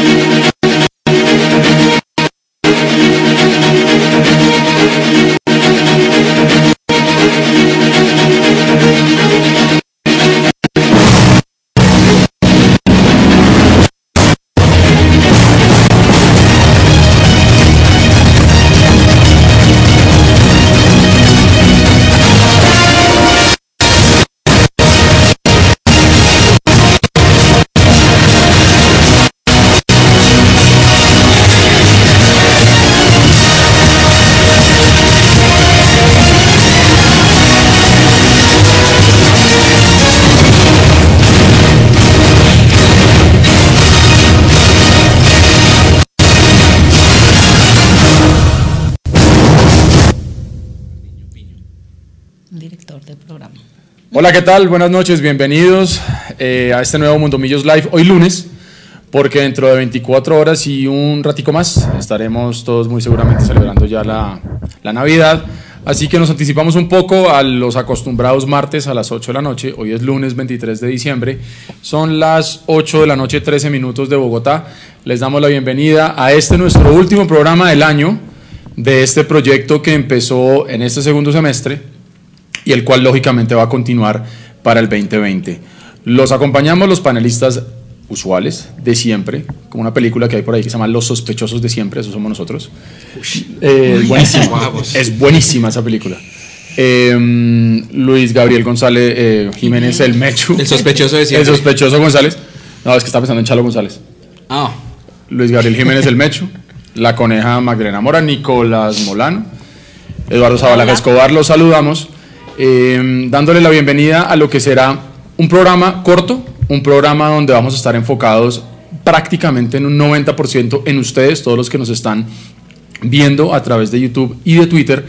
Director del Hola, ¿qué tal? Buenas noches, bienvenidos eh, a este nuevo Mundo Millos Live, hoy lunes, porque dentro de 24 horas y un ratico más estaremos todos muy seguramente celebrando ya la, la Navidad. Así que nos anticipamos un poco a los acostumbrados martes a las 8 de la noche. Hoy es lunes 23 de diciembre. Son las 8 de la noche, 13 minutos de Bogotá. Les damos la bienvenida a este nuestro último programa del año de este proyecto que empezó en este segundo semestre y el cual lógicamente va a continuar para el 2020. Los acompañamos los panelistas usuales de siempre, como una película que hay por ahí que se llama Los sospechosos de siempre, eso somos nosotros. Eh, es buenísima, es buenísima esa película. Eh, Luis Gabriel González eh, Jiménez el Mechu. El sospechoso de El siempre. sospechoso González. No, es que está pensando en Chalo González. Ah, Luis Gabriel Jiménez el Mechu. La coneja Magdalena Mora, Nicolás Molano, Eduardo Zabalaga Escobar, los saludamos, eh, dándole la bienvenida a lo que será un programa corto, un programa donde vamos a estar enfocados prácticamente en un 90% en ustedes, todos los que nos están viendo a través de YouTube y de Twitter,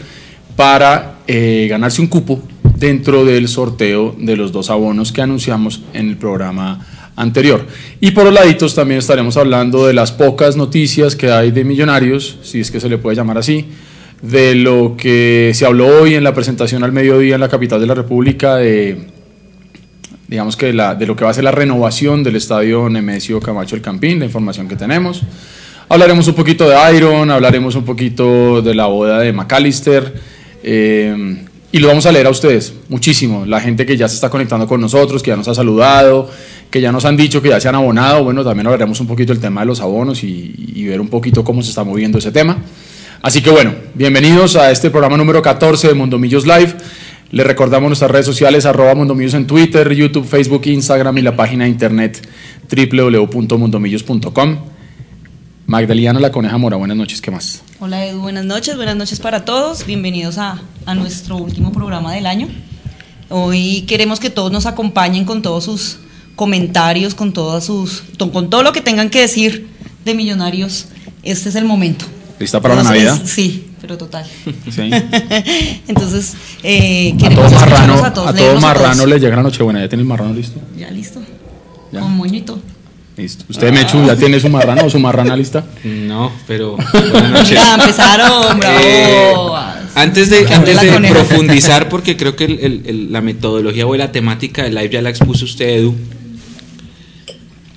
para eh, ganarse un cupo dentro del sorteo de los dos abonos que anunciamos en el programa anterior. Y por los laditos también estaremos hablando de las pocas noticias que hay de Millonarios, si es que se le puede llamar así, de lo que se habló hoy en la presentación al mediodía en la capital de la República de digamos que la, de lo que va a ser la renovación del estadio Nemesio Camacho El Campín, la información que tenemos. Hablaremos un poquito de Iron, hablaremos un poquito de la boda de McAllister eh, y lo vamos a leer a ustedes muchísimo. La gente que ya se está conectando con nosotros, que ya nos ha saludado, que ya nos han dicho que ya se han abonado. Bueno, también hablaremos un poquito del tema de los abonos y, y ver un poquito cómo se está moviendo ese tema. Así que bueno, bienvenidos a este programa número 14 de Mundo Millos Live. Les recordamos nuestras redes sociales, arroba Mundomillos en Twitter, YouTube, Facebook, Instagram y la página de internet www.mundomillos.com. Magdalena La Coneja Mora, buenas noches, ¿qué más? Hola Edu, buenas noches, buenas noches para todos. Bienvenidos a, a nuestro último programa del año. Hoy queremos que todos nos acompañen con todos sus comentarios, con todas sus, con todo lo que tengan que decir de Millonarios. Este es el momento. ¿Lista para la Navidad? Sí, pero total. Sí. Entonces, eh, A queremos todo marrano, a todos, a todo marrano todos. le llega la Nochebuena. ¿Ya tiene el marrano listo? Ya listo. Ya. Con moñito. Listo. ¿Usted, Mechu, ya tiene su marrano o su marrana lista? no, pero buenas noches. Ya empezaron, bravo. Eh, antes de, antes de profundizar, porque creo que el- el- el- la metodología o la temática del live ya la expuso usted, Edu.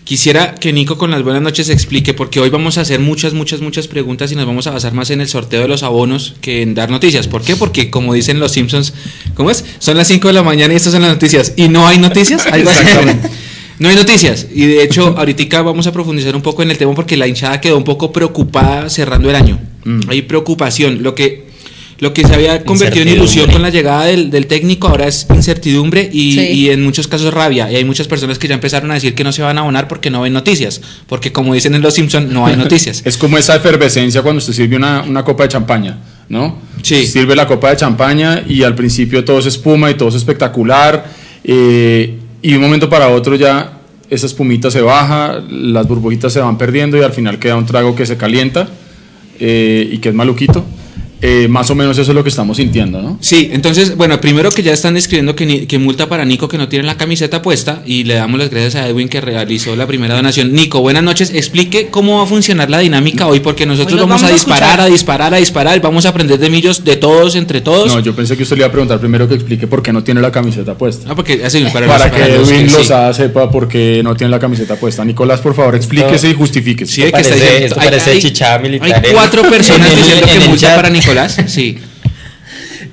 Quisiera que Nico con las buenas noches explique, porque hoy vamos a hacer muchas, muchas, muchas preguntas y nos vamos a basar más en el sorteo de los abonos que en dar noticias. ¿Por qué? Porque como dicen los Simpsons, ¿cómo es? Son las 5 de la mañana y estas son las noticias. ¿Y no hay noticias? Exactamente. No hay noticias. Y de hecho, ahorita vamos a profundizar un poco en el tema porque la hinchada quedó un poco preocupada cerrando el año. Mm. Hay preocupación. Lo que, lo que se había convertido en ilusión con la llegada del, del técnico ahora es incertidumbre y, Sí. y en muchos casos rabia. Y hay muchas personas que ya empezaron a decir que no se van a abonar porque no ven noticias. Porque como dicen en Los Simpsons, no hay noticias. Es como esa efervescencia cuando usted sirve una, una copa de champaña, ¿no? Sí. Sirve la copa de champaña y al principio todo es espuma y todo es espectacular. eh, y de un momento para otro ya esa espumita se baja, las burbujitas se van perdiendo y al final queda un trago que se calienta eh, y que es maluquito. Eh, más o menos eso es lo que estamos sintiendo, ¿no? Sí, entonces, bueno, primero que ya están escribiendo que, ni- que multa para Nico que no tiene la camiseta puesta y le damos las gracias a Edwin que realizó la primera donación. Nico, buenas noches. Explique cómo va a funcionar la dinámica hoy porque nosotros vamos, a vamos a disparar, a disparar, a disparar. Vamos a aprender de millos de todos, entre todos. No, yo pensé que usted le iba a preguntar primero que explique por qué no tiene la camiseta puesta. Ah, porque así para, Para que para los Edwin que sí. Lozada sepa por qué no tiene la camiseta puesta. Nicolás, por favor, explíquese y justifíquese. Sí, que está parece- diciendo- esto hay- parece hay- militar Hay cuatro personas diciendo en que multa para Nicolás. Sí.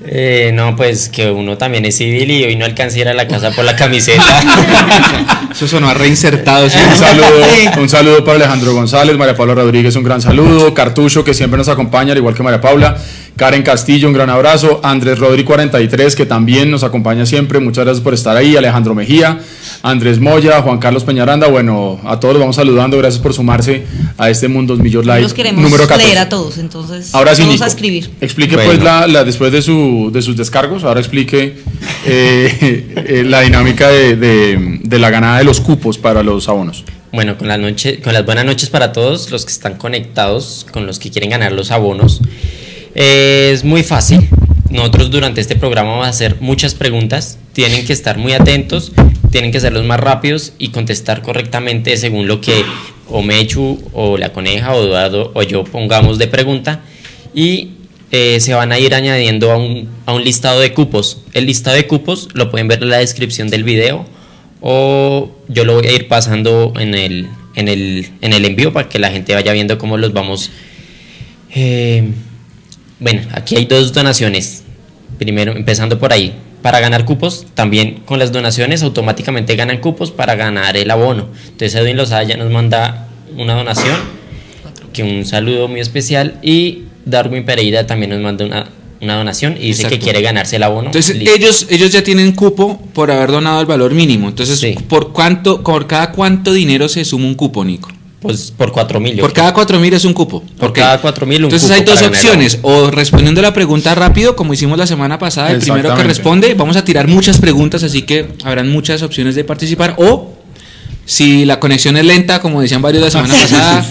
Eh, no, pues que uno también es civil y hoy no alcancé a ir a la casa por la camiseta. Eso sonó a reinsertado. ¿sí? Un saludo, un saludo para Alejandro González, María Paula Rodríguez, un gran saludo. Cartucho, que siempre nos acompaña, al igual que María Paula. Karen Castillo, un gran abrazo. Andrés Rodri 43, que también nos acompaña siempre. Muchas gracias por estar ahí. Alejandro Mejía, Andrés Moya, Juan Carlos Peñaranda. Bueno, a todos los vamos saludando. Gracias por sumarse a este Mundos Millos Live Los queremos número 14. leer a todos, entonces Ahora sí, vamos Nico, a escribir. explique Bueno. pues la, la- después de, su, de sus descargos, ahora explique eh, eh, la dinámica de, de- de la ganada de los cupos para los abonos. Bueno, con, la noche, con las buenas noches para todos los que están conectados, con los que quieren ganar los abonos. Es muy fácil. Nosotros durante este programa vamos a hacer muchas preguntas. Tienen que estar muy atentos, tienen que ser los más rápidos y contestar correctamente según lo que o Mechu o la coneja o Eduardo o yo pongamos de pregunta. Y eh, se van a ir añadiendo a un, a un listado de cupos. El listado de cupos lo pueden ver en la descripción del video o yo lo voy a ir pasando en el, en el, en el envío para que la gente vaya viendo cómo los vamos. eh, bueno, aquí hay dos donaciones. Primero, empezando por ahí. Para ganar cupos, también con las donaciones automáticamente ganan cupos para ganar el abono. Entonces Edwin Lozada ya nos manda una donación, que un saludo muy especial. Y Darwin Pereira también nos manda una, una donación y dice Exacto. que quiere ganarse el abono. Entonces Listo. ellos, ellos ya tienen cupo por haber donado el valor mínimo. Entonces, Sí. ¿por cuánto, por cada cuánto dinero se suma un cupo, Nico? Pues por 4 mil. Por cada cuatro mil es un cupo. Por cada 4.000 un Entonces cupo hay dos opciones. O respondiendo la pregunta rápido, como hicimos la semana pasada, el primero que responde, vamos a tirar muchas preguntas, así que habrán muchas opciones de participar. O si la conexión es lenta, como decían varios la semana pasada,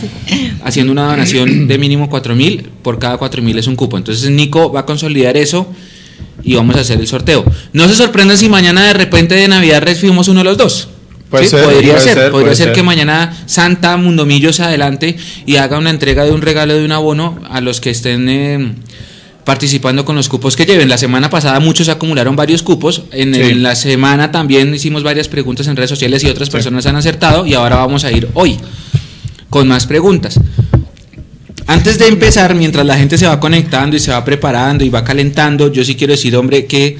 haciendo una donación de mínimo cuatro mil, por cada cuatro mil es un cupo. Entonces Nico va a consolidar eso y vamos a hacer el sorteo. No se sorprendan si mañana de repente de Navidad recibimos uno de los dos. Puede ser, podría puede ser, ser, podría ser ser. que mañana Santa Mundomillo se adelante y haga una entrega de un regalo de un abono a los que estén eh, participando con los cupos que lleven. La semana pasada muchos acumularon varios cupos. En, Sí. en la semana también hicimos varias preguntas en redes sociales y otras personas han acertado y ahora vamos a ir hoy con más preguntas. Antes de empezar, mientras la gente se va conectando y se va preparando y va calentando, yo sí quiero decir, hombre, que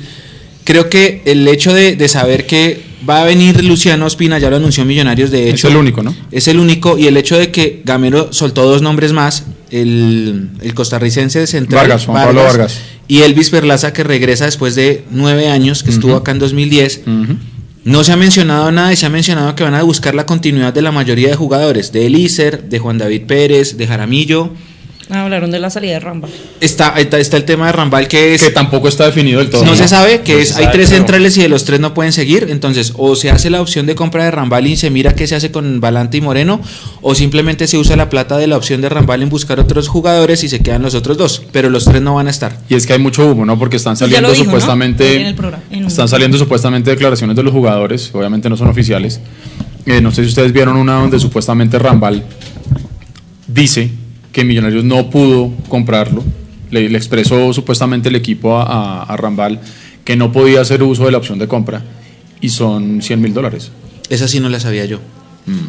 creo que el hecho de, de saber que va a venir Luciano Ospina, ya lo anunció Millonarios, de Es hecho. el único, ¿no? Es el único, y el hecho de que Gamero soltó dos nombres más, el, el costarricense de Central, Vargas, Juan Pablo Vargas. y Elvis Perlaza, que regresa después de nueve años, que estuvo acá en 2010. Ujú. No se ha mencionado nada y se ha mencionado que van a buscar la continuidad de la mayoría de jugadores, de Elícer, de Juan David Pérez, de Jaramillo. Hablaron de la salida de Ramba. Está, está, está el tema de Rambal que es... Que tampoco está definido del todo. no se sabe que No es, se hay tres pero- centrales y de los tres no pueden seguir, entonces o se hace la opción de compra de Rambal y se mira qué se hace con Balante y Moreno, o simplemente se usa la plata de la opción de Rambal en buscar otros jugadores y se quedan los otros dos, pero los tres no van a estar. Y es que hay mucho humo, ¿no? Porque están saliendo supuestamente. En el programa, en un- Están saliendo supuestamente declaraciones de los jugadores, obviamente no son oficiales. Eh, no sé si ustedes vieron una donde supuestamente Rambal dice que Millonarios no pudo comprarlo. Le, le expresó supuestamente el equipo a, a- a Rambal que no podía hacer uso de la opción de compra y son 100 mil dólares. Esa sí no la sabía yo.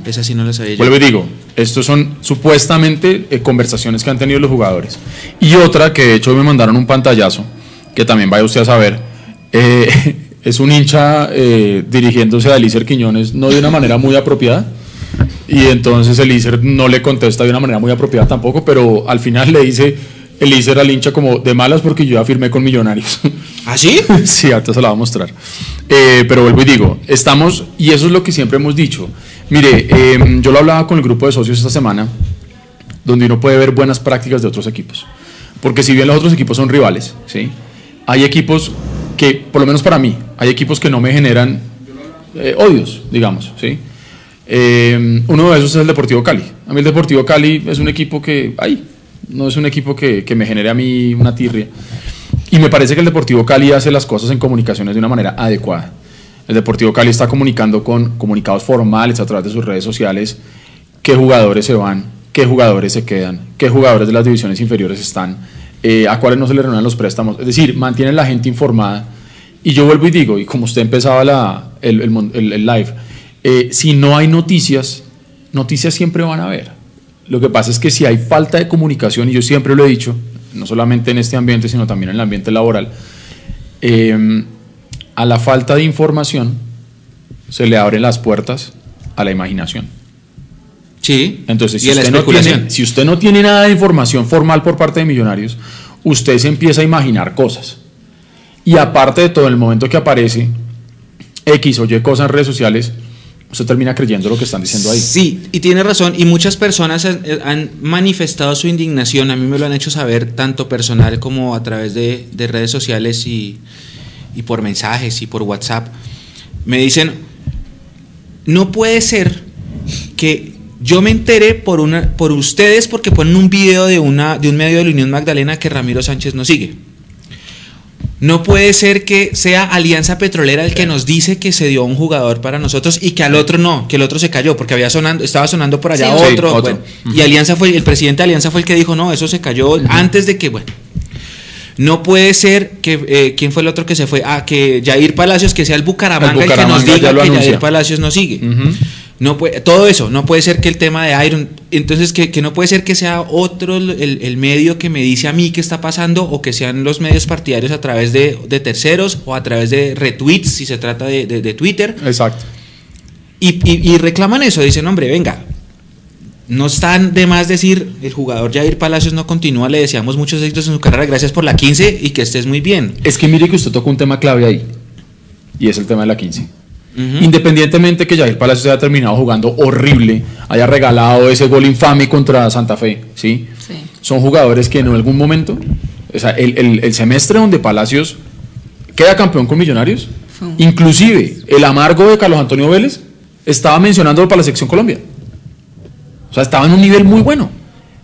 Esa sí no la sabía yo. Vuelvo y digo, estos son supuestamente eh, conversaciones que han tenido los jugadores. Y otra que de hecho me mandaron un pantallazo, que también vaya usted a saber, eh, es un hincha eh, dirigiéndose a Elícer Quiñones no de una manera muy apropiada. Y entonces Elícer no le contesta de una manera muy apropiada tampoco, pero al final le dice Elícer al hincha como de malas porque yo ya firmé con Millonarios. ¿Ah, sí? Sí, ahorita se la va a mostrar. Eh, pero vuelvo y digo, estamos, y eso es lo que siempre hemos dicho. Mire, eh, yo lo hablaba con el grupo de socios esta semana, donde uno puede ver buenas prácticas de otros equipos. Porque si bien los otros equipos son rivales, ¿sí? hay equipos que, por lo menos para mí, hay equipos que no me generan eh, odios, digamos. ¿sí? Eh, uno de esos es el Deportivo Cali. A mí el Deportivo Cali es un equipo que, ahí, no es un equipo que, me genere a mí una tirria. Y me parece que el Deportivo Cali hace las cosas en comunicaciones de una manera adecuada. El Deportivo Cali está comunicando con comunicados formales a través de sus redes sociales qué jugadores se van, qué jugadores se quedan, qué jugadores de las divisiones inferiores están, eh, a cuáles no se le renuevan los préstamos. Es decir, mantienen la gente informada. Y yo vuelvo y digo, y como usted empezaba la, el live, eh, si no hay noticias, noticias siempre van a haber. Lo que pasa es que si hay falta de comunicación, y yo siempre lo he dicho, no solamente en este ambiente, sino también en el ambiente laboral, eh, a la falta de información se le abren las puertas a la imaginación. Sí. Entonces, si y a la usted, no tiene, si usted no tiene nada de información formal por parte de Millonarios, usted se empieza a imaginar cosas. Y aparte de todo, en el momento que aparece X o Y cosas en redes sociales, usted termina creyendo lo que están diciendo ahí. Sí, y tiene razón, y muchas personas han, manifestado su indignación, a mí me lo han hecho saber tanto personal como a través de, de redes sociales y, y por mensajes y por WhatsApp. Me dicen, no puede ser que yo me enteré por, una, por ustedes porque ponen un video de, una, de un medio de la Unión Magdalena que Ramiro Sánchez no sigue. No puede ser que sea Alianza Petrolera el que nos dice que se dio un jugador para nosotros y que al otro no, que el otro se cayó, porque había sonando, estaba sonando por allá Sí, otro. sí, otro. bueno, Y Alianza fue, el presidente de Alianza fue el que dijo, no, eso se cayó antes de que, bueno. No puede ser que, eh, ¿quién fue el otro que se fue? Ah, que Jair Palacios, que sea el Bucaramanga, El el, que nos diga que. Jair Palacios no sigue. No puede, todo eso, no puede ser que el tema de Iron, entonces que, que no puede ser que sea otro el, el medio que me dice a mí qué está pasando o que sean los medios partidarios a través de, de terceros o a través de retweets si se trata de, de- de Twitter Exacto. y, y- y reclaman eso, dicen hombre, venga, no están de más decir el jugador Jair Palacios no continúa, le deseamos muchos éxitos en su carrera, gracias por la 15 y que estés muy bien. Es que mire que usted tocó un tema clave ahí, y es el tema de la 15. Ujú. Independientemente que Jair Palacios haya terminado jugando horrible, haya regalado ese gol infame contra Santa Fe, ¿sí? Sí. Son jugadores que en algún momento, o sea, el, el- el semestre donde Palacios queda campeón con Millonarios, inclusive el amargo de Carlos Antonio Vélez estaba mencionándolo para la sección Colombia. O sea, estaba en un nivel muy bueno.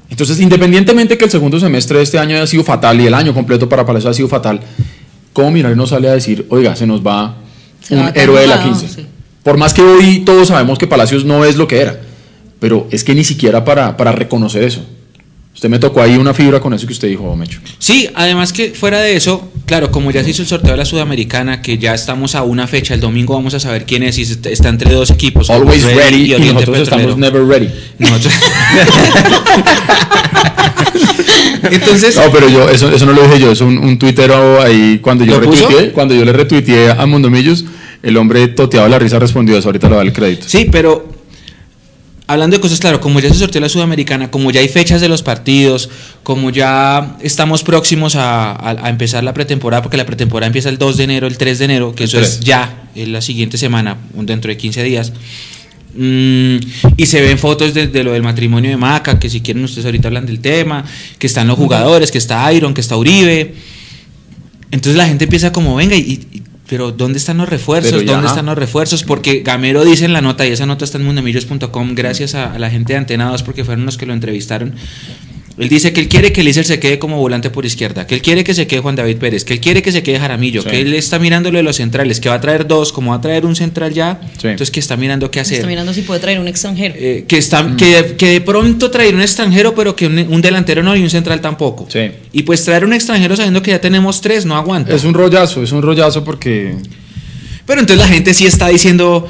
Entonces, independientemente que el segundo semestre de este año haya sido fatal y el año completo para Palacios ha sido fatal, ¿cómo Millonarios no sale a decir, oiga, se nos va Se un héroe de la jugado, 15? sí. Por más que hoy todos sabemos que Palacios no es lo que era, pero es que ni siquiera para, para reconocer eso. Usted me tocó ahí una fibra con eso que usted dijo, Mecho. Sí, además que fuera de eso, claro, como ya se hizo el sorteo de la Sudamericana, que ya estamos a una fecha, el domingo vamos a saber quién es y está entre dos equipos. Always ready y Oriente nosotros Petrolero. estamos never ready. Nosotros- Entonces, No, pero yo, eso, eso no lo dije yo, es un, un tuitero ahí, cuando yo, retuiteé, cuando yo le retuiteé a Mondomillos, el hombre toteado de la risa respondió eso, ahorita le da el crédito. sí, pero hablando de cosas, claro, como ya se sorteó la Sudamericana, como ya hay fechas de los partidos, como ya estamos próximos a, a- a empezar la pretemporada, porque la pretemporada empieza el 2 de enero, el 3 de enero, que El eso es 3. ya, en la siguiente semana, dentro de 15 días. Mm, y se ven fotos de, de lo del matrimonio de Maca, que si quieren ustedes ahorita hablan del tema, que están los jugadores, que está Iron, que está Uribe. Entonces la gente empieza como, venga, y, y- pero ¿dónde están los refuerzos? Pero ¿Dónde están los refuerzos? Porque Gamero dice en la nota, y esa nota está en mundamillos.com, gracias a, a la gente de Antena 2, porque fueron los que lo entrevistaron. Él dice que él quiere que Lícer se quede como volante por izquierda, que él quiere que se quede Juan David Pérez, que él quiere que se quede Jaramillo, Sí. que él está mirando lo de los centrales, que va a traer dos, como va a traer un central ya, Sí. entonces que está mirando qué hacer. Está mirando si puede traer un extranjero. Eh, que, está, Mm. que, que de pronto traer un extranjero, pero que un, un delantero no y un central tampoco. Sí. Y pues traer un extranjero sabiendo que ya tenemos tres, no aguanta. Es un rollazo, es un rollazo porque Pero entonces la gente sí está diciendo,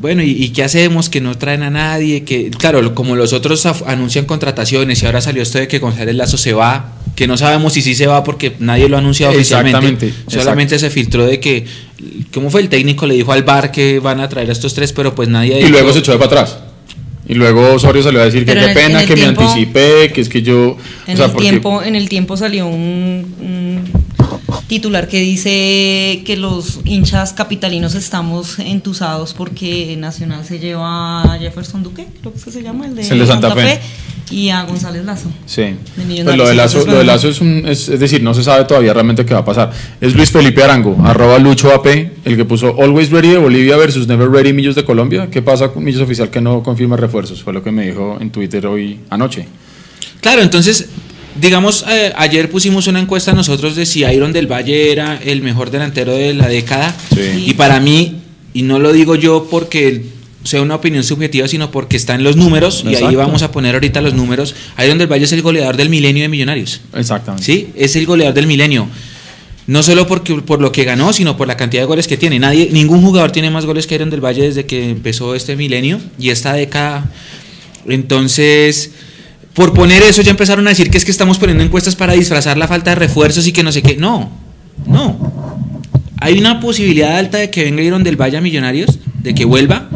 bueno, ¿y, y qué hacemos? Que no traen a nadie, que claro, como los otros anuncian contrataciones y ahora salió esto de que González Lazo se va, que no sabemos si sí se va porque nadie lo ha anunciado oficialmente. Exactamente, Solamente se filtró de que, ¿cómo fue el técnico? Le dijo al bar que van a traer a estos tres, pero pues nadie... y luego se echó de para atrás. Y luego Osorio salió a decir que Pero qué el- pena, que tiempo- me anticipé, que es que yo... En, o sea, el porque- tiempo, en el tiempo salió un, un titular que dice que los hinchas capitalinos estamos entusados porque Nacional se lleva a Jefferson Duque, creo que se llama, el de, Es el de Santa Fe. y a González Lazo. Sí. de. Pues lo de Lazo, lo de bueno. Lazo es, un, es, es decir, no se sabe todavía realmente qué va a pasar. Es Luis Felipe Arango, arroba Lucho AP, el que puso Always Ready de Bolivia versus Never Ready Millos de Colombia. ¿Qué pasa con Millos Oficial que no confirma refuerzos? Fue lo que me dijo en Twitter hoy anoche. Claro, entonces digamos, eh, ayer pusimos una encuesta nosotros de si Iron del Valle era el mejor delantero de la década. Sí. Y para mí, y no lo digo yo porque sea una opinión subjetiva, sino porque está en los números, y ahí vamos a poner ahorita los números. Iron del Valle es el goleador del milenio de Millonarios. Exactamente. Sí, es el goleador del milenio. No solo porque, por lo que ganó, sino por la cantidad de goles que tiene. Nadie, ningún jugador tiene más goles que Iron del Valle desde que empezó este milenio y esta década. Entonces, por poner eso ya empezaron a decir que es que estamos poniendo encuestas para disfrazar la falta de refuerzos y que no sé qué. No, no. Hay una posibilidad alta de que venga Iron del Valle a Millonarios, de que vuelva.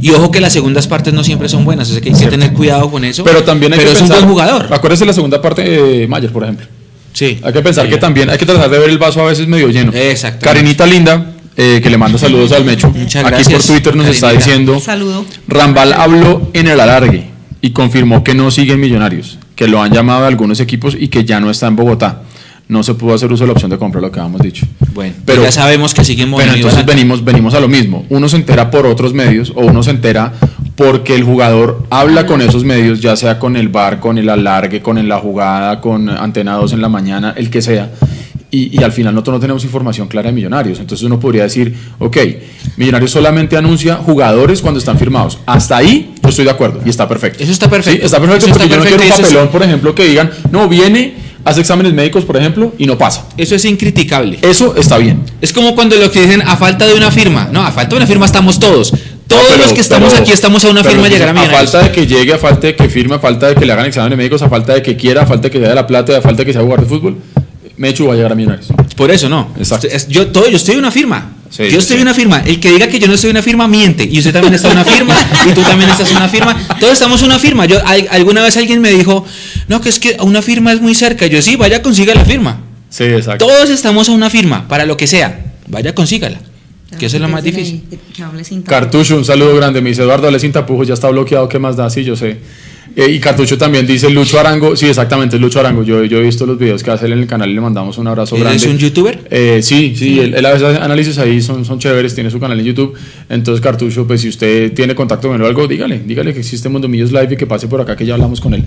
Y ojo que las segundas partes no siempre son buenas, así que hay que tener cuidado con eso. Pero también hay Pero que es pensar, un buen jugador. Acuérdese la segunda parte de Mayer, por ejemplo. Sí. Hay que pensar que también hay que tratar de ver el vaso a veces medio lleno. Exactamente. Karinita Linda, eh, que le manda saludos al Mecho. Muchas Aquí gracias, por Twitter nos está diciendo, Saludo. Rambal habló en el alargue y confirmó que no sigue en Millonarios, que lo han llamado a algunos equipos y que ya no está en Bogotá. No se pudo hacer uso de la opción de compra, lo que habíamos dicho. Bueno, Pero- ya sabemos que siguen Pero entonces venimos, venimos a lo mismo. Uno se entera por otros medios o uno se entera porque el jugador habla con esos medios, ya sea con el bar, con el alargue, con en la jugada, con Antena 2 en la mañana, el que sea. Y, y al final nosotros no tenemos información clara de Millonarios. Entonces uno podría decir, ok, Millonarios solamente anuncia jugadores cuando están firmados. Hasta ahí estoy de acuerdo y está perfecto. Eso está perfecto. Sí, está perfecto Eso porque está yo no quiero un papelón, por ejemplo, que digan, no, viene, hace exámenes médicos, por ejemplo, y no pasa. Eso es incriticable. Eso está bien. Es como cuando lo que dicen a falta de una firma. No, a falta de una firma estamos todos. Todos No, pero- los que estamos pero- aquí estamos a una firma llegar a Millonarios. falta de que llegue, a falta de que firme, a falta de que le hagan exámenes médicos, a falta de que quiera, a falta de que se dé la plata, a falta de que sea jugar de fútbol, Mechu va a llegar a Millonarios. Por eso no. Exacto. Yo, todo, yo estoy en una firma. Sí, yo estoy sí. en una firma. El que diga que yo no estoy en una firma miente. Y usted también está en una firma. y tú también estás en una firma. Todos estamos en una firma. Yo, al- alguna vez alguien me dijo, no, que es que una firma es muy cerca. Yo sí, vaya, consiga la firma. Sí, exacto. Todos estamos a una firma, para lo que sea. Vaya, consígala. Que eso es lo más difícil. Cartucho, un saludo grande. Me dice Eduardo, Ale sin tapujos, ya está bloqueado. ¿Qué más da? Sí, yo sé. Eh, y Cartucho también dice Lucho Arango. Sí, exactamente, es Lucho Arango. Yo, yo he visto los videos que hace él en el canal y le mandamos un abrazo ¿Él grande. es un youtuber? Eh, sí, sí, él, él a veces hace análisis ahí, son, son chéveres, tiene su canal en YouTube. Entonces, Cartucho, pues si usted tiene contacto con él o algo, dígale, dígale que existe Mondomillos Live y que pase por acá, que ya hablamos con él.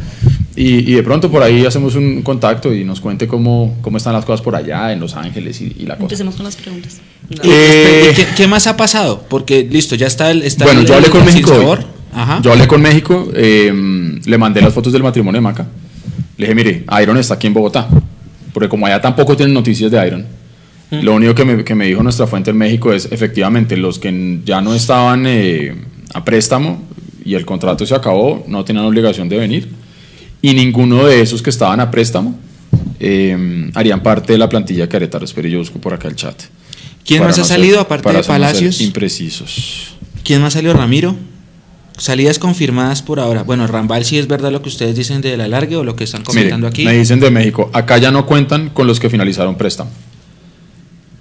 Y, y de pronto por ahí hacemos un contacto y nos cuente cómo, cómo están las cosas por allá, en Los Ángeles y, y la cosa. Empecemos con las preguntas. Y, Eh, ¿qué, qué más ha pasado? Porque listo, ya está el. Está Bueno, el- yo hablé el con México. hoy. sinsabor. Ajá. Yo hablé con México, eh, le mandé las fotos del matrimonio de Maca. Le dije, mire, Iron está aquí en Bogotá. Porque como allá tampoco tienen noticias de Iron, lo único que me, que me dijo nuestra fuente en México es, efectivamente, los que ya no estaban eh, a préstamo y el contrato se acabó, no tenían obligación de venir. Y ninguno de esos que estaban a préstamo eh, harían parte de la plantilla Querétaro. Espere, yo busco por acá el chat. ¿Quién más ha no ser- salido aparte para de no ser Palacios? Imprecisos. ¿Quién más salió? Ramiro. Salidas confirmadas por ahora. Bueno, Rambal, si es verdad lo que ustedes dicen del alargue o lo que están comentando Mire, aquí. Me dicen de México, acá ya no cuentan con los que finalizaron préstamo.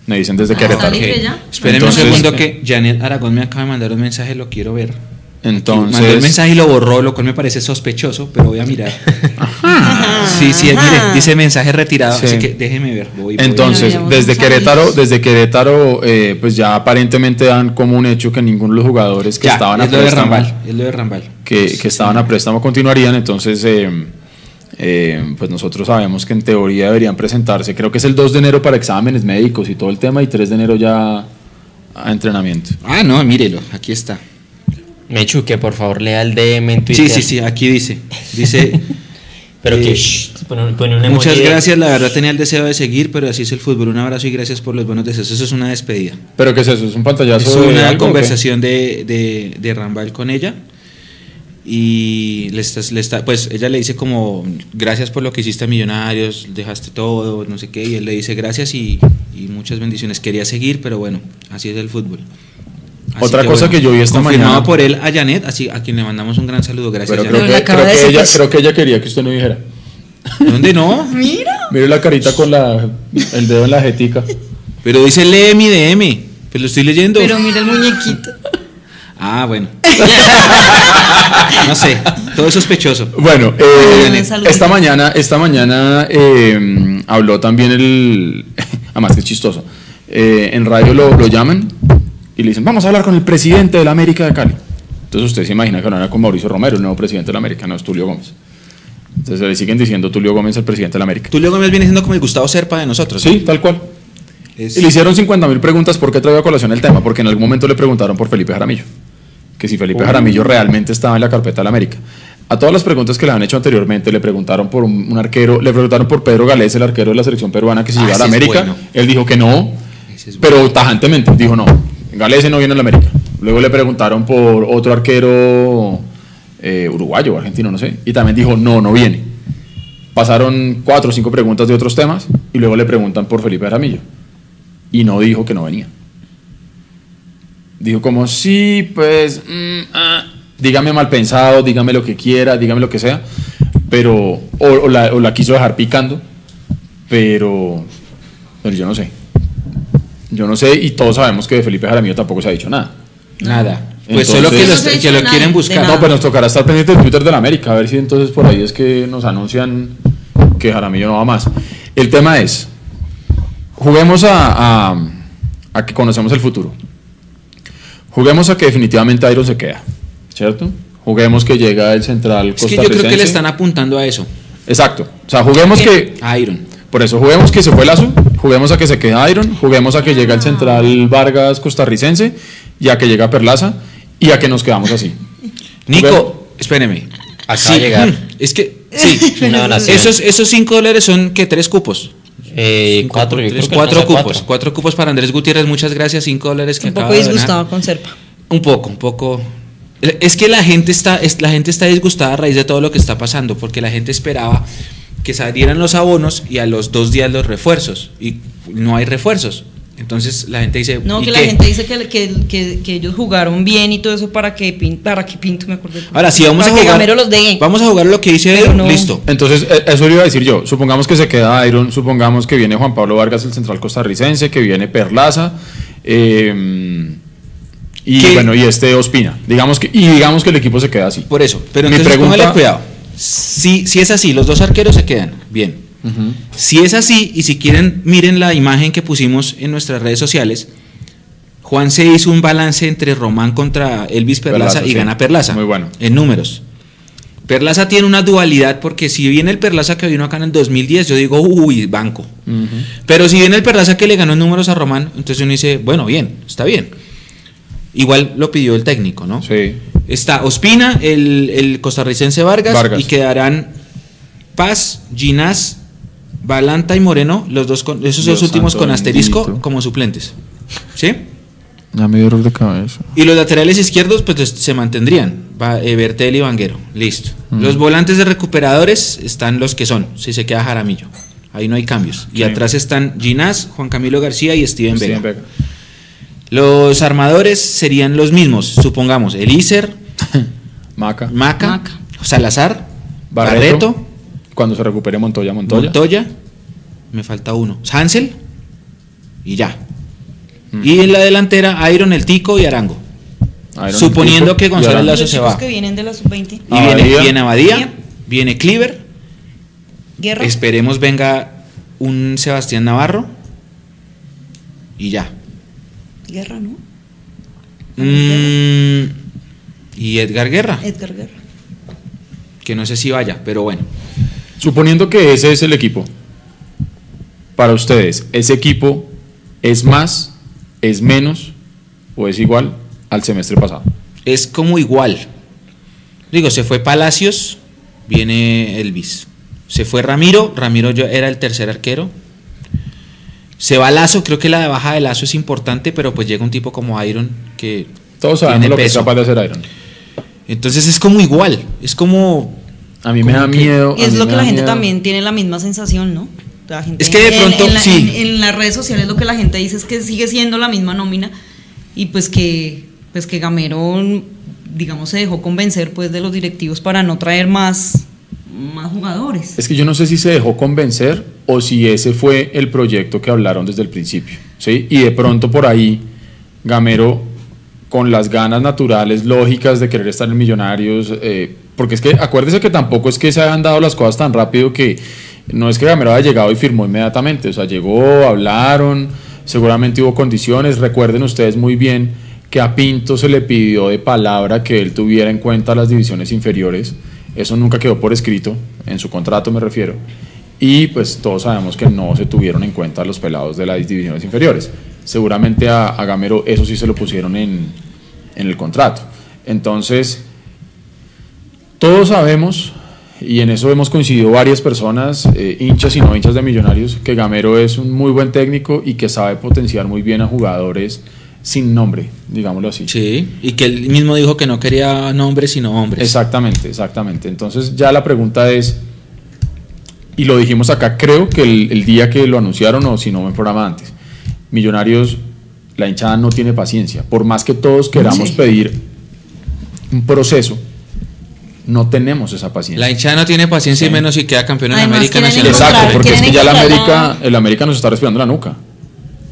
Me dicen desde Ah, Querétaro. libre Ok. ya? Espérenme un segundo que Janet Aragón me acaba de mandar un mensaje, lo quiero ver. Entonces, Mandó el mensaje y lo borró, lo cual me parece sospechoso, pero voy a mirar. Sí, sí, mire, dice mensaje retirado, Sí. así que déjeme ver. voy, voy. entonces desde Querétaro, desde Querétaro, eh, pues ya aparentemente dan como un hecho que ninguno de los jugadores que Ya, estaban a es lo de préstamo, Rambal, es lo de Rambal. que, que estaban a préstamo continuarían. Entonces, eh, eh, pues nosotros sabemos que en teoría deberían presentarse. Creo que es el 2 de enero para exámenes médicos y todo el tema y 3 de enero ya a entrenamiento. Ah, no, mírelo, aquí está. Mechu, que por favor lea el DM en Twitter. Sí, sí, sí, aquí dice. Dice, Pero que Eh, shh, pone, un- pone un emoji muchas de- gracias, la verdad tenía el deseo de seguir, pero así es el fútbol. Un abrazo y gracias por los buenos deseos. Eso es una despedida. ¿Pero qué es eso? ¿Es un pantallazo? Es una conversación de, de, de Rambal con ella. Y le está, le está- pues ella le dice como, gracias por lo que hiciste a Millonarios, dejaste todo, no sé qué, y él le dice gracias y, y muchas bendiciones. Quería seguir, pero bueno, así es el fútbol. Así Otra cosa que yo vi esta confirmado mañana- por él a Janet, así a quien le mandamos un gran saludo. Gracias, Pero Janet. creo Pero que, creo, que ella, creo que ella quería que usted no dijera. ¿Dónde no? Mira. Mire la carita con la, el dedo en la jetica. Pero dice lee mi DM, pues lo estoy leyendo. Pero mira el muñequito. Ah, bueno. no sé, todo es sospechoso. Bueno, eh, esta mañana, esta mañana eh, habló también el, además que es chistoso, eh, en radio lo, lo llaman y le dicen, vamos a hablar con el presidente de la América de Cali. Entonces usted se imagina que no era con Mauricio Romero, el nuevo presidente de la América, no es Tulio Gómez. Entonces le siguen diciendo Tulio Gómez el presidente de la América. Tulio Gómez viene siendo como el Gustavo Serpa de nosotros. Sí, tal cual. Es- Y le hicieron 50 mil preguntas por qué traía a colación el tema, porque en algún momento le preguntaron por Felipe Jaramillo, que si Felipe Jaramillo realmente estaba en la carpeta de la América. A todas las preguntas que le han hecho anteriormente, le preguntaron por un, un arquero, le preguntaron por Pedro Galés, el arquero de la selección peruana, que si Ah, a la América. bueno. Él dijo que no, es pero tajantemente dijo no. Galés no viene a la América. Luego le preguntaron por otro arquero eh, uruguayo argentino, no sé, y también dijo no, no viene. Pasaron cuatro o cinco preguntas de otros temas y luego le preguntan por Felipe Jaramillo y no dijo que no venía. Dijo como, sí, pues, mm, ah, dígame mal pensado, dígame lo que quiera, dígame lo que sea, pero, o, o la, o la quiso dejar picando, pero, pero yo no sé. Yo no sé y todos sabemos que de Felipe Jaramillo tampoco se ha dicho nada. Nada. Pues Entonces- solo que, los- lo quieren de buscar. No, pues nos tocará estar pendiente del Twitter de la América, a ver si entonces por ahí es que nos anuncian que Jaramillo no va más. El tema es, juguemos a, a- a que conocemos el futuro. Juguemos a que definitivamente Iron se queda, ¿cierto? Juguemos que llega el central Es que yo creo que le están apuntando a eso. Exacto. O sea, juguemos que... A Iron. Por eso, juguemos que se fue Lazo, juguemos a que se quede Iron, juguemos a que llega el central Vargas costarricense y a que llega Perlaza y a que nos quedamos así. Nico, espéreme. Acaba de llegar. mm, Es que, sí. Esos, esos cinco dólares son que tres cupos. Eh, Cinco cuatro, tres, creo que cuatro alcanza cupos. cuatro. Cuatro cupos para Andrés Gutiérrez. Muchas gracias. Cinco dólares que Un poco disgustado con Serpa. Un poco, un poco. Es que la gente está, es- la gente está disgustada a raíz de todo lo que está pasando, porque la gente esperaba que salieran los abonos y a los dos días los refuerzos. Y no hay refuerzos. Entonces la gente dice. No, ¿y que la qué? gente dice que, que, que, que ellos jugaron bien y todo eso para que, para que Pinto, me acordé. Ahora, si vamos para a que jugar. Gamero los dé. Vamos a jugar lo que dice no. listo. Entonces, e- eso le iba a decir yo. Supongamos que se queda Iron, supongamos que viene Juan Pablo Vargas, el central costarricense, que viene Perlaza, eh, y ¿Qué? bueno, y este Ospina. Digamos que, y digamos que el equipo se queda así. Por eso. Pero Mi entonces pregunta- póngale cuidado. Si, si es así, los dos arqueros se quedan. Bien. Si es así, y si quieren, miren la imagen que pusimos en nuestras redes sociales. Juan se hizo un balance entre Román contra Elvis Perlaza, Perlaza, y sí. gana Perlaza. Muy bueno. En números. Perlaza tiene una dualidad porque si viene el Perlaza que vino acá en el 2010, yo digo, uy, banco. Pero si viene el Perlaza que le ganó en números a Román, entonces uno dice, bueno, bien, está bien. Igual lo pidió el técnico, ¿no? Sí. Está Ospina, el, el costarricense Vargas, Vargas. y quedarán Paz, Ginás, Balanta y Moreno, los dos con, esos Dios dos últimos santo con asterisco bendito. como suplentes. ¿Sí? Ya me dio dolor de cabeza. Y los laterales izquierdos pues es- se mantendrían, Va- eh, Bertel y Vanguero, listo. Mm. Los volantes de recuperadores están los que son, si se queda Jaramillo. Ahí no hay cambios. Y atrás están Ginás, Juan Camilo García y Steven Vega. Steven Vega. Los armadores serían los mismos, supongamos, Elícer, Maca. Maca, Maca. Salazar, Barreto. Barreto, Cuando se recupere Montoya, Montoya. Montoya. me falta uno, Hansel y ya. Mm. Y en la delantera, Iron, el Tico y Arango. Iron, Suponiendo que Arango. Lazo los se va. que vienen de la sub-20. Y viene, Abadía. viene Abadía, Abadía. viene Cleaver, Guerra. esperemos venga un Sebastián Navarro y ya. Guerra, ¿no? Mm, y Edgar Guerra, Edgar Guerra. que no sé si vaya, pero bueno. Suponiendo que ese es el equipo, para ustedes, ¿ese equipo es más, es menos o es igual al semestre pasado? es como igual. Digo, se fue Palacios, viene Elvis. Se fue Ramiro, Ramiro yo era el tercer arquero. Se va Lazo, creo que la de baja de Lazo es importante, pero pues llega un tipo como Iron que Todos sabemos tiene lo que es capaz de hacer Iron. Entonces es como igual, es como A mí me da que- miedo. Y es lo que la gente miedo. también tiene la misma sensación, ¿no? La gente- Es que de en- pronto, en, la- sí. En, en las redes sociales lo que la gente dice es que sigue siendo la misma nómina y pues que pues que Gamero digamos se dejó convencer pues de los directivos para no traer más más jugadores. Es que yo no sé si se dejó convencer o si ese fue el proyecto que hablaron desde el principio. ¿sí? Y de pronto por ahí, Gamero, con las ganas naturales, lógicas de querer estar en Millonarios, eh, porque es que acuérdese que tampoco es que se hayan dado las cosas tan rápido que no es que Gamero haya llegado y firmó inmediatamente. O sea, llegó, hablaron, seguramente hubo condiciones. Recuerden ustedes muy bien que a Pinto se le pidió de palabra que él tuviera en cuenta las divisiones inferiores Eso nunca quedó por escrito, en su contrato me refiero. Y pues todos sabemos que no se tuvieron en cuenta los pelados de las divisiones inferiores. Seguramente a, Gamero eso sí se lo pusieron en, en el contrato. Entonces, todos sabemos, y en eso hemos coincidido varias personas, eh, hinchas y no hinchas de Millonarios, que Gamero es un muy buen técnico y que sabe potenciar muy bien a jugadores sin nombre, digámoslo así. Sí, y que él mismo dijo que no quería nombres sino hombres. Exactamente, exactamente. Entonces ya la pregunta es, y lo dijimos acá, creo que el, el día que lo anunciaron o si no en programa antes, Millonarios, la hinchada no tiene paciencia. Por más que todos queramos Sí. pedir un proceso, no tenemos esa paciencia. La hinchada no tiene paciencia y menos si queda campeón en Además, América Nacional. Exacto, porque es que ya la América, el América nos está respirando la nuca.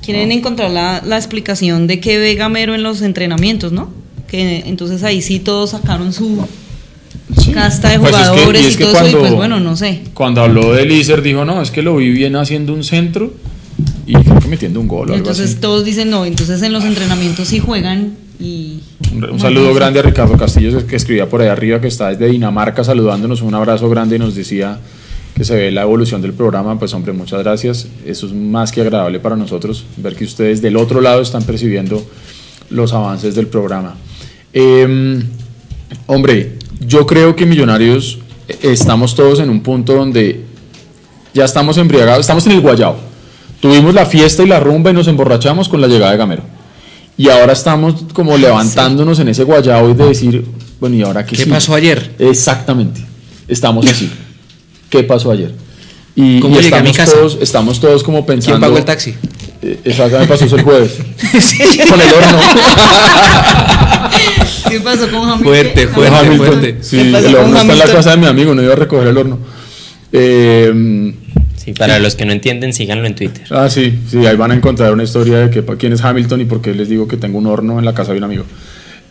Quieren encontrar la, la explicación de qué ve Gamero en los entrenamientos, ¿no? Que entonces ahí sí todos sacaron su Sí. casta de Pues es que- jugadores y, es que todo eso, y cuando- pues bueno, no sé. Cuando habló de Lícer dijo, no, es que lo vi bien haciendo un centro y creo que metiendo un gol o algo Entonces así. todos dicen no, entonces en los entrenamientos sí juegan y... Un, un saludo grande a Ricardo Castillo que escribía por ahí arriba que está desde Dinamarca saludándonos, un abrazo grande y nos decía que se ve la evolución del programa, pues hombre, muchas gracias, eso es más que agradable para nosotros, ver que ustedes del otro lado están percibiendo los avances del programa. Eh, hombre, yo creo que Millonarios eh, estamos todos en un punto donde ya estamos embriagados, estamos en el guayao. Tuvimos la fiesta y la rumba y nos emborrachamos con la llegada de Gamero. Y ahora estamos como levantándonos en ese guayao y de decir, bueno, ¿y ahora qué ¿Qué sigue? pasó ayer? Exactamente. Estamos así. ¿Qué pasó ayer? Y, ¿Cómo y llegué a mi estamos casa? todos, estamos todos como pensando. ¿Quién pagó el taxi? Eh, Exactamente, pasó eso el jueves. Con el horno. ¿Qué pasó con Hamilton? Fuerte, fuerte, Hamilton. fuerte. Sí, ¿Qué pasó el horno está en la casa de mi amigo, no iba a recoger el horno. Eh, Sí, para los que no entienden, síganlo en Twitter. Ah, sí, sí, ahí van a encontrar una historia de que quién es Hamilton y por qué les digo que tengo un horno en la casa de un amigo.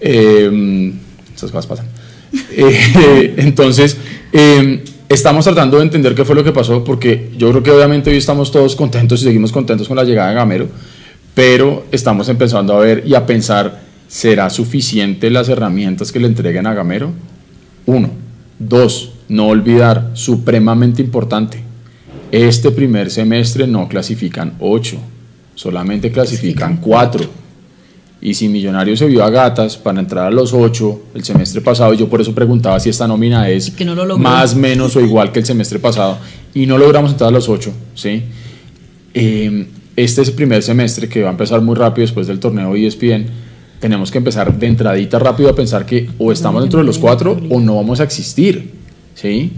Eh, esas cosas pasan. Eh, entonces, eh, estamos tratando de entender qué fue lo que pasó, porque yo creo que obviamente hoy estamos todos contentos y seguimos contentos con la llegada de Gamero, pero estamos empezando a ver y a pensar, ¿será suficiente las herramientas que le entreguen a Gamero? Uno. Dos, no olvidar, supremamente importante, este primer semestre no clasifican ocho, solamente clasifican cuatro. Y si Millonarios se vio a gatas para entrar a los ocho el semestre pasado, y yo por eso preguntaba si esta nómina es Y que no lo logró. más, menos o igual que el semestre pasado, y no logramos entrar a los ocho, ¿sí? Eh, este es el primer semestre que va a empezar muy rápido después del torneo ESPN. Tenemos que empezar de entradita rápido a pensar que o estamos dentro de los cuatro o no vamos a existir, ¿sí?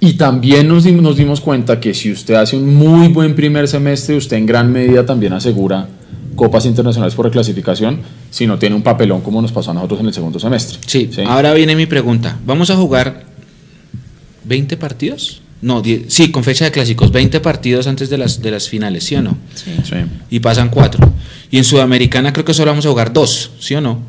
Y también nos, dim- nos dimos cuenta que si usted hace un muy buen primer semestre, usted en gran medida también asegura copas internacionales por reclasificación si no tiene un papelón como nos pasó a nosotros en el segundo semestre. Sí, ahora viene mi pregunta. ¿Vamos a jugar 20 partidos? No, die- sí, con fecha de clásicos, 20 partidos antes de las, de las finales, ¿sí o no? Sí. Sí. Y pasan 4. Y en Sudamericana creo que solo vamos a jugar 2, ¿sí o no?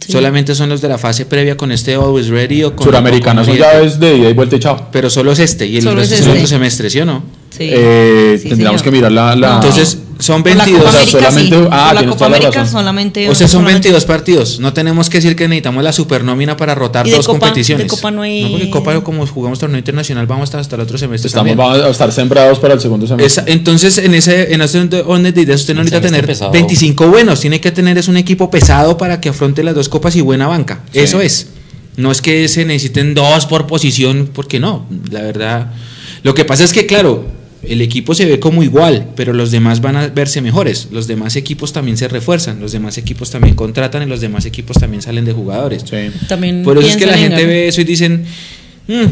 Sí. Solamente son los de la fase previa con este Always Ready o con... Suramericana o son llaves de ida y vuelta y chao. Pero solo es este y el Solo resto es este. semestre, ¿sí o no? Sí. Eh, Sí, tendríamos señor. que mirar la... la- Entonces, son Por la 22. Copa o sea, América, solamente- sí. ah, la Copa toda la América razón. solamente... O sea, son solamente- 22 partidos. No tenemos que decir que necesitamos la supernómina para rotar Y de dos Copa- competiciones. de Copa no hay- porque Copa, como jugamos torneo internacional, vamos hasta, hasta el otro semestre. Estamos, también. vamos a estar sembrados para el segundo semestre. Esa- entonces, en ese, en ese orden de ideas, usted no necesita tener pesado. 25 buenos, tiene que tener es un equipo pesado para que afronte las dos copas y buena banca. Sí. Eso es. No es que se necesiten dos por posición, porque no, la verdad. Lo que pasa es que, claro, el equipo se ve como igual, pero los demás van a verse mejores. Los demás equipos también se refuerzan, los demás equipos también contratan y los demás equipos también salen de jugadores. Sí. También Por eso es que la gente ve eso y dicen, "Mm,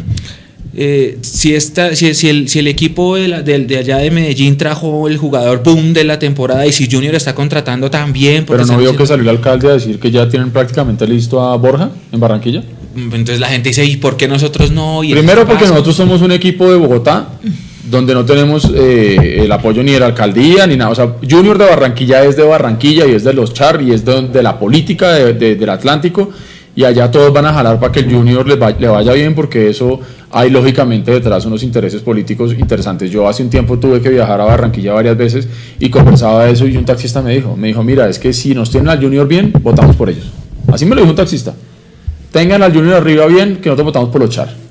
eh, si, esta, si, si el, si el equipo de, la- de- de allá de Medellín trajo el jugador boom de la temporada y si Junior está contratando también... Pero no vio que salió el alcalde a decir que ya tienen prácticamente listo a Borja en Barranquilla. Entonces la gente dice, ¿y por qué nosotros no? ¿Y Primero porque nosotros somos un equipo de Bogotá donde no tenemos eh, el apoyo ni de la alcaldía ni nada. O sea, Junior de Barranquilla es de Barranquilla y es de los Char y es de, la política de- de- del Atlántico y allá todos van a jalar para que el Junior les va- le vaya bien porque eso hay lógicamente detrás unos intereses políticos interesantes. Yo hace un tiempo tuve que viajar a Barranquilla varias veces y conversaba de eso y un taxista me dijo, me dijo, mira, es que si nos tienen al Junior bien, votamos por ellos. Así me lo dijo un taxista. Tengan al Junior arriba bien, que nosotros votamos por los Char.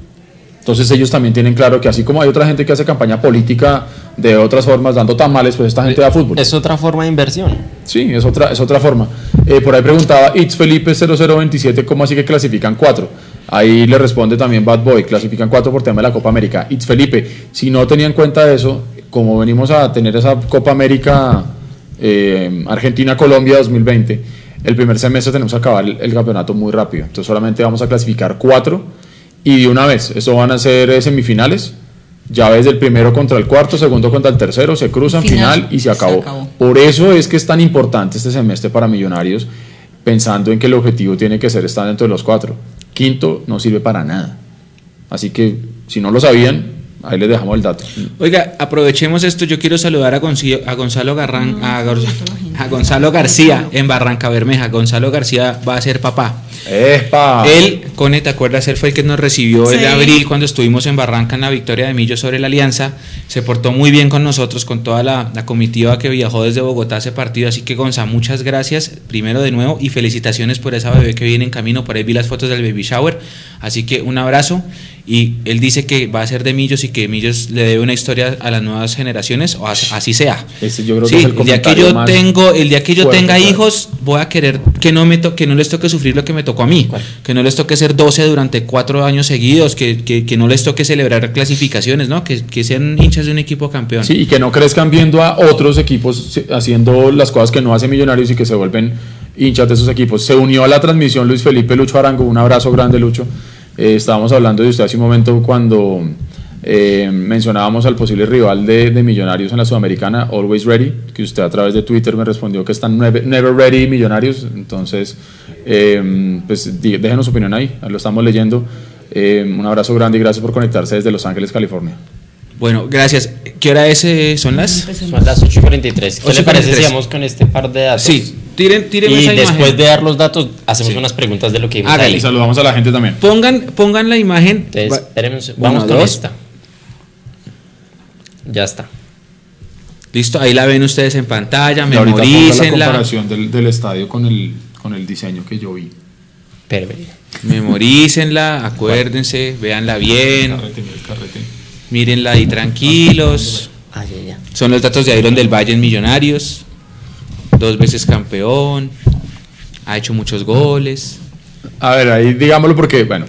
Entonces ellos también tienen claro que así como hay otra gente que hace campaña política de otras formas, dando tamales, pues esta gente da fútbol. Es otra forma de inversión. Sí, es otra, es otra forma. Eh, por ahí preguntaba It's Felipe 0027, ¿cómo así que clasifican cuatro? Ahí le responde también Bad Boy, clasifican cuatro por tema de la Copa América. It's Felipe, si no tenía en cuenta eso, como venimos a tener esa Copa América eh, Argentina-Colombia 2020, el primer semestre tenemos que acabar el, el campeonato muy rápido. Entonces solamente vamos a clasificar cuatro y de una vez, eso van a ser eh, semifinales, llaves del primero contra el cuarto, segundo contra el tercero, se cruzan, Final, final, y se se acabó. Por eso es que es tan importante este semestre para Millonarios, pensando en que el objetivo tiene que ser estar dentro de los cuatro. Quinto no sirve para nada. Así que si no lo sabían, ahí les dejamos el dato. Oiga, aprovechemos esto. Yo quiero saludar a, Gonzalo Garran, a, Gor- a Gonzalo García en Barranca Bermeja. Gonzalo García va a ser papá. ¡Espa! Él, Cone, ¿te acuerdas? Él fue el que nos recibió Sí. abril cuando estuvimos en Barranca en la victoria de Millo sobre la Alianza. Se portó muy bien con nosotros, con toda la, la comitiva que viajó desde Bogotá a ese partido. Así que, Gonza, muchas gracias primero de nuevo y felicitaciones por esa bebé que viene en camino. Por ahí vi las fotos del baby shower. Así que un abrazo. Y él dice que va a ser de Millos y que Millos le debe una historia a las nuevas generaciones, o as- así sea. Ese yo creo que Sí, es el el día que comentario yo más tengo, el día que yo fuerte, tenga hijos, voy a querer que no me to- que no les toque sufrir lo que me tocó a mí, que no les toque ser 12 durante cuatro años seguidos, que, que, que no les toque celebrar clasificaciones, ¿no? Que, que sean hinchas de un equipo campeón. Sí, y que no crezcan viendo a otros equipos haciendo las cosas que no hacen millonarios y que se vuelven hinchas de esos equipos. Se unió a la transmisión Luis Felipe Lucho Arango, un abrazo grande Lucho. Eh, estábamos hablando de usted hace un momento cuando eh, mencionábamos al posible rival de, de Millonarios en la Sudamericana, Always Ready, que usted a través de Twitter me respondió que están never, never ready Millonarios. Entonces, eh, pues déjenos su opinión ahí, lo estamos leyendo. Eh, un abrazo grande y gracias por conectarse desde Los Ángeles, California. Bueno, gracias. ¿Qué hora es, eh, son las? Son las 8.43. ¿Qué le parece 8:43? si vamos con este par de datos? Sí, tiren, tiren Y esa después imagen. de dar los datos, hacemos Sí. unas preguntas de lo que vimos Hágale. Y saludamos a la gente también. Pongan, pongan la imagen. Entonces, espérenme Uno, Vamos con dos. esta. Ya está. Listo, ahí la ven ustedes en pantalla, ponga la memorícenla. comparación del, del estadio con el, con el diseño que yo vi. Perfecto. Memorícenla, acuérdense, véanla bien, Carrete, mira el carrete. mírenla ahí tranquilos. Son los datos de Iron del Valle en Millonarios. Dos veces campeón. Ha hecho muchos goles. A ver, ahí digámoslo porque, bueno,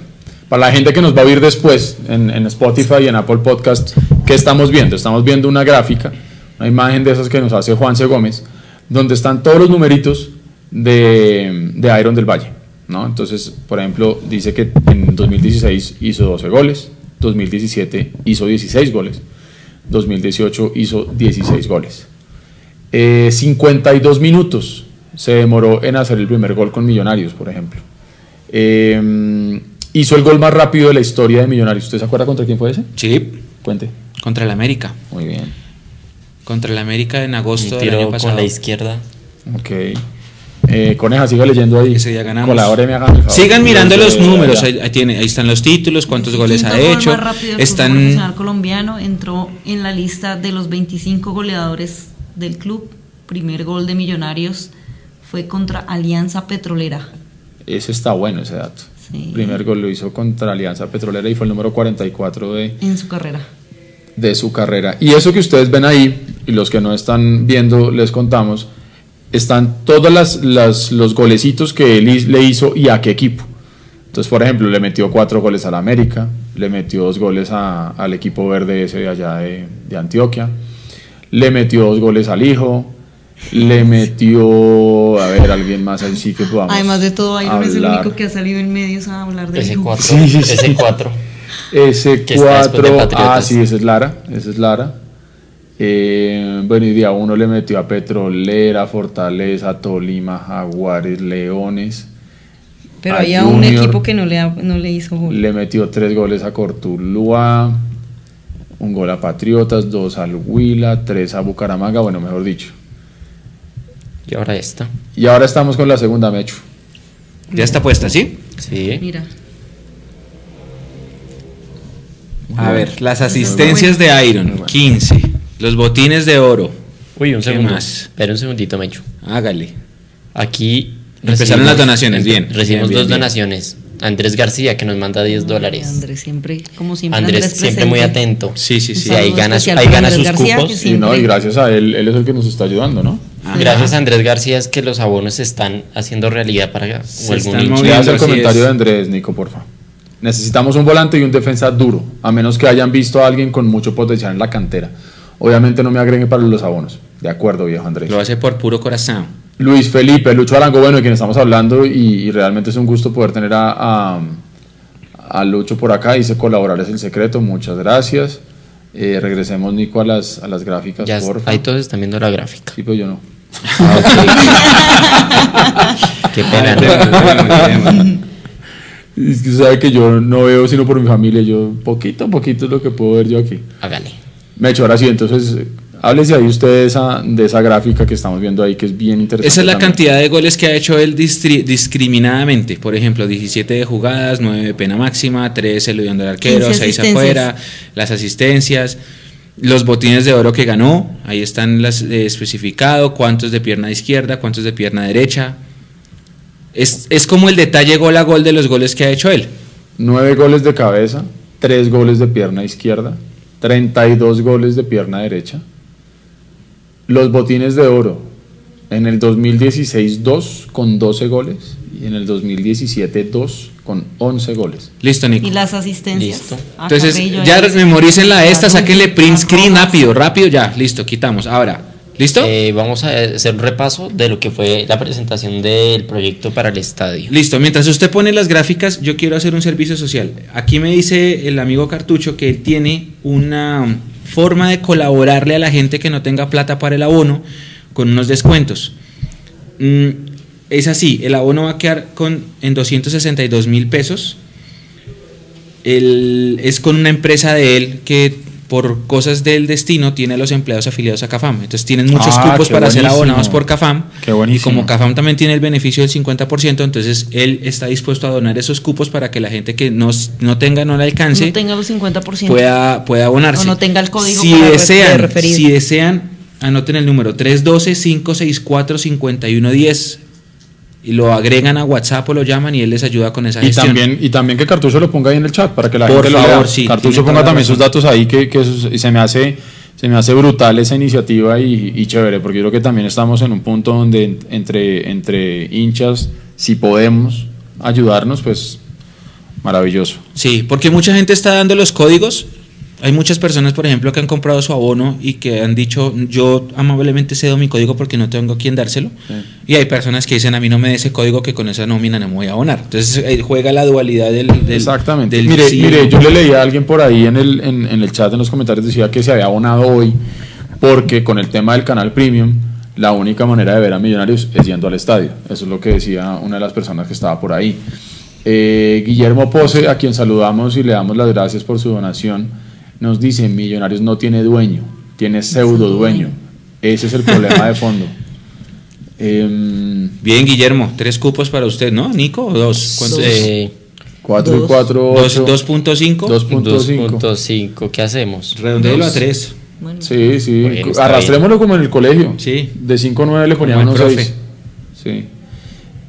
para la gente que nos va a oír después en, en Spotify y en Apple Podcast, ¿qué estamos viendo? Estamos viendo una gráfica, una imagen de esas que nos hace Juanse Gómez, donde están todos los numeritos de, de Iron del Valle. ¿no? Entonces, por ejemplo, dice que en 2016 hizo 12 goles, 2017 hizo 16 goles, 2018 hizo 16 goles. Eh, 52 minutos se demoró en hacer el primer gol con Millonarios, por ejemplo. Eh, hizo el gol más rápido de la historia de Millonarios. ¿Usted se acuerda contra quién fue ese? Sí, Cuente. contra el América. Muy bien. Contra el América en agosto del año con pasado. la izquierda. Ok. Eh, Coneja, siga leyendo ahí. Ese día ganamos. Colabóreme, hágame el favor. Sigan mirando los números, ahí, ahí tiene, ahí están los títulos, cuántos goles ha gol hecho. fútbol Están profesional colombiano entró en la lista de los 25 goleadores del club. Primer gol de Millonarios fue contra Alianza Petrolera. Ese está bueno, ese dato. Sí. Primer gol lo hizo contra Alianza Petrolera y fue el número 44 de, en su carrera. de su carrera. Y eso que ustedes ven ahí, y los que no están viendo, les contamos, están todos las, las- los golecitos que él le hizo y a qué equipo. Entonces, por ejemplo, le metió cuatro goles al América, le metió dos goles a- al equipo verde ese de allá de, de Antioquia, le metió dos goles al hijo, le metió, a ver, alguien más así que podamos Además de todo, Iron es el único que ha salido en medios a hablar de Ese Liverpool. 4. Sí, sí, sí. Ese 4. Ese Que está después de 4, ah, sí, ese es Lara, ese es Lara. Eh, bueno, y día uno le metió a Petrolera, Fortaleza, Tolima, Jaguares, Leones. Pero había un equipo que no le, no le hizo gol. Le metió tres goles a Cortuluá, un gol a Patriotas, dos al Huila, tres a Bucaramanga, bueno, mejor dicho. Y ahora esta. Y ahora estamos con la segunda, Mechu. ya está puesta, ¿sí? Sí. Mira, A ver, las asistencias de Iron, 15. Los botines de oro, Uy, un ¿Qué segundo. más? Espera un segundito, Mecho. hágale. Aquí Empezaron las donaciones, bien, Recibimos bien, dos bien, donaciones. Andrés García, que nos manda 10 dólares. Andrés siempre, como siempre. Andrés, Andrés siempre muy atento. Sí, sí, sí. Y ahí gana, ahí gana sus García, cupos. Sí, no, y gracias a él, él es el que nos está ayudando, ¿no? Gracias a Andrés García es que los abonos se están haciendo realidad para Se o algún están moviendo. El comentario es. de Andrés, Nico, porfa. Necesitamos un volante y un defensa duro, a menos que hayan visto a alguien con mucho potencial en la cantera. Obviamente no me agreguen para los abonos. De acuerdo, viejo Andrés. Lo hace por puro corazón. Luis Felipe, Lucho Arango, bueno, de quien estamos hablando, y, y realmente es un gusto poder tener a, a, a Lucho por acá. Dice colaborar es el secreto, muchas gracias. Eh, regresemos, Nico, a las, a las gráficas, Ya porfa. ahí todos están viendo la gráfica. Sí, pero yo no. Qué Ah, pena. ¿no? Es que sabe que yo no veo sino por mi familia. Yo, poquito a poquito es lo que puedo ver yo aquí. Hágale. Mecho, ahora sí, entonces, háblese ahí usted de esa, de esa gráfica que estamos viendo ahí, que es bien interesante. Esa es la también. cantidad de goles que ha hecho él discriminadamente. Por ejemplo, 17 de jugadas, 9 de pena máxima, 3 eludiendo al arquero, 15 6 asistencias. afuera, las asistencias, los botines de oro que ganó, ahí están las eh, especificado, cuántos de pierna izquierda, cuántos de pierna derecha. Es, es como el detalle gol a gol de los goles que ha hecho él. Nueve goles de cabeza, tres goles de pierna izquierda, 32 goles de pierna derecha. Los botines de oro, en el 2016 2 con 12 goles y en el 2017 2 con 11 goles. Listo, Nico. Y las asistencias. Listo. Ah, Entonces, Carrillo, ya memorícenla esta, Azul, sáquenle print screen rápido, rápido, ya, listo, quitamos. Ahora, ¿listo? Eh, vamos a hacer un repaso de lo que fue la presentación del proyecto para el estadio. Listo, mientras usted pone las gráficas, yo quiero hacer un servicio social. Aquí me dice el amigo Cartucho que él tiene una forma de colaborarle a la gente que no tenga plata para el abono con unos descuentos. Mm, es así, el abono va a quedar con, en 262 mil pesos. Él- es con una empresa de él que por cosas del destino tiene a los empleados afiliados a CAFAM. Entonces tienen muchos Ah, cupos para ser buenísimo. abonados por CAFAM. Qué y como CAFAM también tiene el beneficio del 50%, entonces él está dispuesto a donar esos cupos para que la gente que no, no tenga, no le alcance, No tenga los 50%. pueda, pueda abonarse. O no tenga el código si para desean, referir. Si desean, anoten el número 312-564-5110 y lo agregan a WhatsApp o lo llaman y él les ayuda con esa Y gestión. también, y también que Cartucho lo ponga ahí en el chat para que la Por gente lo favor, lea. sí, Cartucho ponga también sus datos ahí, que, que se me hace se me hace brutal esa iniciativa y, y chévere, porque yo creo que también estamos en un punto donde en- entre, entre hinchas, si podemos ayudarnos, pues maravilloso. Sí, porque mucha gente está dando los códigos. Hay muchas personas, por ejemplo, que han comprado su abono y que han dicho, yo amablemente cedo mi código porque no tengo a quién dárselo. Y hay personas que dicen, a mí no me dé ese código que con esa nómina no me voy a abonar. Entonces eh, juega la dualidad del... del- Exactamente. del mire, sí. mire, yo le leí a alguien por ahí en el, en, en el chat, en los comentarios, decía que se había abonado hoy porque con el tema del canal premium, la única manera de ver a Millonarios es yendo al estadio. Eso es lo que decía una de las personas que estaba por ahí. Eh, Guillermo Pose, a quien saludamos y le damos las gracias por su donación, nos dice, Millonarios no tiene dueño, tiene pseudo dueño. Ese es el problema de fondo. Em, Bien, Guillermo, tres cupos para usted, ¿no? Nico, ¿o dos? ¿Cuántos? Eh, 4 y Dos. 4, Dos- 2.5. 2.5. 2.5, ¿qué hacemos? Redondelo a Dos. 3. Bueno, Sí, sí. Bueno, Arrastrémoslo como en el colegio. Sí. De 5 a 9 le el unos profe. 6. Sí.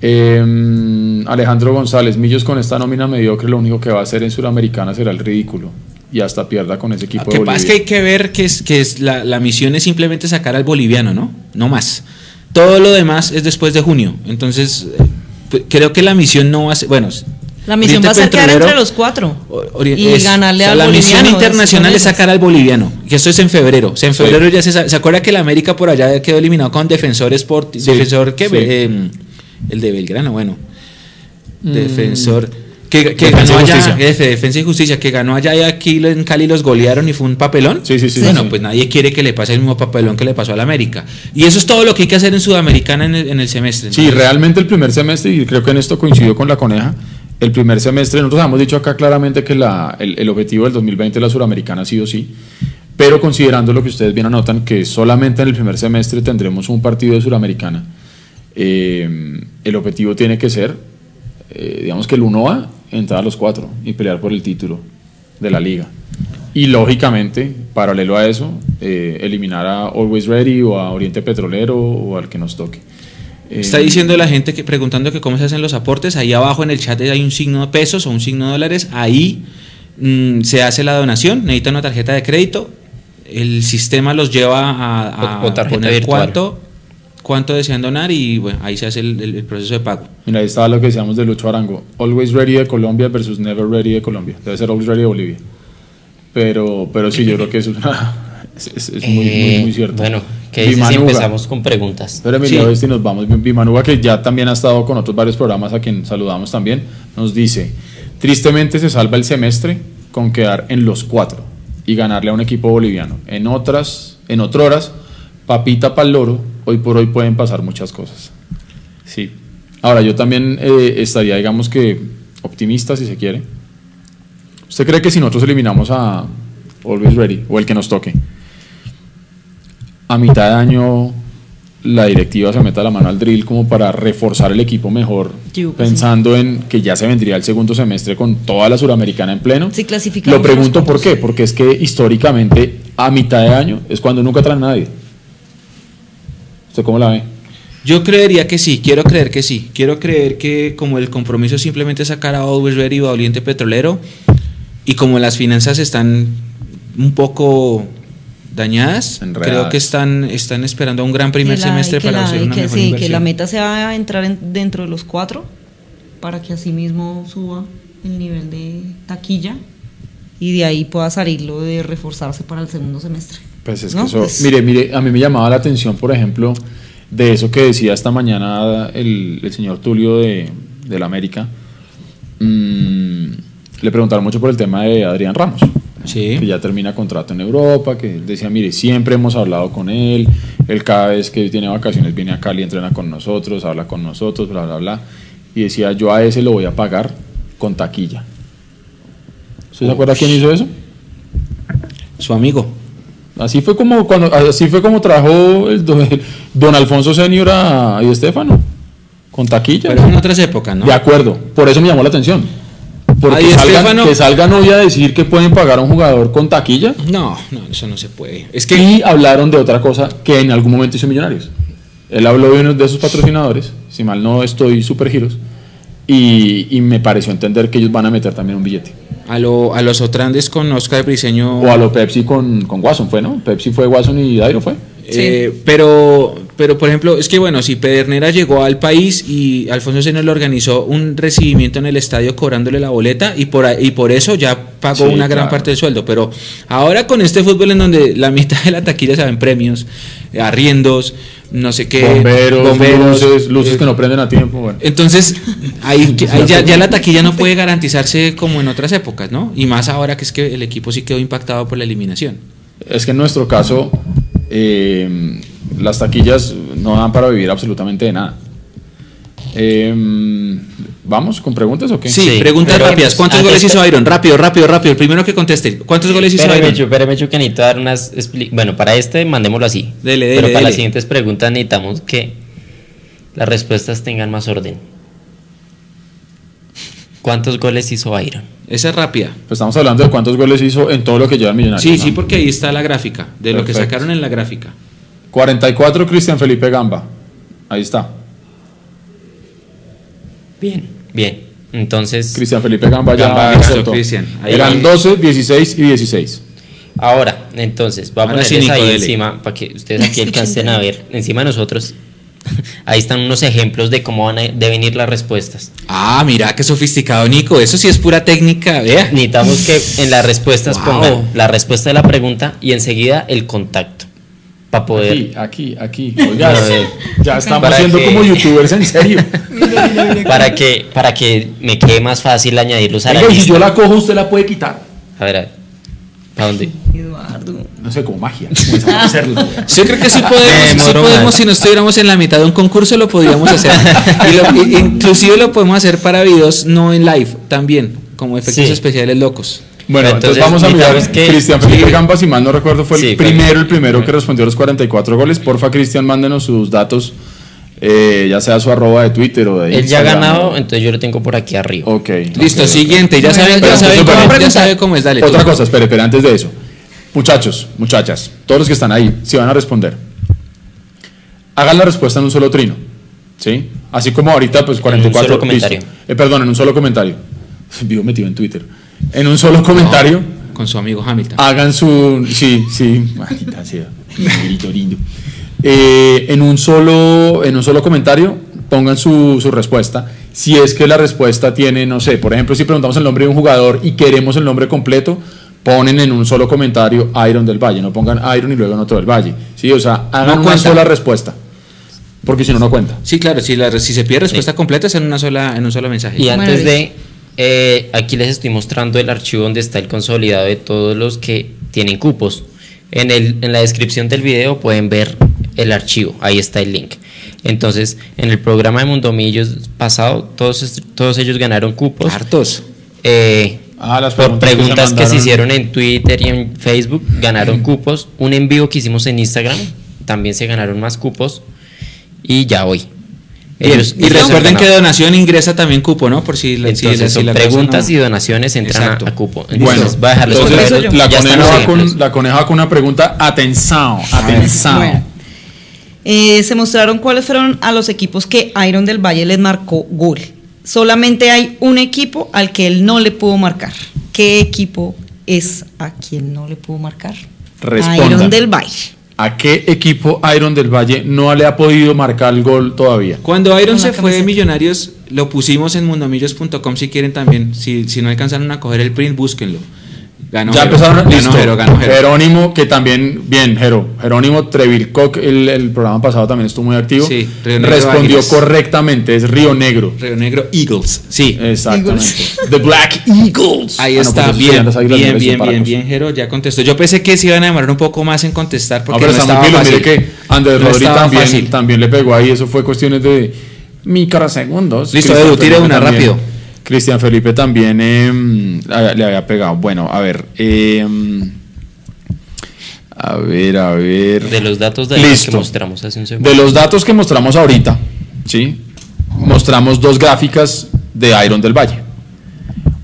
Em, Alejandro González, Millos con esta nómina mediocre lo único que va a hacer en Suramericana será el ridículo. Y hasta pierda con ese equipo Lo que de pasa es que hay que ver que, es, que es la, la misión es simplemente sacar al boliviano, ¿no? No más. Todo lo demás es después de junio. Entonces, eh, creo que la misión no va a ser. Bueno, La misión Oriente va a ser quedar Petrolero- entre los cuatro. Y es- ganarle o sea, al La misión boliviano, internacional es es con sacar al boliviano. Que esto es en febrero. O sea, en Sí. febrero ya se, se acuerda que la América por allá quedó eliminado con Defensor Sport. Sí, Defensor, ¿qué? sí. Eh, el de Belgrano, bueno. Defensor. Que, ganó allá. F, Defensa y Justicia, que ganó allá y aquí en Cali los golearon y fue un papelón. Sí, sí, sí, Bueno, sí. pues nadie quiere que le pase el mismo papelón que le pasó al América. Y eso es todo lo que hay que hacer en Sudamericana en el, en el semestre. Sí, realmente el primer semestre, y creo que en esto coincidió con la coneja, el primer semestre, nosotros hemos dicho acá claramente que la- el, el objetivo del 2020 de la Suramericana ha sido sí, pero considerando lo que ustedes bien anotan, que solamente en el primer semestre tendremos un partido de Suramericana, eh, el objetivo tiene que ser, eh, digamos que el 1A, entrar a los cuatro y pelear por el título de la liga. Y lógicamente, paralelo a eso, eh, eliminar a Always Ready o a Oriente Petrolero o al que nos toque. Está Eh, diciendo la gente que preguntando que cómo se hacen los aportes. Ahí abajo en el chat hay un signo de pesos o un signo de dólares. Ahí mm, se hace la donación. Necesita una tarjeta de crédito. El sistema los lleva a, a O- o tarjeta poner virtual. cuánto, cuánto desean donar y bueno, ahí se hace el, el- el proceso de pago. Mira, ahí estaba lo que decíamos de Lucho Arango. Always ready de Colombia versus never ready de Colombia. Debe ser always ready de Bolivia. Pero, pero sí, yo creo que eso es, una- es, es- es muy, muy, Eh, muy cierto. Bueno, ¿qué dices si empezamos con preguntas? Pero Emilio, Sí. si nos vamos. Bimanuga, que ya también ha estado con otros varios programas a quien saludamos también, nos dice, tristemente se salva el semestre con quedar en los cuatro y ganarle a un equipo boliviano. En otras, en otras horas, papita pa'l loro, hoy por hoy pueden pasar muchas cosas. Sí. Ahora, yo también eh, estaría, digamos que, optimista si se quiere. ¿Usted cree que si nosotros eliminamos a Always Ready, o el que nos toque, a mitad de año la directiva se meta la mano al drill como para reforzar el equipo mejor, Yo, pensando en que ya se vendría el segundo semestre con toda la suramericana en pleno. Sí, clasificamos Lo pregunto por qué, porque es que históricamente a mitad de año es cuando nunca traen a nadie. ¿Usted cómo la ve? Yo creería que sí, quiero creer que sí. Quiero creer que como el compromiso es simplemente sacar a Always Ready o a Oriente Petrolero y como las finanzas están un poco dañadas, Enredadas. creo que están, están esperando a un gran primer la- semestre para la- hacer una que, mejor sí, que la meta sea entrar en- dentro de los cuatro para que así mismo suba el nivel de taquilla y de ahí pueda salir lo de reforzarse para el segundo semestre. Pues es ¿No? que eso, Pues- mire, mire, a mí me llamaba la atención, por ejemplo, de eso que decía esta mañana el, el señor Tulio de, de la América. Mm, le preguntaron mucho por el tema de Adrián Ramos, Sí. que ya termina contrato en Europa, que decía, mire, siempre hemos hablado con él, él cada vez que tiene vacaciones viene a Cali, entrena con nosotros, habla con nosotros, bla, bla, bla. Y decía, yo a ese lo voy a pagar con taquilla. ¿Usted se acuerda quién hizo eso? Su amigo. Así fue como cuando así fue como trajo el don, el don Alfonso Senior a, Estefano con taquilla. Pero en otras épocas, ¿no? De acuerdo, por eso me llamó la atención. Porque A Di salgan, Stéfano- que salgan hoy a decir que pueden pagar a un jugador con taquilla No, no, eso no se puede. Es que y hablaron de otra cosa que en algún momento hizo Millonarios. Él habló de uno de sus patrocinadores, si mal no estoy, Super Giros, y, y me pareció entender que ellos van a meter también un billete. a, lo, a los Otrandes con Oscar Briseño. O a lo Pepsi con, con Watson, ¿fue, no? Pepsi fue Watson y Dairo, ¿fue? Eh, pero, pero, por ejemplo, es que bueno, si Pedernera llegó al país y Alfonso Seno le organizó un recibimiento en el estadio cobrándole la boleta y por, y por eso ya pagó Sí, una gran claro. parte del sueldo. Pero ahora con este fútbol en donde la mitad de la taquilla se va en premios, eh, arriendos, no sé qué, Bomberos, luces, luces eh, que no prenden a tiempo. Bueno. Entonces, ahí ya, ya la taquilla no puede garantizarse como en otras épocas, ¿no? Y más ahora que es que el equipo sí quedó impactado por la eliminación. Es que en nuestro caso, eh, las taquillas no dan para vivir absolutamente de nada. Eh, ¿Vamos con preguntas o qué? Sí, Sí, preguntas pero rápidas. ¿Cuántos antes goles hizo Iron? Rápido, rápido, rápido. El primero que conteste. ¿Cuántos goles hizo Iron? Chu, espérame, Chu, que necesito dar unas... Bueno, para este mandémoslo así. Dele, dele, Pero para dele. las siguientes preguntas necesitamos que las respuestas tengan más orden. ¿Cuántos goles hizo Iron? Esa es rápida. Pues estamos hablando de cuántos goles hizo en todo lo que lleva el Millonarios. Sí, ¿no? sí, porque ahí está la gráfica, de lo que sacaron en la gráfica. 44 Cristian Felipe Gamba. Ahí está. Bien, bien. Entonces, Cristian Felipe Gamba ya Gamba. Ahí Eran va. 12, 16 y 16. ahora, entonces, vamos Ahora a ponerles ahí encima para que ustedes aquí alcancen a ver, encima de nosotros. Ahí están unos ejemplos de cómo van a deben ir las respuestas. Ah, mira, qué sofisticado, Nico. Eso sí es pura técnica, vea. Necesitamos que en las respuestas Wow. pongan la respuesta de la pregunta y enseguida el contacto. Para poder. Aquí, aquí, aquí. Oiga, ya estamos Para siendo que- como youtubers en serio. Para que, para que me quede más fácil añadirlos a la Oiga, y si yo la cojo, usted la puede quitar. A ver, a ver. ¿Para dónde? Eduardo. No sé, como magia. Hacerlo. Yo creo que sí podemos, sí podemos si no estuviéramos en la mitad de un concurso, lo podríamos hacer. Y lo- inclusive lo podemos hacer para videos no en live, también, como efectos Sí. especiales locos. Bueno, entonces, Entonces, vamos a mirar. que- Cristian Felipe sí. Gamba, si mal no recuerdo, fue el Sí, fue- primero, el primero que respondió a los 44 goles. Porfa, Cristian, mándenos sus datos, eh, ya sea su arroba de Twitter o de Él ya ha ganado, entonces yo lo tengo por aquí arriba. Ok. Listo, ok, ok. siguiente. Ya saben, ya saben, entonces, cómo, ya saben cómo es. Dale. Otra tú. cosa, espere, espere, antes de eso. Muchachos, muchachas, todos los que están ahí, si van a responder, hagan la respuesta en un solo trino. ¿Sí? Así como ahorita, pues 44. solo comentario. Eh, perdón, en un solo comentario. Vivo metido en Twitter. En un solo comentario. Con su amigo Hamilton. Hagan su. Sí, sí. Maldita sea. Lindo, lindo. Eh, en, un solo, en un solo comentario, pongan su, su respuesta. Si es que la respuesta tiene, no sé, por ejemplo, si preguntamos el nombre de un jugador y queremos el nombre completo, ponen en un solo comentario Iron del Valle. No pongan Iron y luego en otro del Valle. Sí, o sea, hagan No una sola respuesta. Porque si no, no cuenta. Sí, claro, si, la, si se pide respuesta completa es en, una sola, en un solo mensaje. Y antes de, eh, aquí les estoy mostrando el archivo donde está el consolidado de todos los que tienen cupos. En, el, en la descripción del video pueden ver el archivo, ahí está el link. Entonces, en el programa de Mundomillos pasado, todos, todos ellos ganaron cupos. Hartos. Eh, Ah, las por preguntas que se preguntas que se, hicieron en Twitter y en Facebook, ganaron cupos. Un en vivo que hicimos en Instagram, también se ganaron más cupos. Y ya hoy. Y recuerden que donación ingresa también cupo, ¿no? Por si la, si la- Entonces, si la preguntas no- y donaciones entran a, Exacto. a cupo. Bueno, Entonces, voy a dejarles entonces, la, coneja va con, la coneja va con una pregunta. Atención, atención. Bueno. Eh, se mostraron cuáles fueron a los equipos que Iron del Valle les marcó gol. Solamente hay un equipo al que él no le pudo marcar. ¿Qué equipo es a quien no le pudo marcar? Respondan. Iron del Valle. ¿A qué equipo Iron del Valle no le ha podido marcar el gol todavía? Cuando Iron se fue de. Millonarios, lo pusimos en mundomillos.com si quieren también. Si, si no alcanzaron a coger el print, búsquenlo. Ganó ya Jero, empezaron, ganó listo. Jero, ganó Jero. Jerónimo, que también, bien, Jero, Jerónimo Trevilcock, el, el programa pasado también estuvo muy activo. Sí, Río Negro Respondió Águilas. correctamente, es Río Negro. Río Negro Eagles. Sí. Exactamente. Eagles. The Black Eagles. Ahí Ah, no, está, pues bien, bien, bien, bien, bien, Jero, ya contestó. Yo pensé que se iban a demorar un poco más en contestar No, porque pero no, está estaba fácil. Mire que Andrés No también, fácil. también le pegó ahí, eso fue cuestiones de microsegundos. Listo, Edu, tire una, también- rápido. Cristian Felipe también eh, le había pegado. Bueno, a ver. eh, a ver, a ver. De los datos de que mostramos hace un segundo. De los datos que mostramos ahorita, ¿sí? Mostramos dos gráficas de Iron del Valle.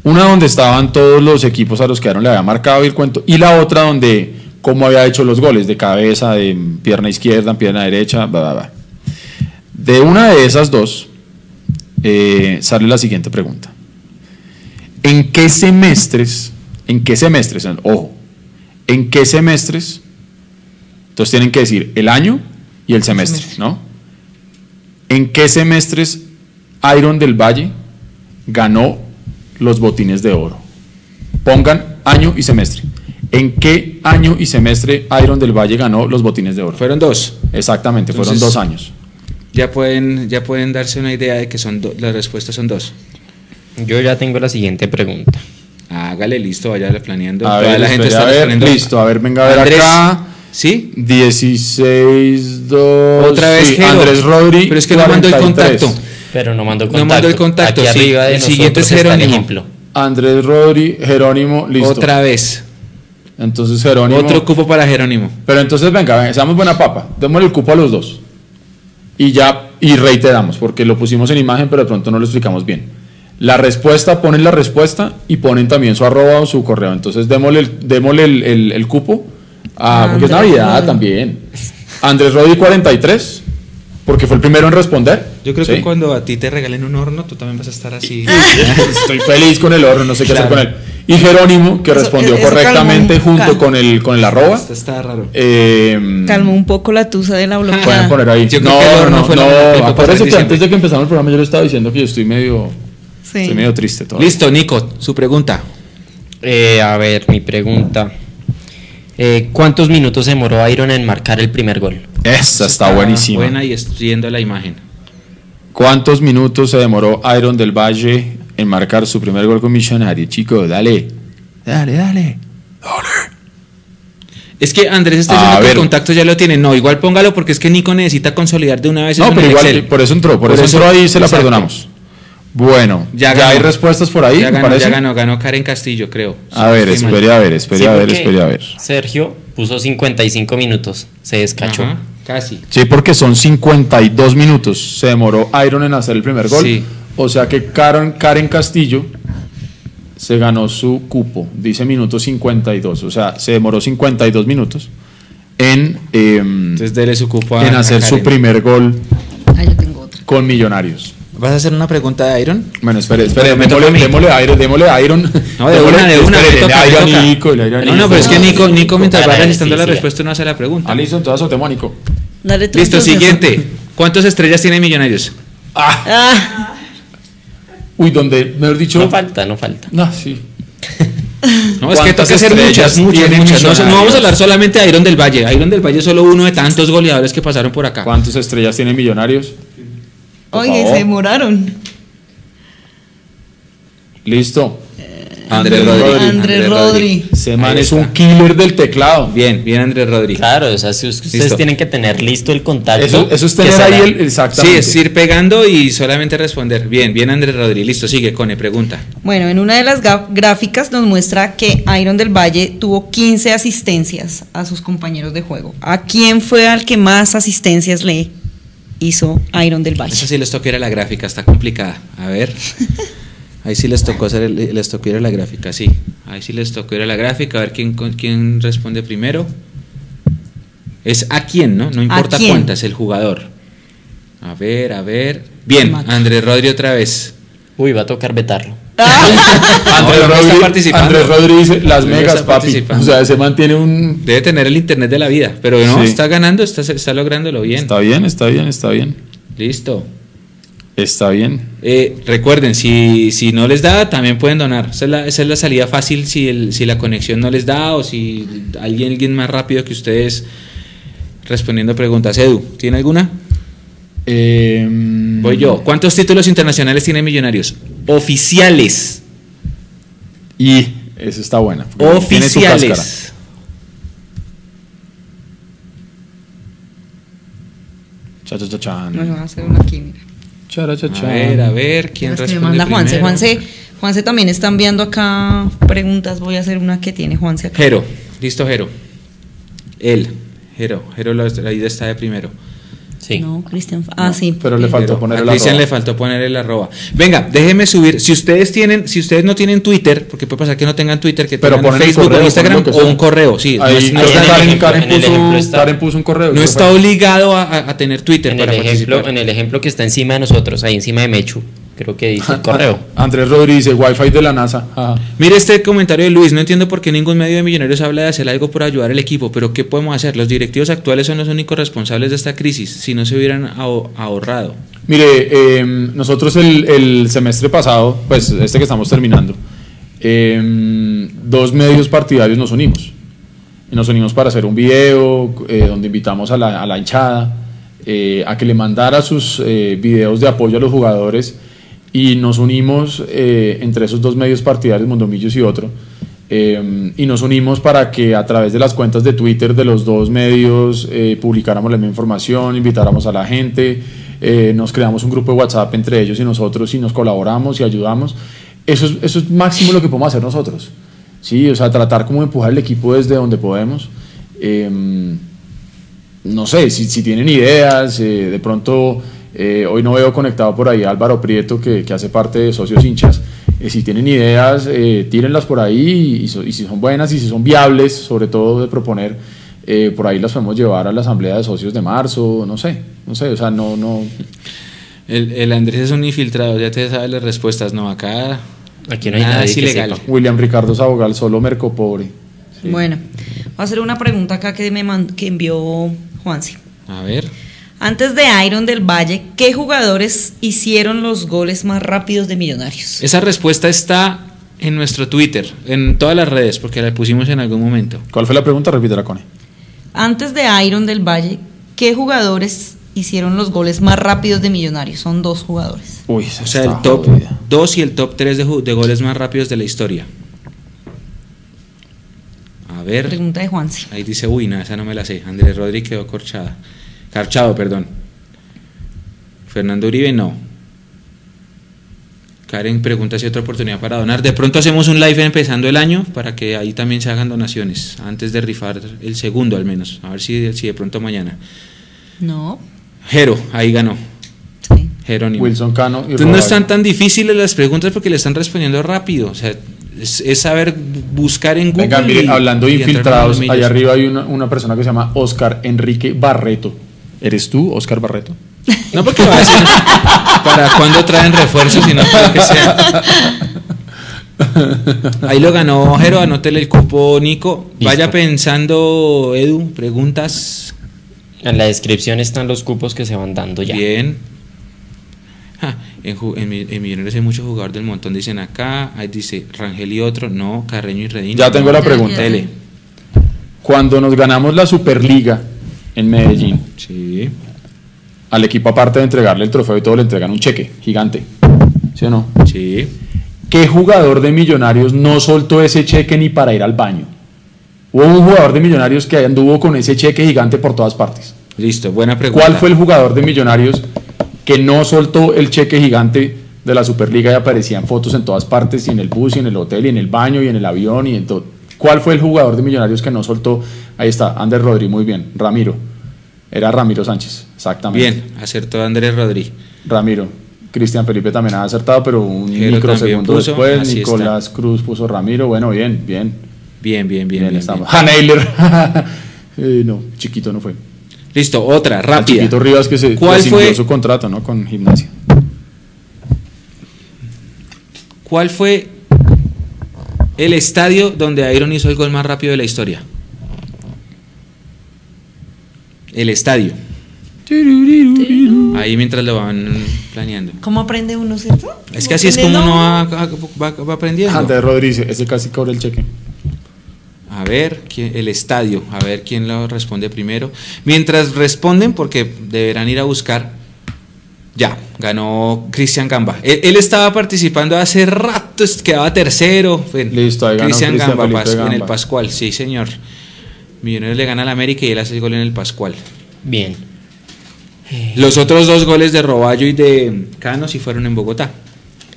Una donde estaban todos los equipos a los que Iron le había marcado y el cuento, y la otra donde cómo había hecho los goles, de cabeza, de pierna izquierda, pierna derecha, bla, bla, bla. De una de esas dos eh, sale la siguiente pregunta. ¿En qué semestres, en qué semestres, ojo, en qué semestres entonces tienen que decir el año y el semestre, semestre. ¿no? ¿En qué semestres Iron del Valle ganó los botines de oro? Pongan año y semestre. ¿En qué año y semestre Iron del Valle ganó los botines de oro? Fueron dos. Exactamente, fueron dos años. Ya pueden, ya pueden darse una idea de que son do- las respuestas son dos. Yo ya tengo la siguiente pregunta. Hágale, listo, vaya planeando. A Toda ver, la gente está a ver, listo, a ver, venga a ver Andrés, acá. ¿Sí? 16, 2. Otra vez sí. Andrés Rodri. Pero es que no mandó el 43. contacto. Pero no mandó No contacto. mandó el contacto, Aquí sí. arriba de El siguiente es Jerónimo. ejemplo. Andrés Rodri, Jerónimo, listo. Otra vez. Entonces Jerónimo. Otro cupo para Jerónimo. Pero entonces venga, venga, seamos buena papa, démosle el cupo a los dos. Y ya, y reiteramos, porque lo pusimos en imagen, pero de pronto no lo explicamos bien. La respuesta, ponen la respuesta y ponen también su arroba o su correo. Entonces démosle el, démosle el, el- el cupo, a, porque es Andrés Navidad Rodri. también. Andrés Rodri 43, porque fue el primero en responder. Yo creo ¿sí? que cuando a ti te regalen un horno, tú también vas a estar así. Estoy feliz con el horno, no sé qué hacer con él. Y Jerónimo, que Eso- respondió eso correctamente calmó, junto calmó. con el, con el arroba. Esto está raro. Eh, Calmó un poco la tusa de la Pueden bloqueada. poner ahí. Yo creo no, que no, no, pasar acuérdese en que antes de que empezamos el programa yo le estaba diciendo que yo estoy medio, Sí. estoy medio triste todavía. Listo, Nico, su pregunta. Eh, a ver, mi pregunta. Eh, ¿Cuántos minutos se demoró Iron en marcar el primer gol? Esa está buenísima. Buena y estoy viendo la imagen. ¿Cuántos minutos se demoró Iron del Valle en marcar su primer gol con Millonario? Chico, dale. Dale, dale. Es que Andrés está diciendo que el contacto ya lo tiene. No, igual póngalo porque es que Nico necesita consolidar de una vez. No, pero igual, Excel. por eso entró, por, Por eso, eso, entró ahí se la perdonamos. Bueno, Ya hay respuestas por ahí, ya ¿me ganó, parece? ya ganó, ganó Karen Castillo, creo. A ver, espere a ver, espere Sí, a ver, espere a ver. Sergio puso 55 minutos. Se descachó. Ajá, casi. Sí, porque son 52 minutos. Se demoró Iron en hacer el primer gol. Sí. O sea que Karen, Karen Castillo se ganó su cupo. Dice minuto 52. O sea, se demoró 52 minutos en, em, Entonces dele su cupo a en hacer a su primer gol Ah, yo tengo otra. con Millonarios. ¿Vas a hacer una pregunta de Iron? Bueno, espere, espere, a démosle, démosle a Iron, démosle a Iron. No, de Démosle- una, de una, espere, me toca, le me a toca. Nico, le a No, Nico. no, pero es que Nico, Nico mientras va registrando sí, la sí. respuesta no hace la pregunta. Ah, listo, entonces azotemos a Nico. Listo, siguiente. ¿Cuántas estrellas tiene Millonarios? Ah, Uy, donde, mejor dicho. No falta, no falta. No, sí. No, es que ¿Cuántas toca hacer muchas, muchas, muchas. No, no vamos a hablar solamente de Iron del Valle. Iron del Valle es solo uno de tantos goleadores que pasaron por acá. ¿Cuántas estrellas tiene Millonarios? Oye, se demoraron. Listo. Andrés Rodri. Rodri. Andrés Rodri. Ese man es un killer del teclado. Bien, bien Andrés Rodri. Claro, o sea, si ustedes Listo. tienen que tener listo el contacto. Eso, eso es tener ahí el. Sí, Exactamente. es ir pegando y solamente responder. Bien, bien Andrés Rodri. Listo, sigue, Cone, pregunta. Bueno, en una de las gráficas nos muestra que Iron del Valle tuvo 15 asistencias a sus compañeros de juego. ¿A quién fue al que más asistencias le hizo Iron del Valle? Esa sí les tocó ir a la gráfica, está complicada. A ver. Ahí sí les tocó hacer el- les tocó ir a la gráfica, sí. Ahí sí les tocó ir a la gráfica, a ver quién, con- quién responde primero. Es a quién, ¿no? No importa cuántas, el jugador. A ver, a ver. Bien. Andrés Rodri otra vez. Uy, va a tocar vetarlo. Andrés, No, no está Rodri, participando. Andrés Rodri dice las megas, papi. O sea, ese man tiene un. Debe tener el internet de la vida, pero no, Sí. está ganando, está, está lográndolo bien. Está bien, está bien, está bien. Listo. Está bien. Eh, recuerden, si, si no les da, también pueden donar. Esa es la, esa es la salida fácil si, el, si la conexión no les da o si alguien, alguien más rápido que ustedes respondiendo preguntas. Edu, ¿tiene alguna? Eh, Voy yo. ¿Cuántos títulos internacionales tiene Millonarios? Oficiales. Y esa está buena. Oficiales. Cha, cha, cha, chan. Bueno, voy a hacer una aquí, mira. Chara, cha, A ver, a ver, ¿quién que responde manda Juanse. Juanse, Juanse también está enviando acá preguntas. Voy a hacer una que tiene Juanse acá. Jero, listo, Jero. Él, Jero, Jero lo- ahí está de primero. Sí. No, Cristian. Ah, sí. Pero le faltó Pero poner el Cristian arroba. le faltó poner el arroba. Venga, déjeme subir. Si ustedes tienen, si ustedes no tienen Twitter, porque puede pasar que no tengan Twitter, que Pero tengan el Facebook correo, o Instagram o un correo. Sí, Ahí no, está, que Karen, ejemplo- Karen en el puso, ejemplo está. Karen puso un correo. no eso está fue. obligado a, tener Twitter En el, para ejemplo, participar. en el ejemplo que está encima de nosotros, ahí encima de Mechu, creo que dice el correo. Andrés Rodríguez Wi-Fi de la NASA. Ajá. Mire este comentario de Luis, no entiendo por qué ningún medio de millonarios habla de hacer algo por ayudar al equipo, pero ¿qué podemos hacer? Los directivos actuales son los únicos responsables de esta crisis, si no se hubieran aho- ahorrado. Mire, eh, nosotros el, el semestre pasado, pues este que estamos terminando, eh, dos medios partidarios nos unimos. Y nos unimos para hacer un video eh, donde invitamos a la, a la hinchada eh, a que le mandara sus eh, videos de apoyo a los jugadores y nos unimos eh, entre esos dos medios partidarios, Mondomillos y otro, eh, y nos unimos para que a través de las cuentas de Twitter de los dos medios eh, publicáramos la misma información, invitáramos a la gente, eh, nos creamos un grupo de WhatsApp entre ellos y nosotros y nos colaboramos y ayudamos. Eso es, eso es máximo lo que podemos hacer nosotros. Sí, o sea, tratar como empujar el equipo desde donde podemos. Eh, no sé, si, si tienen ideas, eh, de pronto eh, hoy no veo conectado por ahí a Álvaro Prieto, que, que hace parte de Socios Hinchas. Eh, si tienen ideas, eh, tírenlas por ahí y, so- y si son buenas y si son viables, sobre todo de proponer, eh, por ahí las podemos llevar a la asamblea de socios de marzo, no sé, no sé, o sea, no, no, El, el Andrés es un infiltrado, ya te sabes las respuestas, no, acá Aquí no hay nada nadie es ilegal. sepa. William Ricardo Sabogal, solo merco pobre. Sí. Bueno, voy a hacer una pregunta acá que me mand- que envió Juanse. A ver, Antes de Iron del Valle, ¿qué jugadores hicieron los goles más rápidos de Millonarios? esa respuesta está en nuestro Twitter, en todas las redes, porque la pusimos en algún momento. ¿Cuál fue la pregunta? Repítela, Cone. Antes de Iron del Valle, ¿qué jugadores hicieron los goles más rápidos de Millonarios? Son dos jugadores. Uy, O sea, el top jodida. 2 y el top 3 de, de goles más rápidos de la historia. A ver, Pregunta de Juanse. ahí dice, uy, no, esa no me la sé. Andrés Rodríguez quedó corchada. Carchado, perdón. Fernando Uribe, no. Karen pregunta si hay otra oportunidad para donar. De pronto hacemos un live empezando el año para que ahí también se hagan donaciones, antes de rifar el segundo al menos. A ver si, si de pronto mañana. No. Jero, ahí ganó. Sí. Jerónimo. Wilson Cano y Entonces no están tan difíciles las preguntas porque le están respondiendo rápido. O sea, es, es saber buscar en Google. Venga, mire, y- hablando de infiltrados, allá arriba hay una, una persona que se llama Oscar Enrique Barreto. ¿Eres tú, Oscar Barreto? No porque va a decir para cuándo traen refuerzos, sino para que sea. Ahí lo ganó Jero, anótele el cupo Nico. Vaya Listo. pensando, Edu, preguntas. En la descripción están los cupos que se van dando ya. Bien. Ja, en, en, mi- en Millonarios hay muchos jugadores del montón, dicen acá. Ahí dice Rangel y otro, no, Carreño y Redín. Ya tengo la pregunta. Dele. Cuando nos ganamos la Superliga en Medellín, Sí. al equipo aparte de entregarle el trofeo y todo le entregan un cheque gigante. ¿Sí o no? Sí. ¿Qué jugador de Millonarios no soltó ese cheque ni para ir al baño? Hubo un jugador de Millonarios que anduvo con ese cheque gigante por todas partes. Listo, buena pregunta. ¿Cuál fue el jugador de Millonarios que no soltó el cheque gigante de la Superliga y aparecían fotos en todas partes, y en el bus, y en el hotel, y en el baño, y en el avión, y en todo? ¿Cuál fue el jugador de Millonarios que no soltó? Ahí está, Ander Rodri, muy bien. Ramiro. Era Ramiro Sánchez, exactamente. Bien, acertó Andrés Rodríguez. Ramiro. Cristian Felipe también ha acertado, pero un Jero microsegundo puso, después. Nicolás Cruz puso Ramiro. Bueno, bien, bien. Bien, bien, bien. Bien, estamos. Eh, no, chiquito no fue. Listo, otra, rápida. Chiquito Rivas que se ¿Cuál fue? su contrato, ¿no? Con gimnasia. ¿Cuál fue el estadio donde Iron hizo el gol más rápido de la historia? El estadio. Ahí mientras lo van planeando. ¿Cómo aprende uno, cierto? Es que así es como uno va, va- va aprendiendo. Ander Rodríguez, ese casi cobra el cheque. A ver, ¿quién- el estadio, a ver quién lo responde primero. Mientras responden, porque deberán ir a buscar, ya, ganó Cristian Gamba. Él, él estaba participando hace rato, quedaba tercero. Listo, ahí ganó Cristian Gamba, en el. Pascual, sí señor. Millonarios le gana al América y él hace el gol en el Pascual. Bien. Los otros dos goles de Roballo y de Cano sí fueron en Bogotá.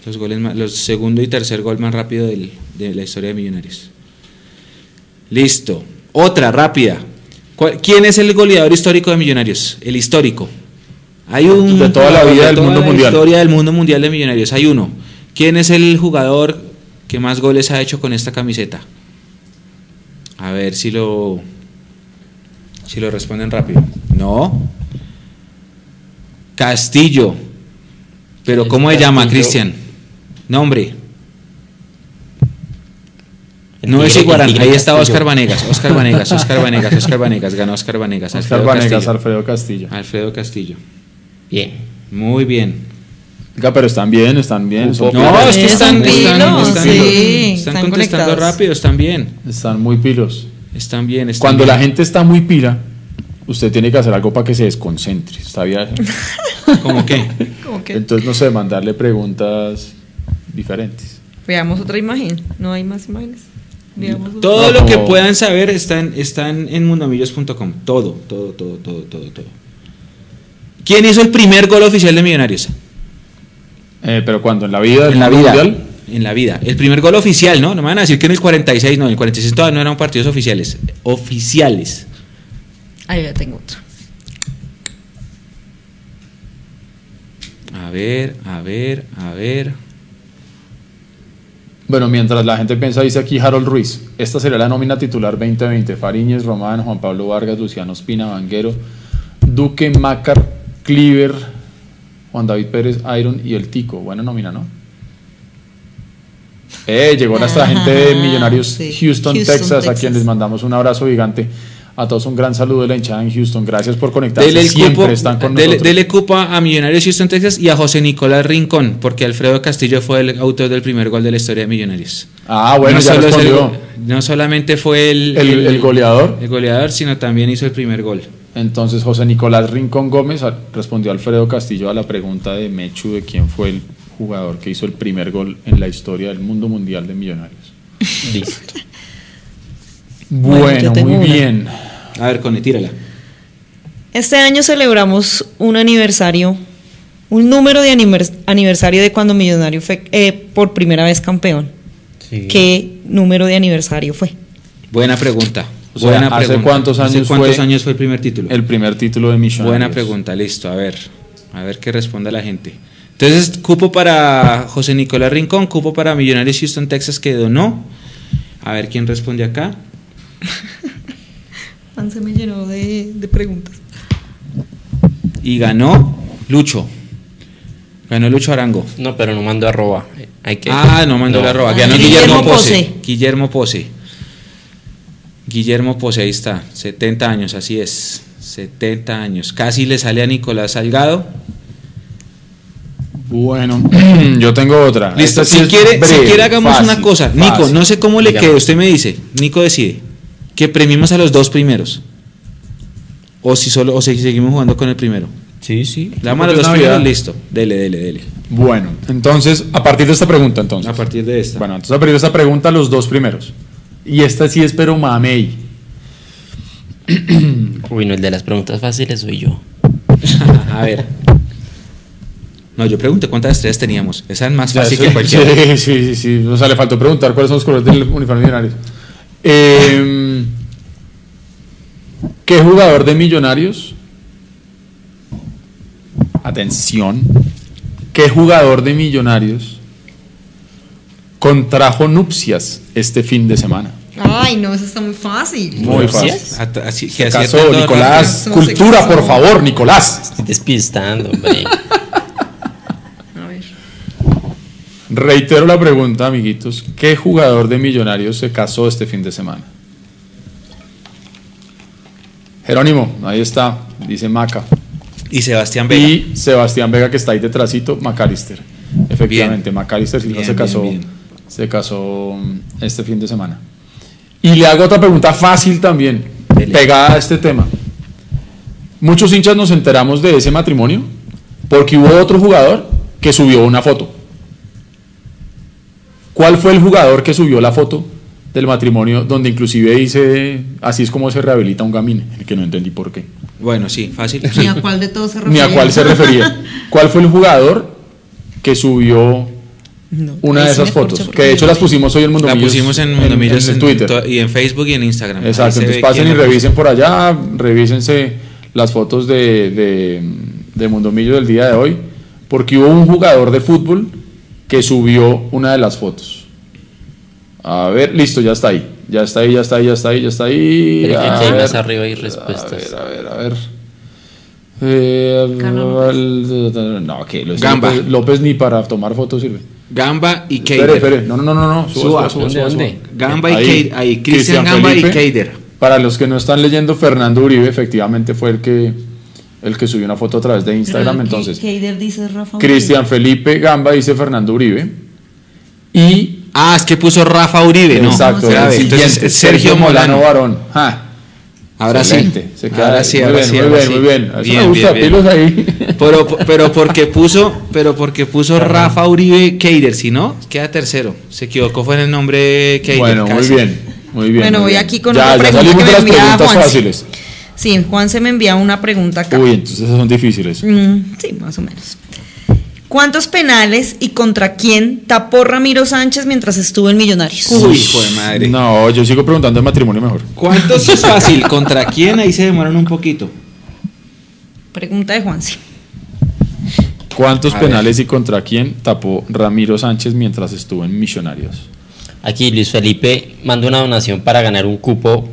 Los goles más- los segundo y tercer gol más rápido del- de la historia de Millonarios. Listo. Otra rápida. ¿Cuál- ¿Quién es el goleador histórico de Millonarios? El histórico. Hay un De toda la vida del toda mundo la mundial. historia del mundo mundial de Millonarios. Hay uno. ¿Quién es el jugador que más goles ha hecho con esta camiseta? A ver si lo si lo responden rápido. No. Castillo. Pero ¿cómo se llama. Cristian? Nombre. El No es Iguarán, ahí está Castillo. Oscar Vanegas, Oscar Vanegas, Oscar Vanegas, Oscar Vanegas, ganó Oscar Vanegas, Oscar Alfredo Vanegas, Castillo. Alfredo Castillo. Alfredo Castillo. Bien. Muy bien. Oiga, pero están bien, están bien. son- No, es que Sí, están, están, están- sí, están están contestando conectados. rápido, están bien. Están muy pilos. Están bien, están Cuando bien. la gente está muy pila, usted tiene que hacer algo para que se desconcentre. ¿Está bien? ¿Cómo qué? Entonces, no sé, mandarle preguntas diferentes. Veamos otra imagen. ¿No hay más imágenes? Veamos otra. Todo lo que puedan saber están, están en mundomillos.com. Todo, todo, todo, todo, todo, todo. ¿Quién hizo el primer gol oficial de Millonarios? Eh, pero cuando en la vida En la vida. mundial, En la vida. El primer gol oficial, ¿no? No me van a decir que en el 46, no, en el 46 todavía no eran partidos oficiales. Oficiales. Ahí ya tengo otra. A ver, a ver, a ver. Bueno, mientras la gente piensa, dice aquí Harold Ruiz. Esta sería la nómina titular 2020. Fariñez, Román, Juan Pablo Vargas, Luciano Espina, Vanguero, Duque, Macar, Cleaver, Juan David Pérez, Iron y el Tico. Buena nómina, ¿no? Eh, llegó nuestra gente de Millonarios Sí. Houston, Houston, Texas, a quien les mandamos un abrazo gigante. A todos un gran saludo de la hinchada en Houston. Gracias por conectarse. Dele, el Siempre cupo, están con dele, nosotros. dele cupo a Millonarios Houston, Texas y a José Nicolás Rincón, porque Alfredo Castillo fue el autor del primer gol de la historia de Millonarios. Ah, bueno, no, ya el respondió. no solamente fue el, El- el goleador. el goleador, sino también hizo el primer gol. Entonces José Nicolás Rincón Gómez a- respondió a Alfredo Castillo a la pregunta de Mechu de quién fue el jugador que hizo el primer gol en la historia del mundo mundial de Millonarios. Listo. Bueno, muy una. bien. A ver, Cone, tírala. Este año celebramos un aniversario, un número de anivers- aniversario de cuando Millonario fue eh, por primera vez campeón. Sí. ¿Qué número de aniversario fue? Buena pregunta. O sea, Buena ¿hace pregunta. cuántos ¿Hace años cuántos fue años fue el primer título? El primer título de Millonarios. Buena pregunta, listo. A ver, a ver qué responde la gente. Entonces, cupo para José Nicolás Rincón, cupo para Millonarios Houston, Texas, que donó. A ver quién responde acá. Juan se me llenó de, de preguntas. Y ganó Lucho. Ganó Lucho Arango. No, pero no mandó arroba. Hay que... Ah, no mandó la arroba. Ah, Ganó Guillermo Guillermo Pose. Pose. Guillermo Pose. Guillermo Pose, ahí está. 70 años, así es. 70 años. Casi le sale a Nicolás Salgado. Bueno, yo tengo otra. Listo, sí si quiere, breve, si quiere hagamos fácil, una cosa. Nico, fácil. no sé cómo le quede, usted me dice. Nico decide. Que premiemos a los dos primeros. O si solo, o si seguimos jugando con el primero. Sí, sí. Le damos a los dos primeros, listo. Dele, dele, dele. Bueno, entonces, a partir de esta pregunta, entonces. A partir de esta. Bueno, entonces a partir de esta pregunta, los dos primeros. Y esta sí es, pero mamey. Uy, no, el de las preguntas fáciles soy yo. a ver. No, yo pregunté cuántas estrellas teníamos. Esa es más fácil sí, que cualquiera. Sí, sí, sí, sí. O sea, le faltó preguntar cuáles son los colores del uniforme millonario. Eh, ¿Qué jugador de Millonarios? Atención. ¿Qué jugador de Millonarios contrajo nupcias este fin de semana? Ay, no, eso está muy fácil. Muy fácil. Así- que Se casó, Nicolás. Cultura, casó. por favor, Nicolás. Estoy despistando, hombre. A ver. Reitero la pregunta, amiguitos. ¿Qué jugador de Millonarios se casó este fin de semana? Jerónimo, ahí está, dice Maca. Y Sebastián Vega. Y Sebastián Vega, que está ahí detrásito, Macalister. Efectivamente, Silva Bien, se casó, bien. se casó mm, este fin de semana. Y le hago otra pregunta fácil también, Dele. pegada a este tema. Muchos hinchas nos enteramos de ese matrimonio porque hubo otro jugador que subió una foto. ¿Cuál fue el jugador que subió la foto del matrimonio donde inclusive dice así es como se rehabilita un gamine? El que no entendí por qué. Bueno, sí, fácil. Ni a cuál de todos se Ni refiere. a cuál se refería. ¿Cuál fue el jugador que subió No, una de esas fotos? Que de hecho las pusimos hoy en Mundo La Millos pusimos en Mundo Millos en en Twitter. y en Facebook y en Instagram. Exacto, entonces pasen y revisen por allá, revísense las fotos de, de, de Mundo Millo del día de hoy, porque hubo un jugador de fútbol que subió una de las fotos. A ver, listo, ya está ahí. Ya está ahí, ya está ahí, ya está ahí, ya está ahí. Pero A ver, más arriba hay A respuestas. ver, a ver, a ver. Eh, no, que Gamba. López, López ni para tomar fotos sirve. Gamba y Espere, Keider. espere. No, no, no, no, no. Suba, suba, Suba. suba, ¿Dónde, suba, dónde? suba. Gamba y Ahí. Keider. Ahí, Cristian Gamba y. Keider. Para los que no están leyendo, Fernando Uribe efectivamente fue el que el que subió una foto a través de Instagram. Pero Entonces, Keider dice Rafa. Cristian Felipe Gamba dice Fernando Uribe. Y Ah, es que puso Rafa Uribe, ¿no? exacto, Grave. el Entonces, siguiente, Sergio Molano. Varón. Ja, Ahora sí. Se queda Ahora sí, muy ahora bien, sí, muy bien, muy bien. Me gusta, bien, bien. pilos ahí. Pero, pero porque puso, pero porque puso Rafa Uribe Keider, si no, queda tercero. Se equivocó fue en el nombre Keider. bueno, muy bien, muy bien. Bueno, muy voy bien. aquí con ya, otra ya pregunta que me las envía preguntas Juanse. fáciles. Sí, Juan se me envía una pregunta acá. Uy, entonces esas son difíciles. Mm, sí, más o menos. ¿Cuántos penales y contra quién tapó Ramiro Sánchez mientras estuvo en Millonarios? Uy, hijo de madre. No, yo sigo preguntando de matrimonio mejor. ¿Cuántos es fácil? ¿Contra quién? Ahí se demoran un poquito. Pregunta de Juanse. ¿Cuántos A penales y contra quién tapó Ramiro Sánchez mientras estuvo en Millonarios? Aquí Luis Felipe mandó una donación para ganar un cupo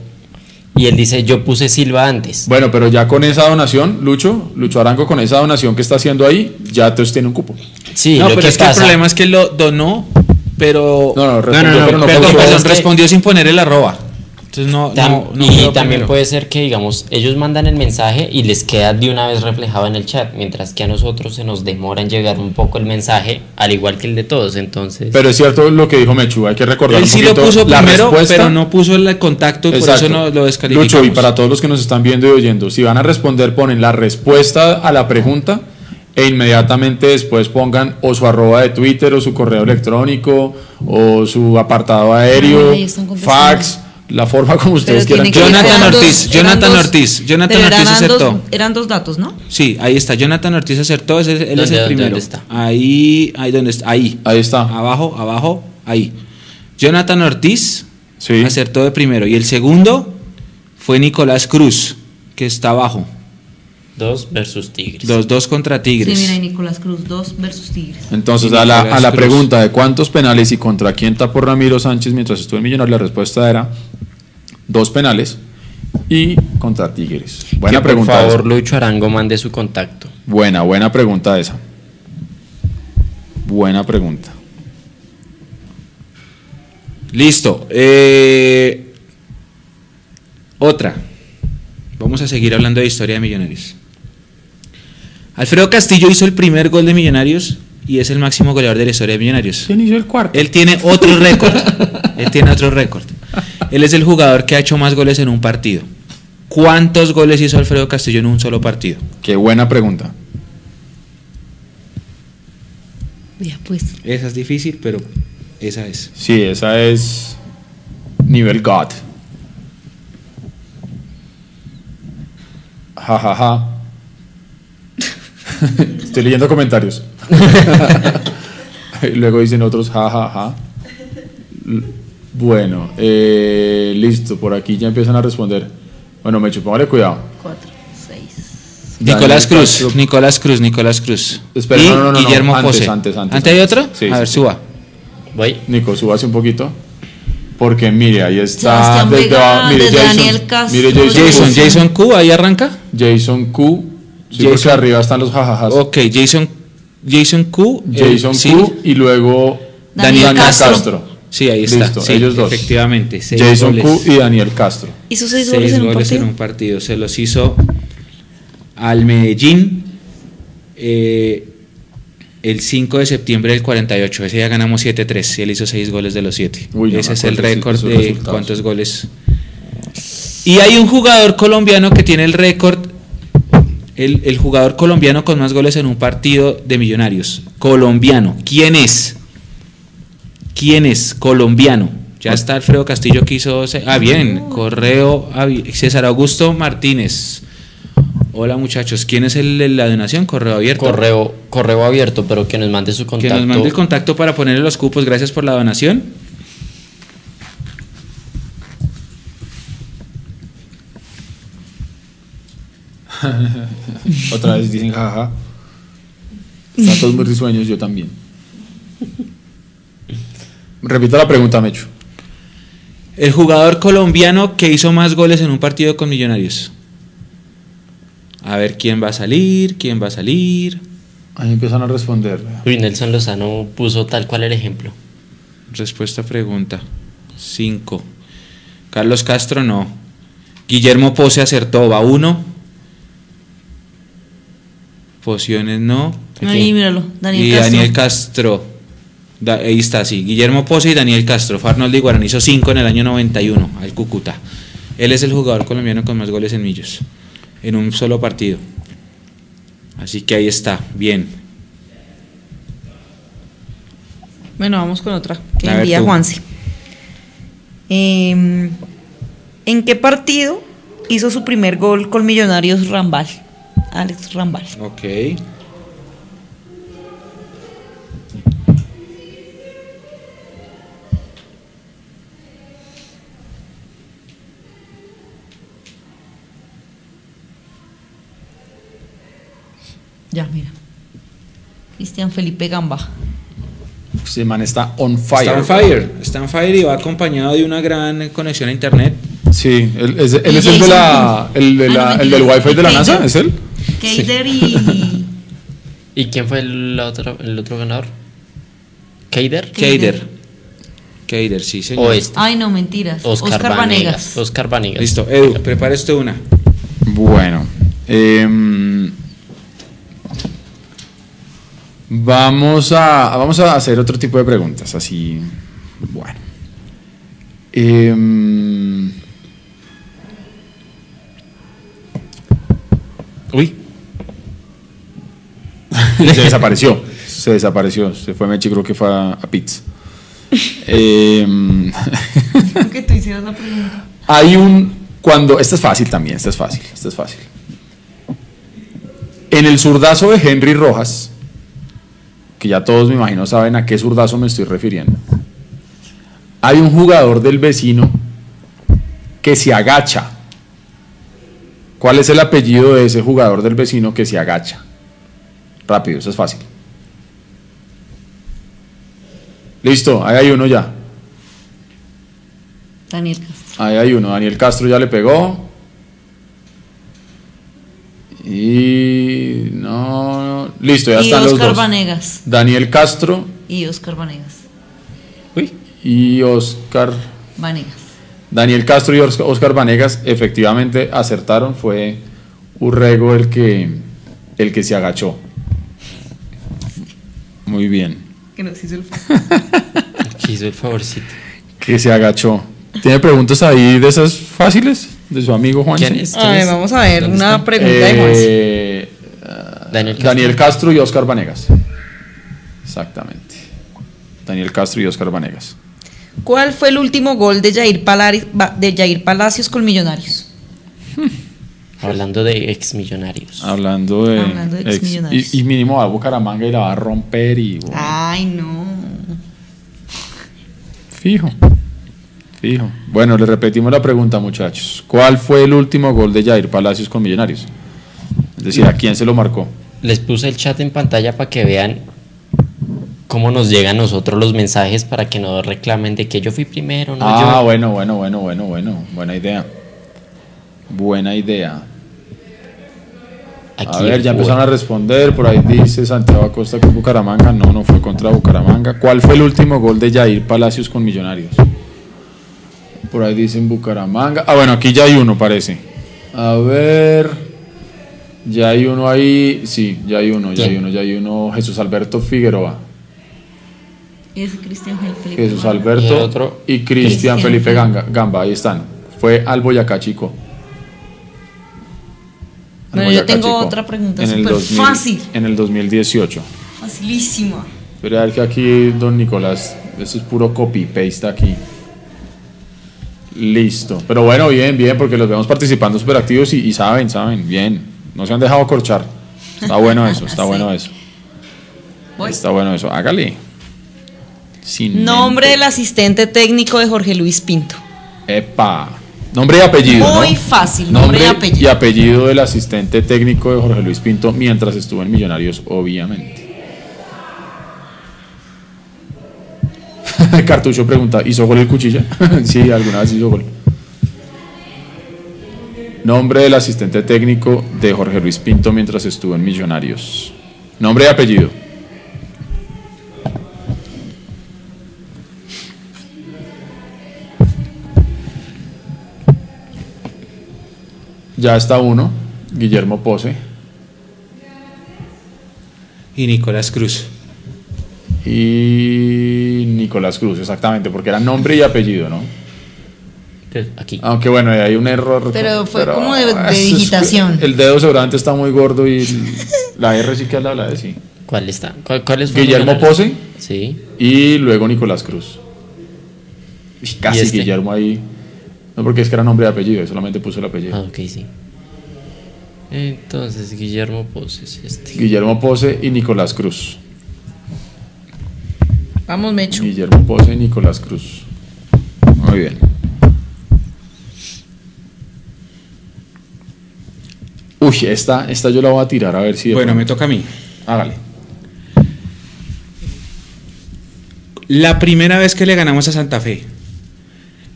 y él dice, yo puse Silva antes. Bueno, pero ya con esa donación, Lucho, Lucho Arango, con esa donación que está haciendo ahí, ya te tiene un cupo. Sí, no, lo pero que es que el problema es que lo donó, pero. No, no, respondió, no, no, pero no perdón, causó- perdón, es que- respondió sin poner el arroba. Entonces no. tam- no, no y también primero. puede ser que, digamos, ellos mandan el mensaje y les queda de una vez reflejado en el chat, mientras que a nosotros se nos demora en llegar un poco el mensaje, al igual que el de todos, entonces... Pero es cierto lo que dijo Mechu, hay que recordar Él un sí lo puso la primero, respuesta. pero no puso el contacto, por Exacto. eso no lo descalificamos. Lucho, y para todos los que nos están viendo y oyendo, si van a responder, ponen la respuesta a la pregunta e inmediatamente después pongan o su arroba de Twitter o su correo electrónico o su apartado aéreo, Ay, fax, la forma como ustedes Pero quieran. Jonathan dos- Ortiz, Jonathan dos- Ortiz, Jonathan pero Ortiz eran acertó. Dos, eran dos datos, ¿no? Sí, ahí está. Jonathan Ortiz acertó, ese- él es ¿Dónde, el primero. dónde está? Ahí, ahí donde está, ahí. Ahí está. Abajo, abajo, ahí. Jonathan Ortiz Sí. acertó de primero. Y el segundo fue Nicolás Cruz, que está abajo. Dos versus Tigres. Los dos contra Tigres. Sí, mira, y Nicolás Cruz, dos versus Tigres. Entonces, a la, a la pregunta de cuántos penales y contra quién tapó Ramiro Sánchez mientras estuvo en Millonarios, la respuesta era dos penales y contra Tigres. Buena que pregunta. Por esa. favor, Lucho Arango mande su contacto. Buena, buena pregunta esa. Buena pregunta. Listo. eh, otra. Vamos a seguir hablando de historia de Millonarios. Alfredo Castillo hizo el primer gol de Millonarios y es el máximo goleador de la historia de Millonarios. ¿Quién hizo el cuarto? Él tiene otro récord. Él tiene otro récord. Él es el jugador que ha hecho más goles en un partido. ¿Cuántos goles hizo Alfredo Castillo en un solo partido? Qué buena pregunta. Ya pues. Esa es difícil, pero esa es. Sí, esa es nivel God. Ja, ja, ja. Estoy leyendo comentarios. Luego dicen otros ja, ja, ja. Bueno, eh, listo, por aquí ya empiezan a responder. Bueno, Mecho, póngale cuidado. 4, 6. Nicolás Daniel Cruz, Castro. Nicolás Cruz, Nicolás Cruz. Espera, y no, no, no, no, Guillermo antes, Pose. antes, antes, hay antes. otro? Sí, a ver, sí. suba. Voy. Nico, súbase un poquito. Porque mire, ahí está. Vega, mire, desde Jason, Daniel Castro, mire Jason, Jason, Q. Jason Q, ahí arranca. Jason Q. Sí, Jason. porque arriba están los jajajas. Ok, Jason, Jason Q. eh, Jason sí. Q y luego Daniel Daniel, Castro. Castro. Sí, ahí está. Listo, sí, ellos dos. Efectivamente. seis Jason goles. Q y Daniel Castro. ¿Hizo 6 Seis goles en un goles partido? en un partido. Se los hizo al Medellín eh, el 5 de septiembre del 48. Ese día ganamos 7-3 y él hizo 6 goles de los 7. Uy, no Ese es el récord de resultados. cuántos goles. Y hay un jugador colombiano que tiene el récord, el, el jugador colombiano con más goles en un partido de millonarios. Colombiano. ¿Quién es? ¿Quién es? Colombiano. Ya está Alfredo Castillo que hizo. Ah, bien. Correo. César Augusto Martínez. Hola muchachos. ¿Quién es el de la donación? Correo abierto. Correo, correo abierto, pero que nos mande su Que contacto. nos mande el contacto para ponerle los cupos. Gracias por la donación. Otra vez dicen jaja. Están todos muy risueños, yo también. Repito la pregunta, Mecho. El jugador colombiano que hizo más goles en un partido con Millonarios. A ver quién va a salir, quién va a salir. Ahí empiezan a responder. Uy, Nelson Lozano puso tal cual el ejemplo. Respuesta a pregunta. 5. Carlos Castro no. Guillermo Pose acertó, va uno. Pociones no. Ahí, míralo. Daniel y Castro. Daniel Castro. Da- ahí está, sí. Guillermo Pose y Daniel Castro. Farnold de Guarani hizo 5 en el año 91 al Cúcuta. Él es el jugador colombiano con más goles en Millos. En un solo partido. Así que ahí está. Bien. Bueno, vamos con otra. Que envía. Juanse. Em, ¿En qué partido hizo su primer gol con Millonarios Rambal? Alex Rambal. Ok. Ya, mira. Cristian Felipe Gamba. Ese man está on fire. Está on fire. Está on fire y va acompañado de una gran conexión a internet. Sí, él, es, él Y es el, de Jason la, el, de Ah, la- no, el del wifi de la NASA. ¿es él? Keider y. ¿Y quién fue el otro, el otro ganador? ¿Keider? Kader. Kader, sí, señor. ¿O este? Ay, no, mentiras. Oscar, Oscar, Vanegas. Vanegas. Oscar Vanegas. Listo, Edu, prepara usted una. Bueno. em, vamos, a, vamos a hacer otro tipo de preguntas, así. Bueno. Em, Uy. se desapareció. Se desapareció. Se fue Mechi, creo que fue a, a Pizza. Em, que tú hicieras la pregunta. Hay un. Cuando. Esta es fácil también, esta es fácil, esta es fácil. En el zurdazo de Henry Rojas, que ya todos me imagino saben a qué zurdazo me estoy refiriendo, hay un jugador del vecino que se agacha. ¿Cuál es el apellido de ese jugador del vecino que se agacha? Rápido, eso es fácil. Listo, ahí hay uno ya. Daniel Castro. Ahí hay uno, Daniel Castro ya le pegó. Y no, listo, ya y están los Oscar dos. Vanegas. Daniel Castro Y Oscar Vanegas. Uy, y Oscar Vanegas. Daniel Castro y Os- Oscar Vanegas efectivamente acertaron, fue Urrego el que el que se agachó. Muy bien. Que nos hizo el aquí hizo el favorcito. Que se agachó. ¿Tiene preguntas ahí de esas fáciles? De su amigo Juan. ¿Quién es? ¿Quién A ver, es? vamos a ver, ¿Dónde una está? pregunta de Juanse. Eh, Daniel Castro. Daniel Castro y Oscar Vanegas. Exactamente. Daniel Castro y Oscar Vanegas. ¿Cuál fue el último gol de Jair, Palari- ba- de Jair Palacios con Millonarios? Hablando de ex millonarios. Hablando de. Hablando de ex- exmillonarios. y, y mínimo va a Bucaramanga y la va a romper y. bueno, Ay, no. Fijo. Fijo. Bueno, le repetimos la pregunta, muchachos. ¿Cuál fue el último gol de Jair Palacios con Millonarios? Es decir, ¿a quién se lo marcó? Les puse el chat en pantalla para que vean cómo nos llegan a nosotros los mensajes para que no reclamen de que yo fui primero, no ah, yo. bueno, bueno, bueno, bueno, bueno. Buena idea. Buena idea. Aquí a ver, ya empezaron a responder. Por ahí dice Santiago Acosta es Bucaramanga. No, no fue contra Bucaramanga. ¿Cuál fue el último gol de Jair Palacios con Millonarios? Por ahí dicen Bucaramanga. Ah, bueno, aquí ya hay uno, parece. A ver. Ya hay uno ahí. Sí, ya hay uno, ya hay uno, ya hay uno. Jesús Alberto Figueroa. Cristian Felipe. Jesús Gamba. Alberto Y el otro, y Cristian Cristian Felipe Felipe. Ganga- Gamba. Ahí están. Fue al Boyacá Chico. Bueno, yo tengo Chico. otra pregunta súper 2000 fácil. En el 2018. Facilísima. Pero a ver que aquí, don Nicolás, eso es puro copy-paste aquí. Listo. Pero bueno, bien, bien, porque los vemos participando súper activos y, y saben, saben, bien. No se han dejado corchar. Está bueno eso, está Sí. bueno eso. Voy. Está bueno eso. Hágale. Sin Nombre del asistente técnico de Jorge Luis Pinto. Epa. Nombre y apellido. Muy ¿no? fácil, nombre y apellido. y apellido del asistente técnico de Jorge Luis Pinto mientras estuvo en Millonarios, obviamente. Cartucho pregunta, ¿hizo gol el cuchilla? sí, alguna vez hizo gol. Nombre del asistente técnico de Jorge Luis Pinto mientras estuvo en Millonarios. Nombre y apellido. Ya está uno, Guillermo Pose. Y Nicolás Cruz. Y Nicolás Cruz, exactamente, porque era nombre y apellido, ¿no? Aquí. Aunque bueno, hay un error. Pero fue como de- es- digitación. el dedo seguramente está muy gordo y la R sí que es la de sí. ¿Cuál está? ¿Cuál, cuáles fueron Guillermo Pose Sí. y luego Nicolás Cruz. Y casi ¿Y este? Guillermo ahí. No, porque es que era nombre y apellido, solamente puso el apellido. Ah, ok, sí. Entonces, Guillermo Pose es este. Guillermo Pose y Nicolás Cruz. Vamos, Mecho. Guillermo Pose y Nicolás Cruz. Muy bien. Uy, esta, esta yo la voy a tirar a ver si. Bueno, me toca a mí. Hágale. La primera vez que le ganamos a Santa Fe.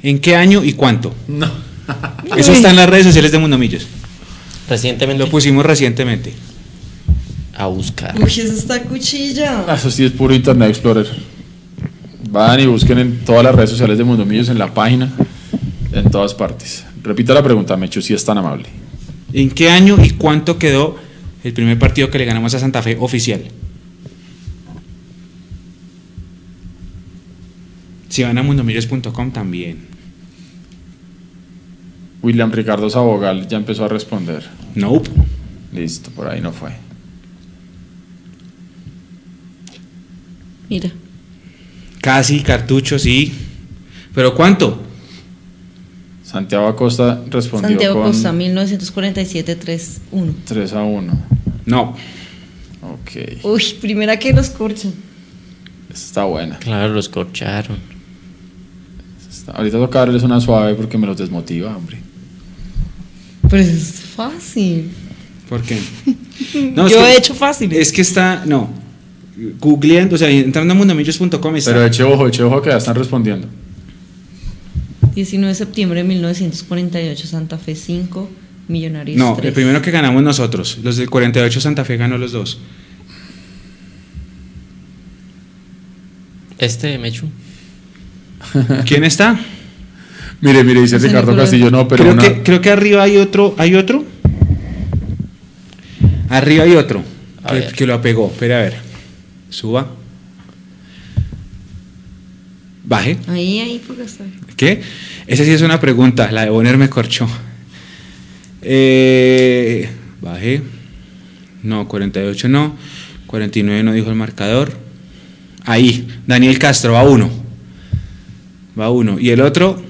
¿En qué año y cuánto? No. Eso está en las redes sociales de Mundomillos. Recientemente Lo pusimos recientemente. a buscar. Uy, esa está cuchilla. Ah, Eso sí es puro Internet Explorer. Van y busquen en todas las redes sociales de Mundo Millos, en la página, en todas partes. Repita la pregunta, Mecho, si es tan amable. ¿En qué año y cuánto quedó el primer partido que le ganamos a Santa Fe oficial? Si van a mundomillos.com también. William Ricardo Sabogal ya empezó a responder. Nope. Listo, por ahí no fue. Mira. Casi, cartucho, sí. ¿Pero cuánto? Santiago Acosta respondió Santiago con Costa, 1947-3-1. 3 a 1. No. Ok, Uy, primera que los corchan. esta está buena. Claro, los corcharon. Esta- Ahorita toca darles una suave porque me los desmotiva, hombre. Pero eso es fácil. ¿Por qué? No, es Yo que- he hecho fácil. Es que está, no. Googleando, o sea, entrando a mundomillos.com está. Pero eche ojo, eche ojo que ya están respondiendo. 19 de septiembre de 1948, Santa Fe 5, Millonarios. No, el primero que ganamos nosotros. Los del 48 Santa Fe ganó los dos. Este, Mechu. ¿Quién está? Mire, mire, dice Ricardo. Castillo, no, pero creo, una- que, creo que arriba hay otro. ¿Hay otro? Arriba hay otro. A Que, ver. que lo apegó. Espera a ver. Suba. Baje. Ahí, ahí, porque está. ¿Qué? Esa sí es una pregunta. La de Bonner me corchó. Eh, bajé. No, 48 no. 49 no dijo el marcador. Ahí. Daniel Castro, va uno. Va uno. Y el otro.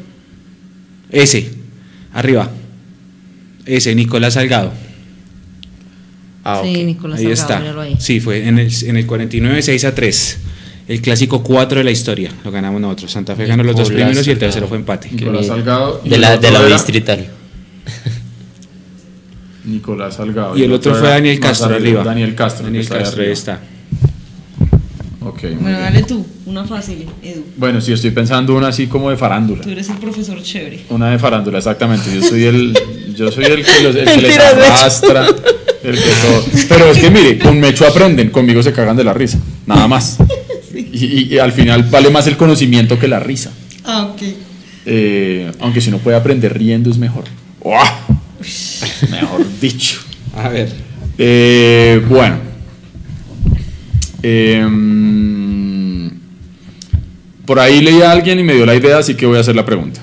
Ese. Arriba. Ese, Nicolás Salgado. Ah, sí. Nicolás ahí Salgado, está. ahí. Sí, fue en el, en el 49, 6 a 3. El clásico 4 de la historia. Lo ganamos nosotros. Santa Fe ganó los dos primeros y el tercero fue empate. Nicolás Salgado. y De el la, otro de la distrital. Nicolás Salgado. Y el otro fue Daniel Castro arriba. Daniel Castro. Daniel Castro, ahí está. Bueno, bien. dale tú, una fácil, Edu. Bueno, sí, estoy pensando una así como de farándula. Tú eres el profesor chévere. Una de farándula, exactamente. Yo soy el, yo soy el que, los, el que les arrastra. El que todo. Pero es que mire, con Mecho aprenden, conmigo se cagan de la risa. Nada más. Y, y- y al final vale más el conocimiento que la risa. Ah, ok. Eh, aunque si uno puede aprender riendo es mejor. ¡Uah! Mejor dicho. A ver. Eh, bueno. Em, por ahí leí a alguien y me dio la idea, así que voy a hacer la pregunta.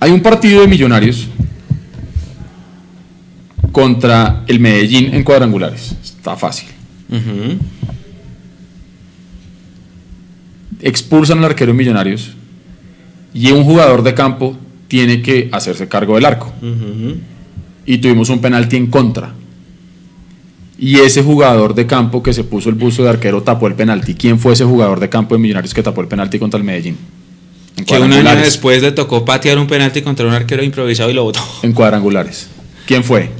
Hay un partido de millonarios contra el Medellín en cuadrangulares. Está fácil. Expulsan al arquero de millonarios y un jugador de campo tiene que hacerse cargo del arco. Y tuvimos un penalti en contra. Y ese jugador de campo que se puso el buzo de arquero tapó el penalti. ¿Quién fue ese jugador de campo de Millonarios que tapó el penalti contra el Medellín? Que un año después le tocó patear un penalti contra un arquero improvisado y lo botó. En cuadrangulares. ¿Quién fue?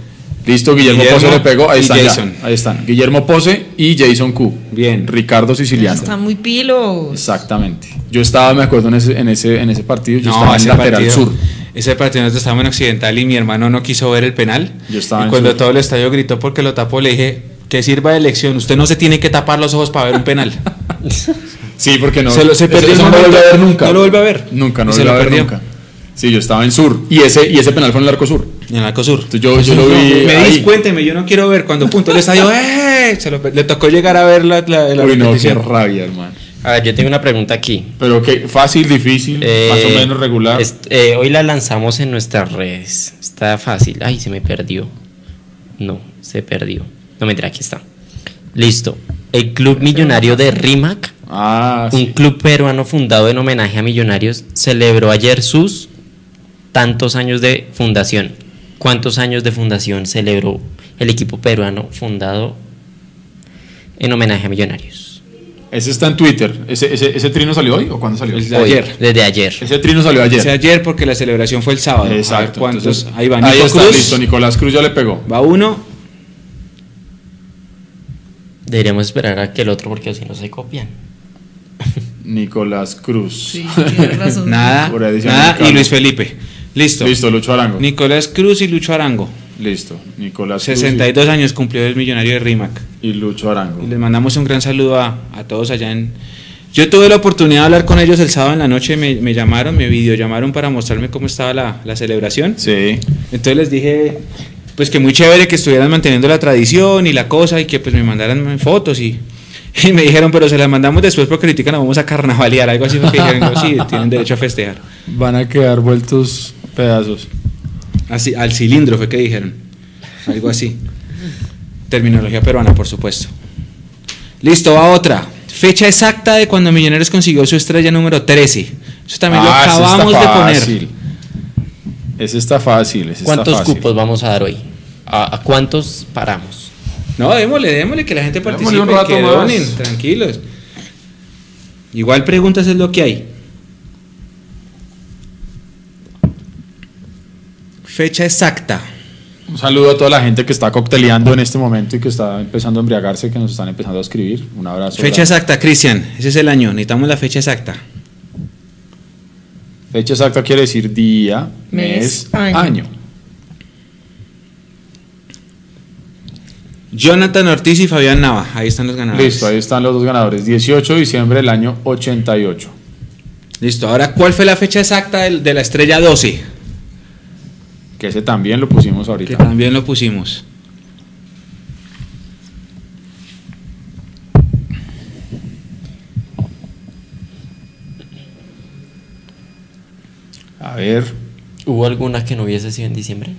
Listo, Guillermo, Guillermo Pose le pegó. Ahí están, ya. Jason. ahí están. Guillermo Pose y Jason Q. Bien. Ricardo Siciliano. Están muy pilos. Exactamente. Yo estaba, me acuerdo, en ese, en ese, en ese partido. Yo estaba en lateral partido- sur. Ese partido nosotros estábamos en Occidental y mi hermano no quiso ver el penal. Yo estaba y en cuando sur. todo el estadio gritó porque lo tapó, le dije que sirva de lección. Usted no se tiene que tapar los ojos para ver un penal. Sí, porque no. Se lo- se eso- perdió eso no lo vuelve a ver nunca. No lo vuelve a ver. Nunca, no lo se vuelve a lo ver perdió. nunca. Sí, yo estaba en sur. Y ese, y ese penal fue en el arco sur. En el Arcosur. Entonces yo, yo lo vi. me ahí. dis, cuénteme, yo no quiero ver. Cuando punto el estadio, ¡eh! Se lo- le tocó llegar a ver la, la, la Uy, no, qué rabia, hermano. A ver, yo tengo una pregunta aquí. Pero que fácil, difícil, Eh, más o menos regular. eh, hoy la lanzamos en nuestras redes. Está fácil. Ay, se me perdió. No, se perdió. No, mentira, aquí está. Listo. El Club Millonario de Rimac, Ah, un sí. club peruano fundado en homenaje a millonarios, celebró ayer sus tantos años de fundación. ¿Cuántos años de fundación celebró el equipo peruano fundado en homenaje a millonarios? Ese está en Twitter. ¿Ese, ese, ese trino salió hoy o cuándo salió? El de Hoy, ayer. Desde ayer. Ese trino salió ayer. Ese ayer porque la celebración fue el sábado. Exacto. cuántos. entonces, ahí va Ahí Nico está, Cruz. listo. Nicolás Cruz ya le pegó. Va uno. Deberíamos esperar a que el otro porque así no se copian. Nicolás Cruz. Sí, tienes razón. Nada. Ahí nada y Luis Felipe. Listo. Listo, Lucho Arango. Nicolás Cruz y Lucho Arango. Listo. Nicolás Cruz 62 años cumplió el millonario de Rimac. y, y Lucho Arango. Y les mandamos un gran saludo a, a todos allá en... Yo tuve la oportunidad de hablar con ellos el sábado en la noche, me, me llamaron, me videollamaron para mostrarme cómo estaba la, la celebración. Sí. Entonces les dije, pues que muy chévere que estuvieran manteniendo la tradición y la cosa y que pues me mandaran fotos y, y me dijeron, pero se las mandamos después porque ahorita nos vamos a carnavalear, algo así, porque dijeron, "No, sí, tienen derecho a festejar. Van a quedar vueltos pedazos. Así, al cilindro fue que dijeron, algo así. Terminología peruana, por supuesto. Listo, va otra. Fecha exacta de cuando Millonarios consiguió su estrella número 13. Eso también lo Ah, acabamos de poner. Ese está fácil. Ese está ¿Cuántos fácil. cupos vamos a dar hoy? ¿A, a cuántos paramos? No, démosle, démosle que la gente Démosle participe, un rato que más. donen, tranquilos. Igual preguntas es lo que hay. Fecha exacta. Un saludo a toda la gente que está cocteleando en este momento y que está empezando a embriagarse, que nos están empezando a escribir. Un abrazo. Fecha grande. exacta, Cristian. Ese es el año. Necesitamos la fecha exacta. Fecha exacta quiere decir día, mes, Mes, año. año. Jonathan Ortiz y Fabián Nava. Ahí están los ganadores. Listo, ahí están los dos ganadores. 18 de diciembre del año 88. Listo. Ahora, ¿cuál fue la fecha exacta de, la estrella 12? Que ese también lo pusimos Que ahorita. también lo pusimos. A ver, ¿Hubo alguna que no hubiese sido en diciembre?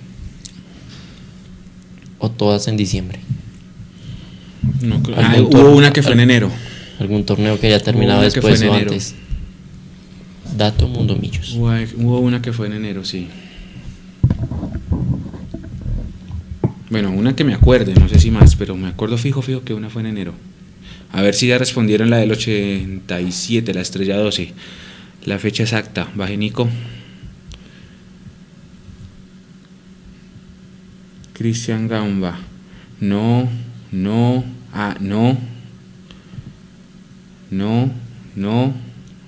¿O todas en diciembre? No, creo- ah, hubo una que fue en enero. ¿Algún torneo que haya terminado que fue después en o enero. antes? Dato Mundo Millos. Hubo, hubo una que fue en enero, sí. Bueno, una que me acuerde, no sé si más, pero me acuerdo fijo, fijo que una fue en enero. A ver si ya respondieron la del 87, la estrella 12. La fecha exacta, baje Nico. Cristian Gamba. No, no, ah, no. No, no.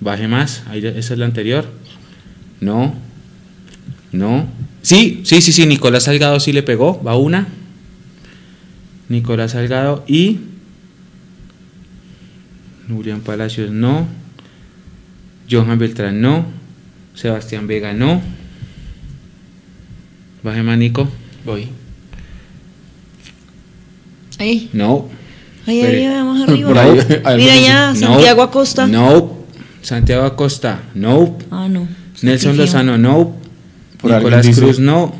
Baje más. Ahí, esa es la anterior. No. No. Sí, sí, sí, sí. Nicolás Salgado sí le pegó. Va una. Nicolás Salgado y. Julián Palacios no. Johan Beltrán no. Sebastián Vega no. Baje más, Nico. Voy. Ahí, No. ahí, ahí, vamos arriba. Por ahí, hay Mira ya, No. Santiago Acosta. No. Santiago Acosta. No. Ah, no. Nelson. Lozano, no. Por Nicolás dice- Cruz, no.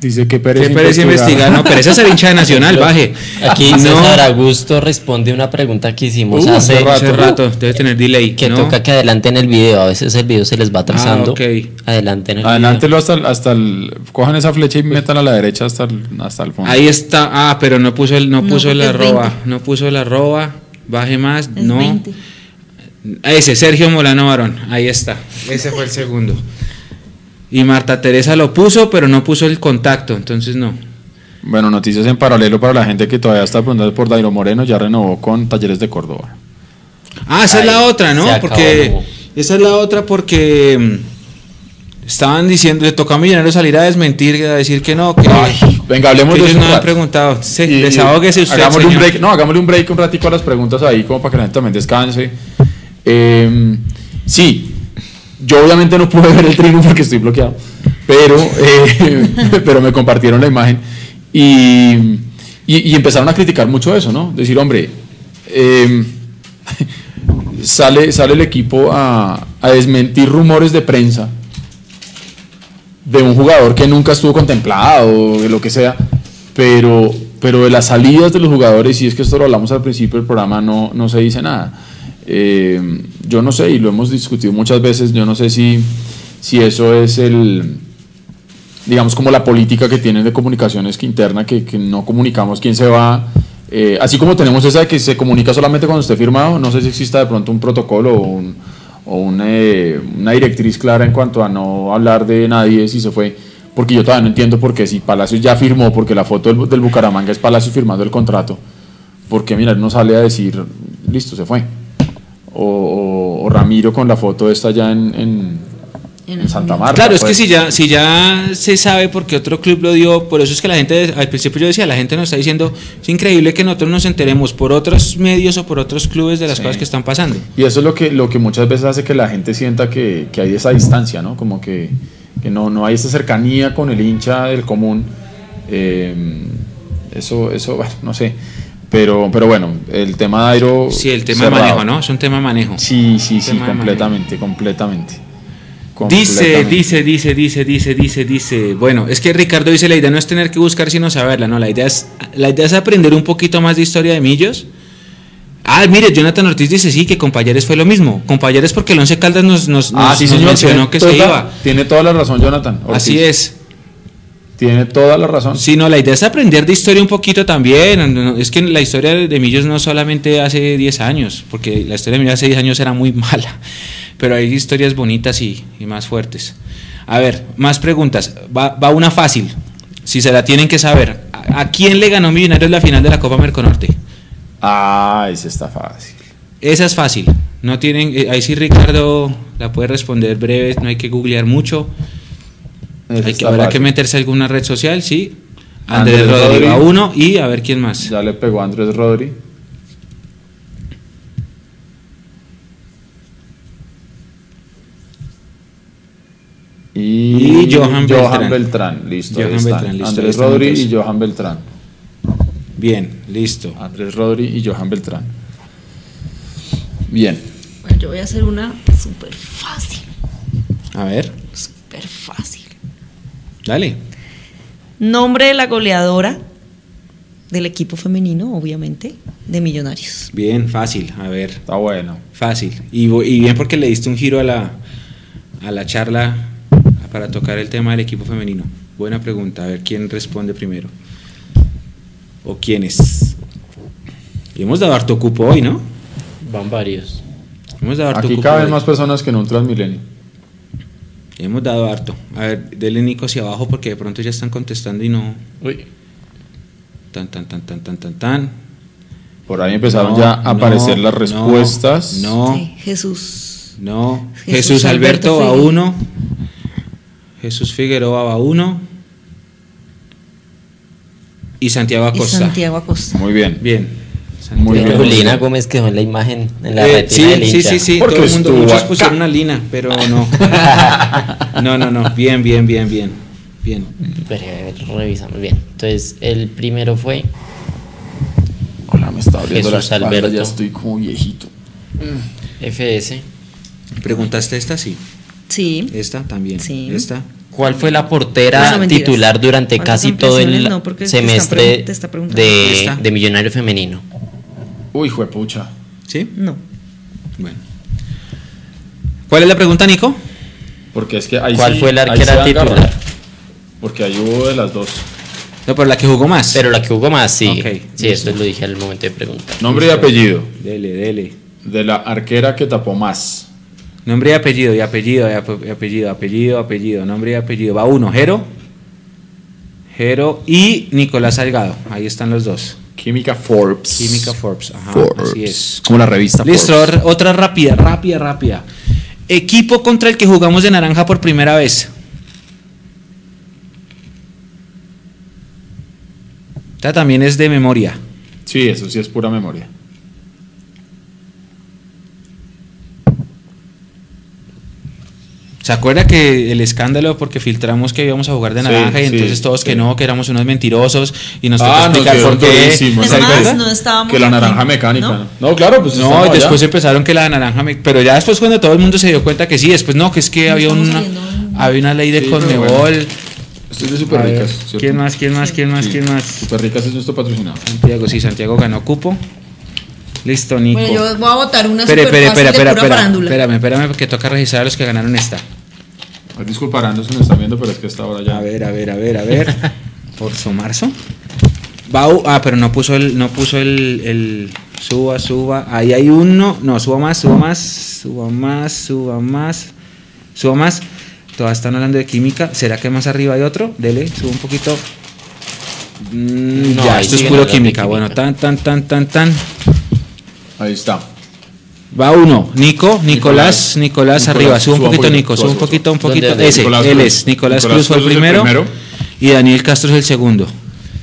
dice que Pérez, ¿Qué Pérez investigar? No, pero ese es el hincha de Nacional, baje. Aquí no. César Augusto responde una pregunta que hicimos Uh, hace, hace Hace rato, debe tener delay. que ¿no? toca que adelanten el video. A veces el video se les va atrasando. Ah, ok. Adelanten el Adelántelo hasta el, hasta el. Cojan esa flecha y metan a la derecha hasta el, hasta el fondo. Ahí está. Ah, pero no puso el, no No, puso la es arroba. 20. No puso la arroba. Baje más. Es no. 20. Ese, Sergio Molano Barón. Ahí está. Ese fue el segundo. Y Marta Teresa lo puso, pero no puso el contacto. Entonces no. Bueno, noticias en paralelo para la gente que todavía está preguntando por Dairo Moreno, ya renovó con Talleres de Córdoba. Ah, esa es la otra, ¿no? Porque esa es la otra porque mm, estaban diciendo, le tocó a Millonarios salir a desmentir, a decir que no, que, Venga, hablemos que de ellos eso no un rato. preguntado. Sí, Y- desahógese usted, hagámosle un señor. break, no, hagámosle un break un ratico a las preguntas ahí, como para que la gente también descanse. Eh, sí, yo obviamente no pude ver el trino porque estoy bloqueado, pero, eh, pero me compartieron la imagen y, y- empezaron a criticar mucho eso, ¿no? Decir, hombre, eh, sale, sale el equipo a, a desmentir rumores de prensa de un jugador que nunca estuvo contemplado, de lo que sea, pero, pero de las salidas de los jugadores, y es que esto lo hablamos al principio del programa, no, no se dice nada. Eh, yo no sé, y lo hemos discutido muchas veces, yo no sé si, si eso es el, digamos, como la política que tienen de comunicaciones que interna, que, no comunicamos quién se va. Eh, así como tenemos esa de que se comunica solamente cuando esté firmado, no sé si exista de pronto un protocolo o, eh, una directriz clara en cuanto a no hablar de nadie si se fue, porque yo todavía no entiendo por qué si Palacios ya firmó, porque la foto del, del Bucaramanga es Palacios firmando el contrato, porque mira, no sale a decir, listo, se fue. O, o- o Ramiro con la foto esta ya en, en- en Santa Marta. Claro, es que pues. si ya, si ya se sabe por qué otro club lo dio, por eso es que la gente, al principio yo decía, la gente nos está diciendo, es increíble que nosotros nos enteremos por otros medios o por otros clubes de las Sí. cosas que están pasando. Y eso es lo que, lo que muchas veces hace que la gente sienta que, que hay esa distancia, ¿no? Como que, que no, no hay esa cercanía con el hincha del común. Eh, eso, eso, bueno, no sé. Pero, pero bueno, el tema de Airo. Sí, el tema de manejo, ¿no? Es un tema de manejo. Sí, sí, sí, completamente, completamente. Dice, dice, dice, dice, dice, dice, dice. Bueno, es que Ricardo dice, la idea no es tener que buscar sino saberla, no, la idea es, la idea es aprender un poquito más de historia de Millos. Ah, mire, Jonathan Ortiz dice sí, que con Payares fue lo mismo. Con Payares porque el Once Caldas nos, nos, Ah, nos- sí, nos señor. mencionó que toda, se iba. Tiene toda la razón, Jonathan. Ortiz. Así es. Tiene toda la razón. Sí, no, la idea es aprender de historia un poquito también. Es que la historia de Millos no solamente hace 10 años, porque la historia de Millos hace 10 años era muy mala, pero hay historias bonitas y, y más fuertes. A ver, más preguntas. Va, va una fácil, si se la tienen que saber. ¿A, a quién le ganó Millonarios la final de la Copa Merconorte? Ah, ese está fácil. Esa es fácil, No tienen, eh, ahí sí Ricardo la puede responder breve, no hay que googlear mucho. Hay que, habrá que meterse a alguna red social, sí. Andrés, Andrés Rodrigo a uno y a ver quién más. Ya le pegó a Andrés Rodri. Y, Y Johan Beltrán. Beltrán. Listo, Johan están. Beltrán, listo, Andrés Rodri y Johan Beltrán. Bien, listo. Andrés Rodri y Johan Beltrán. Bien. Bueno, yo voy a hacer una súper fácil, A ver, súper fácil. Dale. Nombre de la goleadora del equipo femenino, obviamente, de Millonarios. Bien, fácil. A ver, Está bueno. fácil. Y, bien porque le diste un giro a la, a la charla para tocar el tema del equipo femenino. Buena pregunta. A ver quién responde primero. ¿O quiénes? Y hemos dado harto cupo hoy, ¿no? Van varios. Hemos dado harto Aquí cupo caben hoy. más personas que en un Transmilenio. Hemos dado harto. A ver, denle Nico hacia abajo porque de pronto ya están contestando y no. Uy. Tan, tan, tan, tan, tan, tan, tan. Por ahí empezaron No, ya a aparecer las respuestas. No, Sí, Jesús. no. Jesús Jesús, Alberto, Alberto va uno. Jesús Figueroa va uno. Y Santiago Y Acosta. Santiago Acosta. Muy bien. Bien. Muy bien. Gómez quedó en la imagen, en la Eh, retina sí, del sí, hincha. sí, sí, Porque todo el mundo, estuvo muchos acá. pusieron una lina, pero no. No, no, no, bien, bien, bien, bien. Bien. Pero, a ver, revisamos bien. Entonces, el primero fue Hola, me está abriendo la Jesús espalda, Alberto. ya estoy como viejito. FS. ¿Preguntaste esta? Sí. Sí. Esta también. Sí. Esta. ¿Cuál fue la portera No, titular durante ¿Cuántas casi todo el? No, semestre está preguntando. de, de Millonario Femenino? Uy, juepucha. ¿Sí? No. Bueno. ¿Cuál es la pregunta, Nico? Porque es que ahí ¿Cuál sí- fue la arquera titular? Porque ahí hubo de las dos. No, pero la que jugó más. Pero la que jugó más, sí. Ok, sí, eso lo dije al momento de preguntar. Nombre y apellido Dele, dele. de la arquera que tapó más. Nombre y apellido, y apellido, y ap- y apellido, apellido, apellido, nombre y apellido. Va uno, Jero. Jero y Nicolás Salgado. Ahí están los dos. Química Forbes. Química Forbes. Ajá, Forbes. así es. Como la revista Listo, Forbes. otra rápida, rápida, rápida. Equipo contra el que jugamos de naranja por primera vez. Esta también es de memoria. Sí, eso sí es pura memoria. ¿Se acuerda que el escándalo porque filtramos que íbamos a jugar de Sí, naranja y sí, entonces todos que no, que éramos unos mentirosos y nos tocó Ah, nos explicar por qué? durísimo, Es ¿Se más, acuerda? no estábamos Que la naranja mecánica. ¿no? Claro, pues No, estamos después allá. empezaron que la naranja, me- pero ya después cuando todo el mundo se dio cuenta que sí, después no, que es que había una, había una ley de Conmebol. bueno. Esto es de Super Ricas. ¿cierto? ¿Quién más? ¿Quién más? ¿Quién más? Sí. ¿Quién más? Super Ricas es nuestro patrocinador. Santiago, sí, Santiago ganó cupo. Listo, Nico. Bueno, yo voy a votar una súper espere, fácil espera, de espera, pura espera. farándula. Espérame, espérame, porque toca registrar a los que ganaron esta. Ay, Disculparán los que nos están viendo, pero es que esta hora ya. A ver, a ver, a ver, a ver. Por marzo. Bau, ah, pero no puso el, no puso el, el suba, suba. Ahí hay uno. No, suba más, suba más, suba más, suba más, suba más. Todas están hablando de química. ¿Será que más arriba hay otro? Dele, suba un poquito. Mm, No, ya, esto es puro química. Bueno, tan, tan, tan, tan, tan. Ahí está. Va uno, Nico, Nicolás, Nicolás. Nicolás, arriba, sube un un poquito, Nico, sube un poquito, un poquito. ¿Dónde, Ese, Nicolás él Cruz. es, Nicolás, Nicolás Cruz fue el primero, y Daniel Castro es el segundo.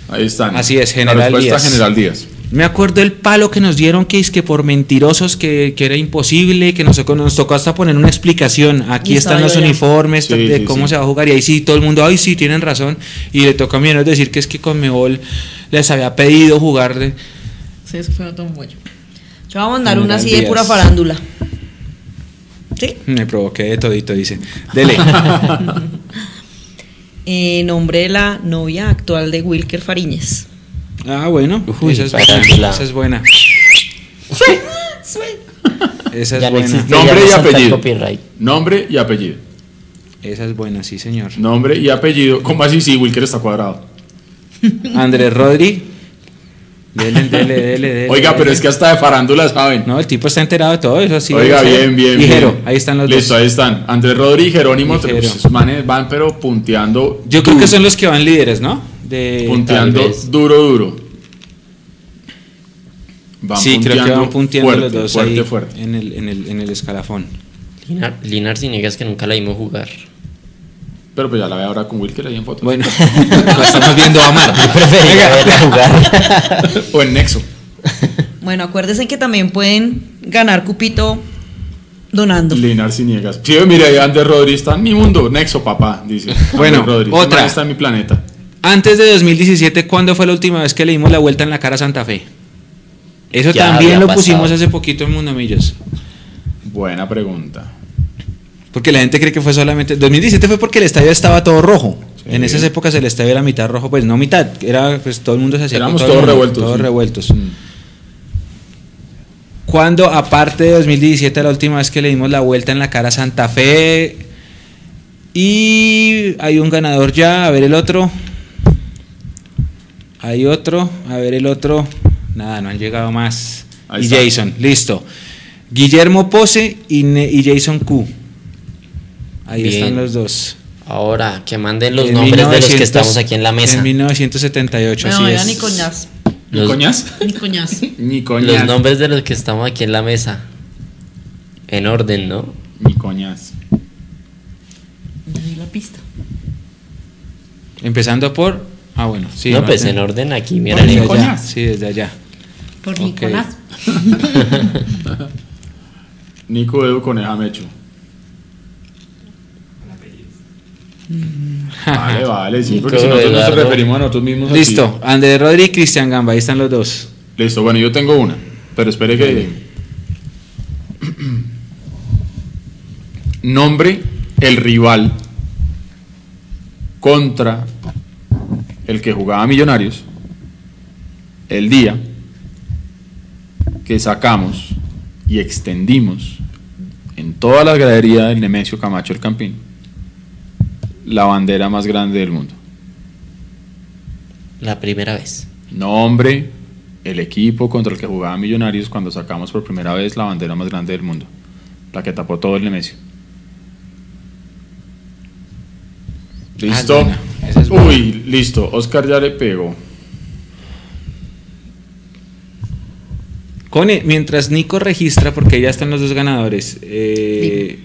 Ahí están. Así es, La General respuesta Díaz. General Díaz. Me acuerdo el palo que nos dieron que es que por mentirosos que, que era imposible, que nos, tocó- nos tocó hasta poner una explicación. Aquí están los uniformes Sí, de sí, cómo sí. se va a jugar y ahí sí todo el mundo, ay sí, tienen razón. Y le toca a mí decir que es que Conmebol les había pedido jugar de... Sí, eso fue otro bollo. Yo voy a mandar una así de pura farándula. ¿Sí? Me provoqué de todito, dice. Dele. Eh, nombre de la novia actual de Wilker Fariñez. ah, bueno, Uy, esa es buena. Esa es buena. Esa es Ya no buena. existe, Nombre ya no y apellido. Nombre y apellido. Esa es buena, sí, señor. Nombre y apellido. ¿Cómo así? Sí, Wilker está cuadrado. Andrés Rodri. Dele, dele, dele, dele. Oiga, pero es que hasta de farándula saben. No, el tipo está enterado de todo eso. Sí, Oiga, bien, bien. Ligero, bien. ahí están los Listo, dos. ahí están. Andrés Rodri y Jerónimo. Pues, manes van, pero punteando. Yo creo que son los que van líderes, ¿no? De... Punteando duro, duro. Van sí, creo que punteando van punteando fuerte, los dos fuerte, ahí fuerte. En, el, en, el, en el escalafón. Linar, Linar Cinegas que nunca la vimos jugar. Pero pues ya la ve ahora con Wilker ahí en fotos. Bueno, la estamos viendo a Mar. Preferiría verla jugar. o en Nexo. Bueno, acuérdense que también pueden ganar cupito donando. Linar Ciniegas. Sí, mira, ahí Ander Rodríguez está en mi mundo. Nexo, papá, dice. Bueno, otra. Está en mi planeta. Antes de 2017, ¿cuándo fue la última vez que le dimos la vuelta en la cara a Santa Fe? Eso Ya también lo pusimos hace poquito en Mundomillos. Buena pregunta. Porque la gente cree que fue solamente. 2017 fue porque el estadio estaba todo rojo. Sí. En esas épocas el estadio era mitad rojo, pues no mitad, era pues todo el mundo se hacía Éramos todo todos mundo, revueltos. Todos sí. revueltos. Mm. Cuando, aparte de 2017, la última vez que le dimos la vuelta en la cara a Santa Fe. Y hay un ganador ya, a ver el otro. Hay otro, a ver el otro. Nada, no han llegado más. Ahí y está. Jason, listo. Guillermo Pose y, Ne- y Jason Q. Ahí Bien. están los dos. Ahora, que manden los En nombres de los 1900 que estamos aquí en la mesa. En 1978, No, así era es. ni coñaz. ¿Ni Los- coñas? Ni coñaz. Ni Los coñas. nombres de los que estamos aquí en la mesa. En orden, ¿no? Ni coñas. La pista. Empezando por. Ah, bueno, sí. no, pues orden. en orden aquí, mira. Ni coñas. Sí, desde allá. Por Ok. Nicolás. Nico Edu Coneja Mecho. Vale, vale, sí, porque si nosotros nos referimos a nosotros mismos. así. Listo, Andrés Rodríguez y Cristian Gamba, ahí están los dos. Listo, bueno, yo tengo una. Pero espere que. Nombre el rival contra el que jugaba Millonarios el día que sacamos y extendimos en toda la gradería del Nemesio Camacho el Campín la bandera más grande del mundo. La primera vez. Nombre, el equipo contra el que jugaba Millonarios cuando sacamos por primera vez la bandera más grande del mundo. La que tapó todo el Nemesio. ¿Listo? Ah, es. Uy, listo. Oscar ya le pegó. Cone, mientras Nico registra, porque ya están los dos ganadores, eh,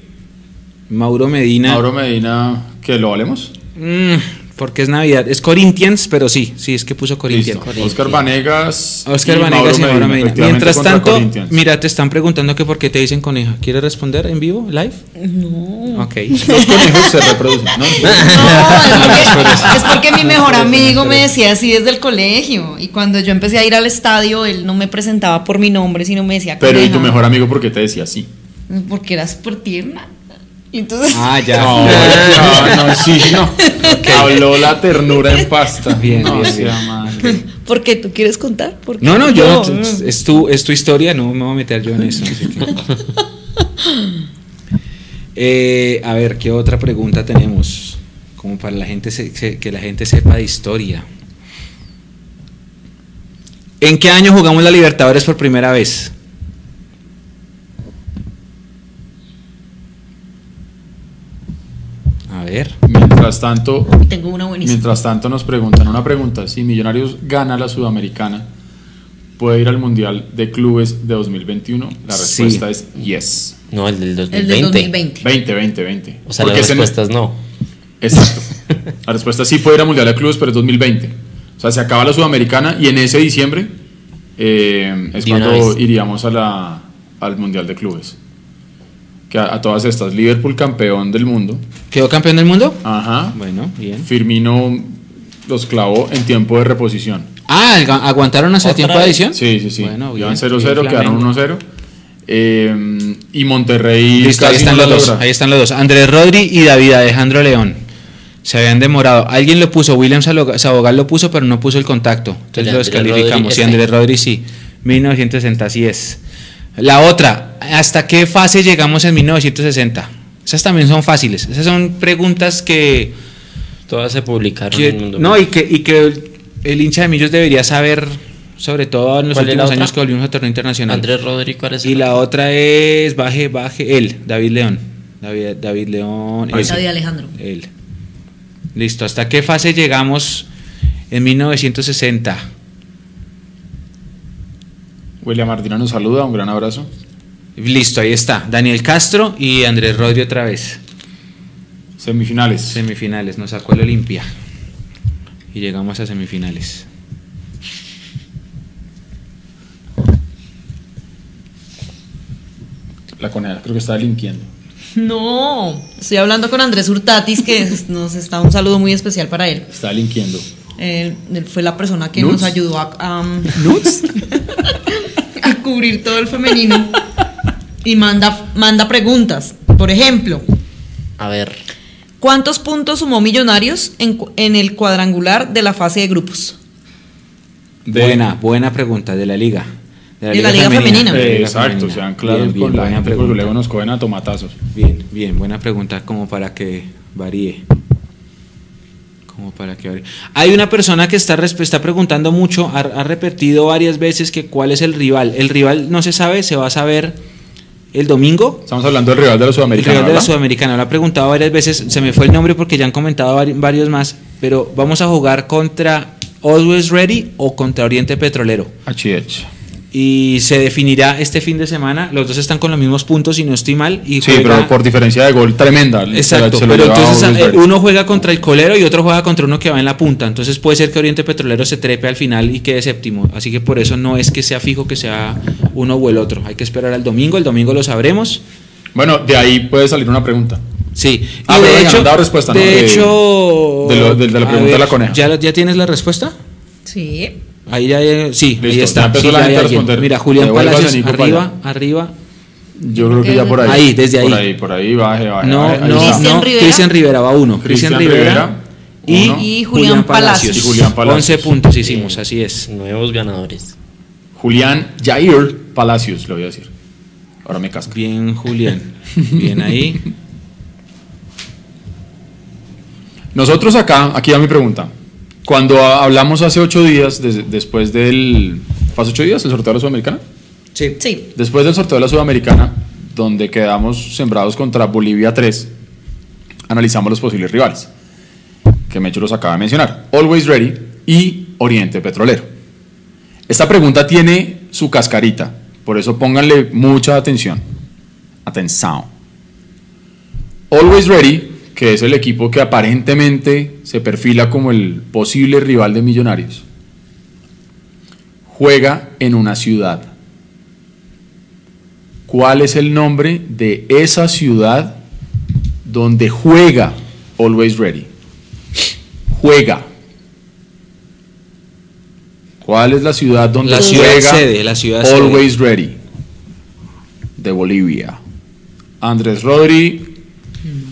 Mauro Medina. Mauro Medina, ¿que lo valemos? Mm, porque es Navidad. Es Corinthians, pero sí, sí, es que puso Corinthians. Oscar Vanegas. Oscar y Vanegas y Mauro Medina. efectivamente, Mientras tanto, mira, te están preguntando que por qué te dicen coneja. ¿Quieres responder en vivo, live? No. Ok. Los conejos se reproducen. ¿no? No, es porque, es porque mi mejor amigo me decía así desde el colegio. Y cuando yo empecé a ir al estadio, él no me presentaba por mi nombre, sino me decía Pero ¿y tu Coneja. mejor amigo por qué te decía así? Porque era súper tierna. Y entonces. Ah, ya. No, ya, no, sí, no. Habló la ternura en pasta. Bien, no, bien, bien. madre. ¿Por qué tú quieres contar? ¿Por qué? No, no, yo, es, tu, es tu historia, no me voy a meter yo en eso. así que- Eh, a ver, ¿qué otra pregunta tenemos? Como para la gente se- se- que la gente sepa de historia. ¿En qué año jugamos la Libertadores por primera vez? Ver. Mientras tanto, Tengo una buenísima. mientras tanto nos preguntan una pregunta. Si Millonarios gana la Sudamericana, ¿puede ir al Mundial de Clubes de 2021? La Sí. respuesta es yes. No, el del El 2020. del 2020. 20, 20, 20. O sea, Porque las respuestas no. Exacto. La respuesta es sí puede ir al Mundial de Clubes, pero es 2020. O sea, se acaba la Sudamericana y en ese diciembre eh, es cuando iríamos a la, al Mundial de Clubes. Que a, a todas estas, Liverpool campeón del mundo. ¿Quedó campeón del mundo? Ajá. Bueno, bien. Firmino los clavó en tiempo de reposición. Ah, ¿alga- ¿aguantaron hasta el ¿Otra tiempo de adición? Sí, sí, sí. Bueno, bien, Iban 0-0, bien, quedaron Flamengo. 1-0. Eh, y Monterrey. Listo, ahí están no los lo dos. logra. Ahí están los dos. Andrés Rodri y David Alejandro León. Se habían demorado. Alguien lo puso, William Sabogal lo puso, pero no puso el contacto. Entonces El lo Andrés descalificamos. Sí. Andrés Rodri sí. 1960, así es. La otra, ¿hasta qué fase llegamos en 1960? Esas también son fáciles. Esas son preguntas que. Todas se publicaron que- en Mundo no, y que, y que el, el hincha de Millos debería saber, sobre todo en los ¿Cuál es la últimos años que volvimos a torneo internacional. Andrés Rodríguez, ¿cuál es Y el la otra es Baje, Baje, él, David León. David, David León. Ese, David Alejandro. Él. Listo, ¿hasta qué fase llegamos en 1960? William Martina nos saluda, un gran abrazo. Listo, ahí está. Daniel Castro y Andrés Rodri otra vez. Semifinales. Semifinales, nos sacó el Olimpia. Y llegamos a semifinales. La coneja creo que está linkeando. No, estoy hablando con Andrés Hurtatis, que nos está un saludo muy especial para él. Está linkeando. Él, él fue la persona que nos ayudó a, a, ¿Nuts? cubrir todo el femenino y manda, manda preguntas. Por ejemplo, A ver, ¿cuántos puntos sumó Millonarios en, cu- en el cuadrangular de la fase de grupos? Buena, buena pregunta de la liga. De la liga femenina. La liga Exacto, femenina. sean claros Bien, bien, con la gente, porque luego nos cogen a tomatazos. Bien, bien, buena pregunta como para que varíe. Como para que varíe. Hay una persona que está, está preguntando mucho, ha, ha repetido varias veces que cuál es el rival. El rival no se sabe, se va a saber el domingo. Estamos hablando del rival de los El sudamericanos. rival de la. Sudamericana. Lo ha preguntado varias veces, se me fue el nombre porque ya han comentado vari- varios más, pero vamos a jugar contra Always Ready o contra Oriente Petrolero. HH. Y se definirá este fin de semana. Los dos están con los mismos puntos, si no estoy mal. Y Sí, juega- pero por diferencia de gol tremenda. Exacto, pero entonces eh, uno juega contra el colero y otro juega contra uno que va en la punta. Entonces puede ser que Oriente Petrolero se trepe al final y quede séptimo. Así que por eso no es que sea fijo que sea uno o el otro. Hay que esperar al domingo. El domingo lo sabremos. Bueno, de ahí puede salir una pregunta. Sí. Y Ah, pero de venga, hecho, han dado respuesta, ¿no? de De- hecho, de lo- de- de la pregunta de la coneja. ¿ya, ¿Ya tienes la respuesta? Sí. Ahí ya, eh, sí, ahí está. ya Sí, la ya. Mira, Julián Palacios, arriba, allá. arriba. Yo creo que ya por ahí. Ahí, desde ahí. Por ahí, por ahí, baje, baje. No, baje, no. Cristian no. Rivera. Cristian Rivera va uno. Cristian Rivera. Rivera, y, uno. Y Julián Palacios. Y Julián Palacios. 11 puntos hicimos, así es. nuevos ganadores. Julián Jair Palacios, le voy a decir. Ahora me casca. Bien, Julián. Bien ahí. Nosotros acá, aquí va mi pregunta. Cuando hablamos hace ocho días, des- después del. ¿Fue ocho días el sorteo de la Sudamericana? Sí. Sí. Después del sorteo de la Sudamericana, donde quedamos sembrados contra Bolivia 3, analizamos los posibles rivales, que Mecho los acaba de mencionar, Always Ready y Oriente Petrolero. Esta pregunta tiene su cascarita, por eso pónganle mucha atención. Atención. Always Ready, que es el equipo que aparentemente se perfila como el posible rival de Millonarios, juega en una ciudad. ¿Cuál es el nombre de esa ciudad donde juega Always Ready? Juega. ¿Cuál es la ciudad donde La ciudad juega sede, la ciudad sede. Always Ready? De Bolivia. Andrés Rodri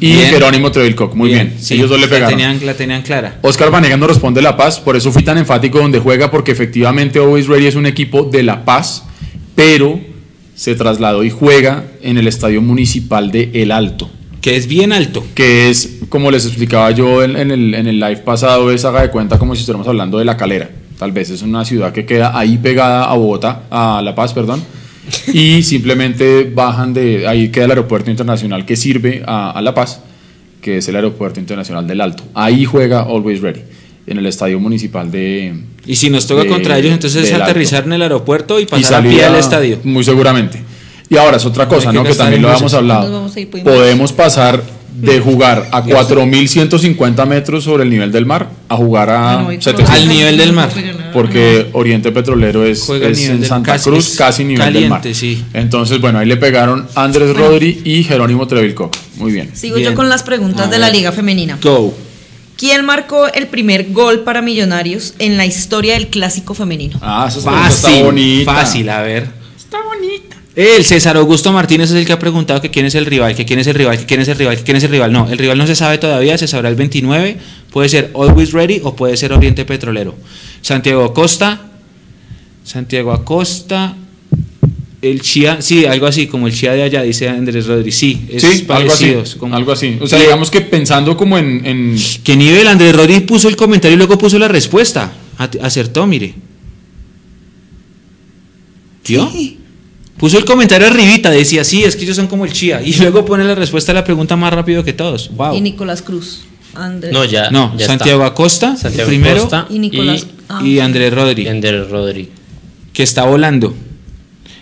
y Bien. Jerónimo Trevilcock. Muy bien. sí, Ellos dos le la pegaron. tenían, la tenían clara. Oscar Vanegas nos responde La Paz, por eso fui tan enfático donde juega, porque efectivamente Always Ready es un equipo de La Paz, pero se trasladó y juega en el Estadio Municipal de El Alto, Que es bien alto. que es, como les explicaba yo en, en el, en el live pasado, es haga de cuenta como si estuviéramos hablando de La Calera. Tal vez es una ciudad que queda ahí pegada a Bogotá, a La Paz, perdón, y simplemente bajan de, ahí queda el aeropuerto internacional que sirve a, a La Paz, que es el aeropuerto internacional del Alto. Ahí juega Always Ready, en el estadio municipal de... Y si nos toca de- contra ellos, entonces es Alto. aterrizar en el aeropuerto y Y pasar a pie al estadio. Muy seguramente. Y ahora es otra cosa, ¿no? Que también lo habíamos hablado. podemos- pasar de jugar a 4.150 metros sobre el nivel del mar a jugar a Ah, no, y 700. Al nivel del mar. Porque Oriente Petrolero es, es nivel en Santa casi- Cruz, es casi nivel del mar. sí. Entonces, bueno, ahí le pegaron Andrés Rodri y Jerónimo Trevilcock. Muy bien. Sigo Bien. yo con las preguntas de la. Liga Femenina. Go. ¿Quién marcó el primer gol para Millonarios en la historia del clásico femenino? Ah, esa está- Fácil, está bonita. fácil, a ver. Está bonita. El César Augusto Martínez es el que ha preguntado que quién es el rival, que quién es el rival, que quién es el rival, que quién es el rival. No, el rival no se sabe todavía, se sabrá el 29. Puede ser Always Ready o puede ser Oriente Petrolero. Santiago Acosta, Santiago Acosta, el Chía, sí, algo así, como el Chía de allá, dice Andrés Rodríguez. Sí, es Sí, algo así. como- Algo así. O sea, digamos que pensando como en- en ¿Qué nivel? Andrés Rodríguez puso el comentario y luego puso la respuesta. Acertó, mire. ¿Vio? Puso el comentario arribita, decía, sí, es que ellos son como el chía. Y luego pone la respuesta a la pregunta más rápido que todos. Wow. Y Nicolás Cruz. Andrés. No, ya. No, ya Santiago está. Acosta, Santiago primero, Costa Y Nicolás. y- ah, y Andrés Rodríguez, Rodri. que está volando.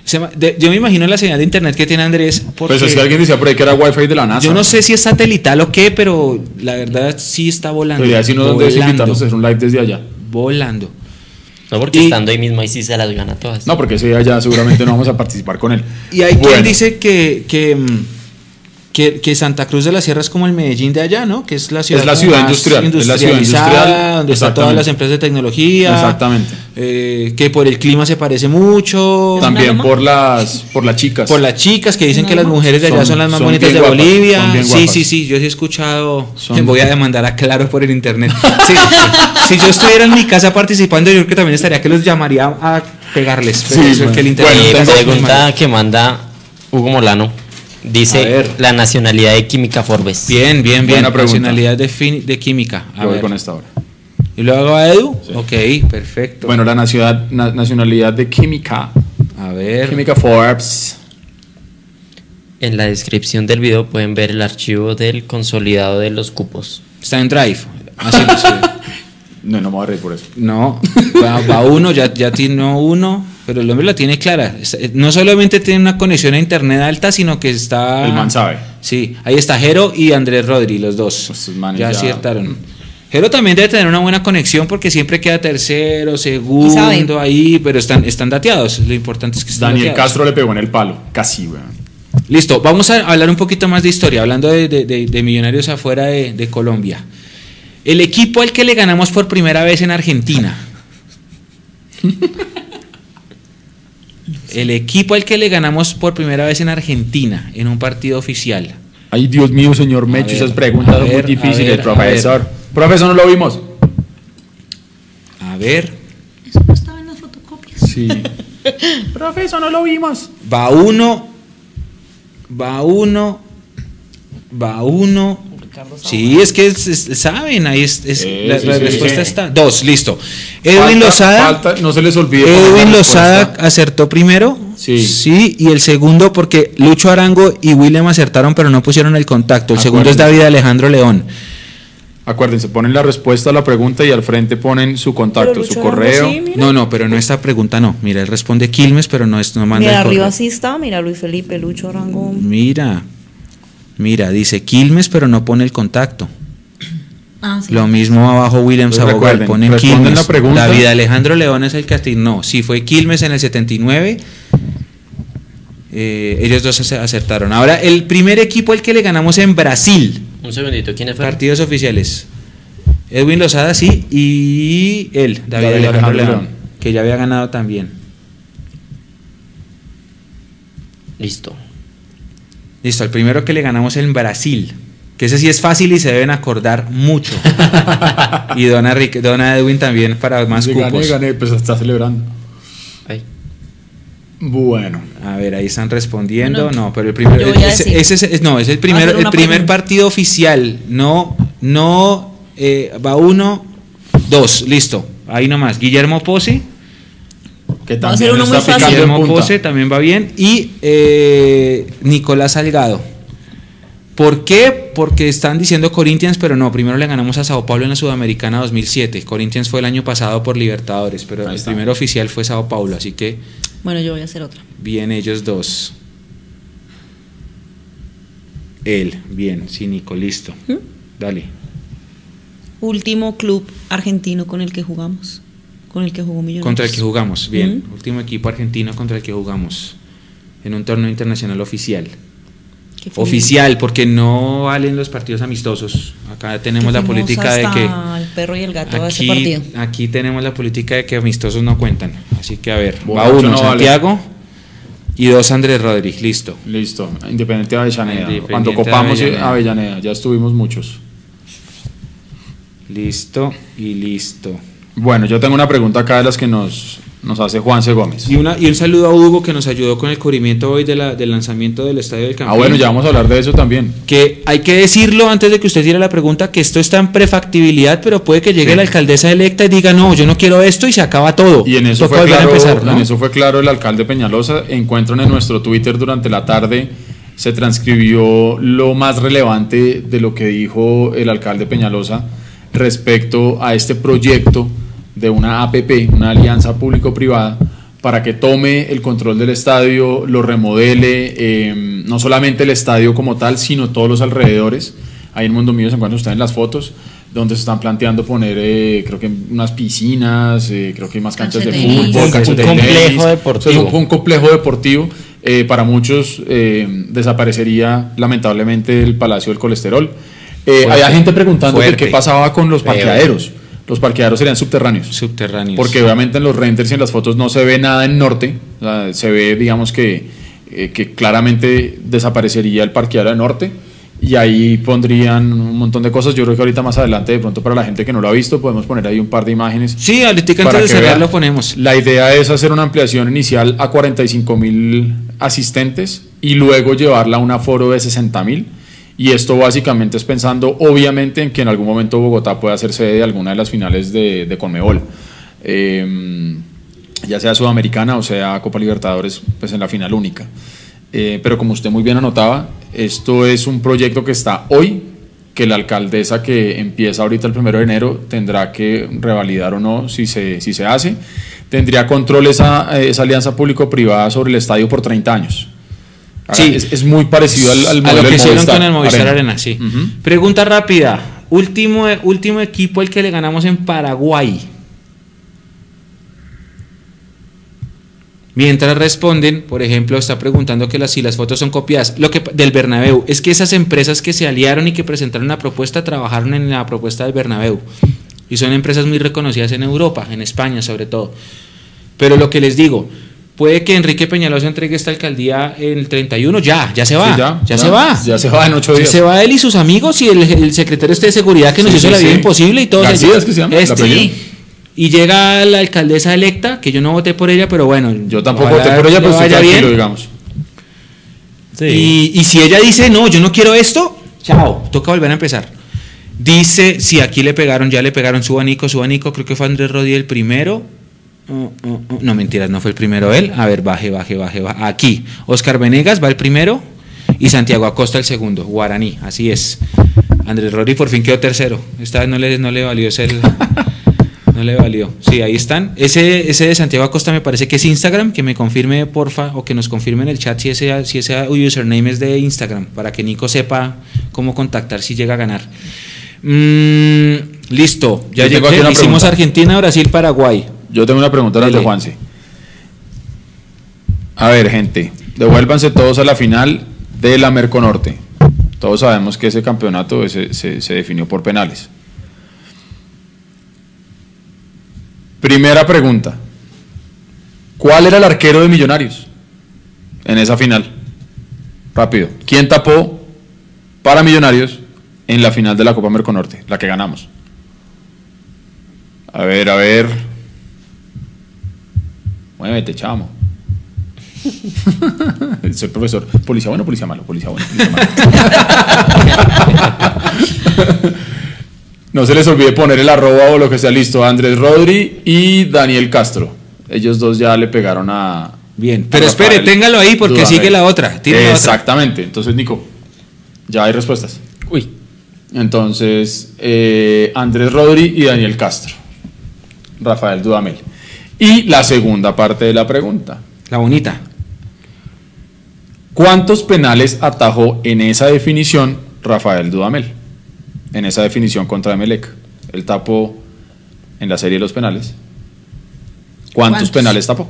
Se ma- de- yo me imagino la señal de internet que tiene Andrés. Porque Pues es que alguien decía por ahí que era wifi de la NASA. yo no sé si es satelital o qué, pero la verdad sí está volando. Decirnos dónde es volando, invitarnos a hacer un live desde allá. volando. No, porque Y- estando ahí mismo ahí sí se las gana todas. No, porque ese día ya seguramente no vamos a participar con él. Y hay Bueno, quien dice que, que, mm, que, que Santa Cruz de la Sierra es como el Medellín de allá, ¿no? Que es la ciudad, Es la ciudad más industrial, es la ciudad industrializada, industrial, donde están todas las empresas de tecnología. Exactamente. eh, que por el clima se parece mucho. También por las, por las chicas. Por las chicas que dicen ¿Una que las mujeres de allá Son- son las más son bonitas de guapas, Bolivia. son bien sí, sí, sí, yo sí he escuchado. Son- Voy a demandar a Claro por el internet. Sí, si yo estuviera en mi casa participando, yo creo que también estaría que los llamaría a pegarles. Pero Sí, eso es que el bueno. internet Bueno, pregunta que manda Hugo Molano. Dice la nacionalidad de Química Forbes. Bien, bien, bien. Pregunta. Nacionalidad de, fin- de química. A Yo voy ver. con esta ahora. ¿Y luego a Edu? Sí. Ok, perfecto. Bueno, la nacionalidad, na- nacionalidad de Química. a ver. Química Forbes. En la descripción del video pueden ver el archivo del consolidado de los cupos. Está en Drive. Así, sí. No, no me voy a reír por eso. No, va, va uno, ya, ya tiene uno, pero el hombre la tiene clara. Eh, No solamente tiene una conexión a internet alta, sino que está. El man sabe. Sí, ahí está Jero y Andrés Rodri, los dos. Pues manes ya ya- aciertaron. Jero también debe tener una buena conexión porque siempre queda tercero, segundo ahí, pero están, están dateados. Lo importante es que están Daniel dateados. Castro le pegó en el palo. Casi, weón. Listo, vamos a hablar un poquito más de historia, hablando de, de- de- de millonarios afuera de, de Colombia. El equipo al que le ganamos por primera vez en Argentina. El equipo al que le ganamos por primera vez en Argentina, en un partido oficial. Ay, Dios mío, señor Mecho, esas preguntas son ver, muy difíciles, ver, profesor. Profesor, no lo vimos. A ver, Eso no estaba en las fotocopias. Sí. profesor, no lo vimos. va uno, va uno, va uno. Sí, es que es- es- saben, ahí es, es- la, sí, la sí, respuesta sí. está. Dos, listo. Edwin Falta- Lozada. falta- no se les olvide. Edwin respuesta. Lozada acertó primero. Sí. Sí, y el segundo porque Lucho Arango y William acertaron, pero no pusieron el contacto. El segundo es. David Alejandro León. Acuérdense, ponen la respuesta a la pregunta y al frente ponen su contacto, su correo. sí. No, no, pero no esta pregunta no. Mira, él responde Quilmes, pero no es no manda Mira, el correo. arriba sí está, mira Luis Felipe, Lucho Arango. Mira. Mira, dice Quilmes, pero no pone el contacto. Ah, sí. Lo mismo abajo William Pues Sabogal recuerden, pone responden Quilmes. la pregunta. David Alejandro León es el que asignó. Sí, fue Quilmes en el 79. Eh, ellos dos ace- acertaron. Ahora, el primer equipo al que le ganamos en Brasil. Un segundito, ¿quiénes fueron? Partidos oficiales. Edwin Lozada, sí, y él, David, David Alejandro, Alejandro León, León. que ya había ganado también. Listo. Listo, el primero que le ganamos en Brasil. Que ese sí es fácil y se deben acordar mucho. y Dona, Rick- Dona Edwin también para más Sí, cupos. gané, gané, pues está celebrando. Bueno, A ver, ahí están respondiendo. Bueno, no, pero el primero. ese, ese es- es- no, es el, primero, hacer el primer partido oficial. No, no. eh, va uno, dos, listo. Ahí nomás. Guillermo Pose. Que Va a ser también uno está muy fácil. picando en Guillermo punta. Pose también va bien. Y eh, Nicolás Salgado. ¿Por qué? Porque están diciendo Corinthians, pero no. Primero le ganamos a Sao Paulo en la Sudamericana 2007. Corinthians fue el año pasado por Libertadores, pero Ahí el está. primer oficial fue Sao Paulo. Así que Bueno, yo voy a hacer otra. bien ellos dos. Él, bien, sí, Nico, listo. ¿Mm? Dale. Último club argentino con el que jugamos. Con el que jugó Millonarios. Contra el que jugamos, bien. Último equipo argentino contra el que jugamos. En un torneo internacional oficial. Oficial, porque no valen los partidos amistosos. Acá tenemos la política de que. El perro y el gato a ese Aquí, partido. aquí tenemos la política de que amistosos no cuentan. Así que a ver, va uno no vale. Santiago y dos Andrés Rodríguez, listo. Listo, Independiente de Avellaneda. Independiente Cuando copamos Avellaneda. Avellaneda. ya estuvimos muchos. Listo y listo. Bueno, yo tengo una pregunta acá de las que nos, nos hace Juanse Gómez. Y, una, y un saludo a Hugo que nos ayudó con el cubrimiento hoy de la- del lanzamiento del Estadio del Ah, Campín. bueno, ya vamos a hablar de eso también. Que hay que decirlo antes de que usted tire la pregunta, que esto está en prefactibilidad, pero puede que llegue Sí. la alcaldesa electa y diga, no, yo no quiero esto y se acaba todo. Y en eso, Toca fue claro, empezar, ¿no? en eso fue claro el alcalde Peñalosa. Encuentran en nuestro Twitter durante la tarde, se transcribió lo más relevante de lo que dijo el alcalde Peñalosa respecto a este proyecto de una APP, una alianza público-privada, para que tome el control del estadio, lo remodele, eh, no solamente el estadio como tal, sino todos los alrededores. Ahí en Mundo Mío se encuentran ustedes en las fotos, donde se están planteando poner, eh, creo que unas piscinas, eh, creo que más canchas de Canchas de fútbol, tenis. Un complejo deportivo. O sea, es un, un complejo deportivo. Eh, para muchos eh, desaparecería lamentablemente el Palacio del Colesterol. Eh, había gente preguntando Fuerte. qué pasaba con los parqueaderos. Los parqueaderos serían subterráneos. Subterráneos. Porque obviamente en los renders y en las fotos no se ve nada en norte. o sea, se ve, digamos que, eh, que claramente desaparecería el parqueadero de norte. Y ahí pondrían un montón de cosas. Yo creo que ahorita más adelante, de pronto para la gente que no lo ha visto, podemos poner ahí un par de imágenes. Sí, ahorita antes de cerrar lo ponemos. La idea es hacer una ampliación inicial a 45 mil asistentes y luego llevarla a un aforo de 60 mil. Y esto básicamente es pensando, obviamente, en que en algún momento Bogotá pueda ser sede de alguna de las finales de, de Conmebol. Eh, ya sea Sudamericana o sea Copa Libertadores, pues en la final única. Eh, pero como usted muy bien anotaba, esto es un proyecto que está hoy, que la alcaldesa que empieza ahorita el primero de enero tendrá que revalidar o no si se, si se hace. Tendría control esa, esa alianza público-privada sobre el estadio por 30 años. Sí. Es, es muy parecido al, al a lo que hicieron Movistar con el Movistar Arena, sí. Pregunta rápida. Último, último equipo el que le ganamos en Paraguay. Mientras responden, por ejemplo, está preguntando que las, si las fotos son copiadas lo que, del Bernabéu. Es que esas empresas que se aliaron y que presentaron la propuesta trabajaron en la propuesta del Bernabéu. Y son empresas muy reconocidas en Europa, en España sobre todo. Pero lo que les digo, puede que Enrique Peñalosa entregue esta alcaldía el 31, ya, ya se va. Sí, ya, se va. Ya se va en ocho días. se va él y sus amigos y el, el secretario este de seguridad que nos Sí, hizo sí, la vida imposible y todo. Se- es que se llama, Este, y llega la alcaldesa electa, que yo no voté por ella, pero bueno. Yo tampoco voté por ella, pero estoy vaya bien. digamos. Y, y si ella dice, no, yo no quiero esto, chao, toca volver a empezar. Dice, si aquí le pegaron, ya le pegaron su abanico, su abanico, creo que fue Andrés Rodríguez el primero. No, mentiras, no fue el primero él. A ver, baje, baje, baje, baje. Aquí, Oscar Venegas va el primero y Santiago Acosta el segundo. Guaraní, así es. Andrés Rodríguez por fin quedó tercero. Esta vez no le, no le valió ser. No le valió. Sí, ahí están. Ese, ese de Santiago Acosta me parece que es Instagram. Que me confirme, porfa, o que nos confirme en el chat si ese, si ese username es de Instagram, para que Nico sepa cómo contactar si llega a ganar. Mm, listo, ya llegó. Hicimos pregunta. Argentina, Brasil, Paraguay. Yo tengo una pregunta de. Juanse. A ver, gente, devuélvanse todos a la final de la Merconorte. Todos sabemos que ese campeonato ese- se, se definió por penales. Primera pregunta. ¿Cuál era el arquero de Millonarios en esa final? Rápido. ¿Quién tapó para Millonarios en la final de la Copa Merconorte, la que ganamos? A ver, a ver. Muévete, chamo. Soy profesor. Policía bueno, policía malo, policía bueno, policía malo. no se les olvide poner el arroba o lo que sea listo. Andrés Rodri y Daniel Castro. Ellos dos ya le pegaron a. Bien, a pero espere, Rafael téngalo ahí porque sigue la otra. Tiene la otra. Exactamente. Entonces, Nico, ya hay respuestas. Uy, Entonces, eh, Andrés Rodri y Daniel Castro. Rafael Dudamel. Y la segunda parte de la pregunta. La bonita. ¿Cuántos penales atajó en esa definición Rafael Dudamel? En esa definición contra Emelec. Él tapó en la serie de los penales. ¿Cuántos, ¿Cuántos? penales tapó?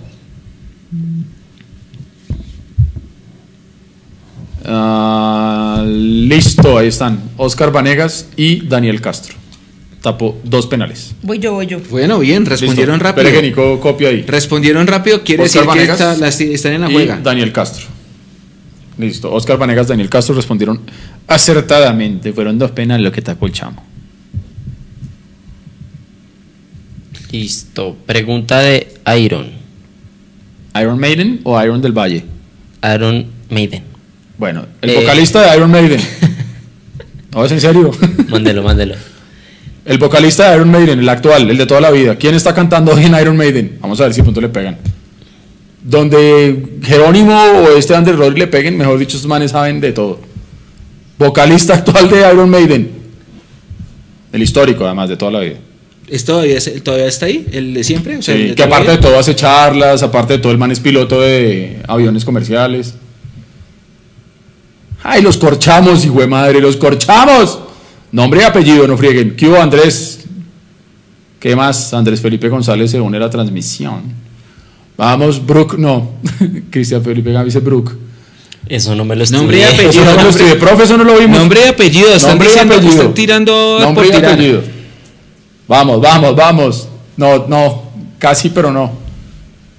Ah, listo, ahí están. Oscar Vanegas y Daniel Castro. Tapó dos penales. Voy yo, voy yo. Bueno, bien, respondieron Listo. rápido. Espere que Nico copia ahí. Respondieron rápido, quiere Oscar decir Vanegas que está- están en la y juega. Daniel Castro. Listo. Oscar Vanegas, Daniel Castro respondieron acertadamente. Fueron dos penales lo que tapó el chamo. listo. Pregunta de Iron. ¿Iron Maiden o Iron del Valle? Iron Maiden. Bueno, el Eh. vocalista de Iron Maiden. No, es en serio. Mándelo, mándelo. El vocalista de Iron Maiden, el actual, el de toda la vida. ¿Quién está cantando hoy en Iron Maiden? Vamos a ver si punto le pegan. Donde Jerónimo o este Andrés Rodri le peguen, mejor dicho, estos manes saben de todo. Vocalista actual de Iron Maiden. El histórico, además, de toda la vida. ¿Es todavía, todavía está ahí? ¿El de siempre? O sea, Sí, de que aparte de todo hace charlas, aparte de todo el man es piloto de aviones comerciales. ¡Ay, los corchamos, hijo de madre, los corchamos! Nombre y apellido, no frieguen. ¿Qué hubo, Andrés? ¿Qué más? Andrés Felipe González se une a la transmisión. Vamos, Brook, no. Cristian Felipe Gaby dice Brook. Eso no me lo Nombre y estudié. apellido. Eso no me lo nombre- estudié, profe, eso no lo vimos. Nombre y apellido. Están Nombre y diciendo, apellido. están tirando Nombre por y tirar. apellido. Vamos, vamos, vamos. No, no, casi, pero no.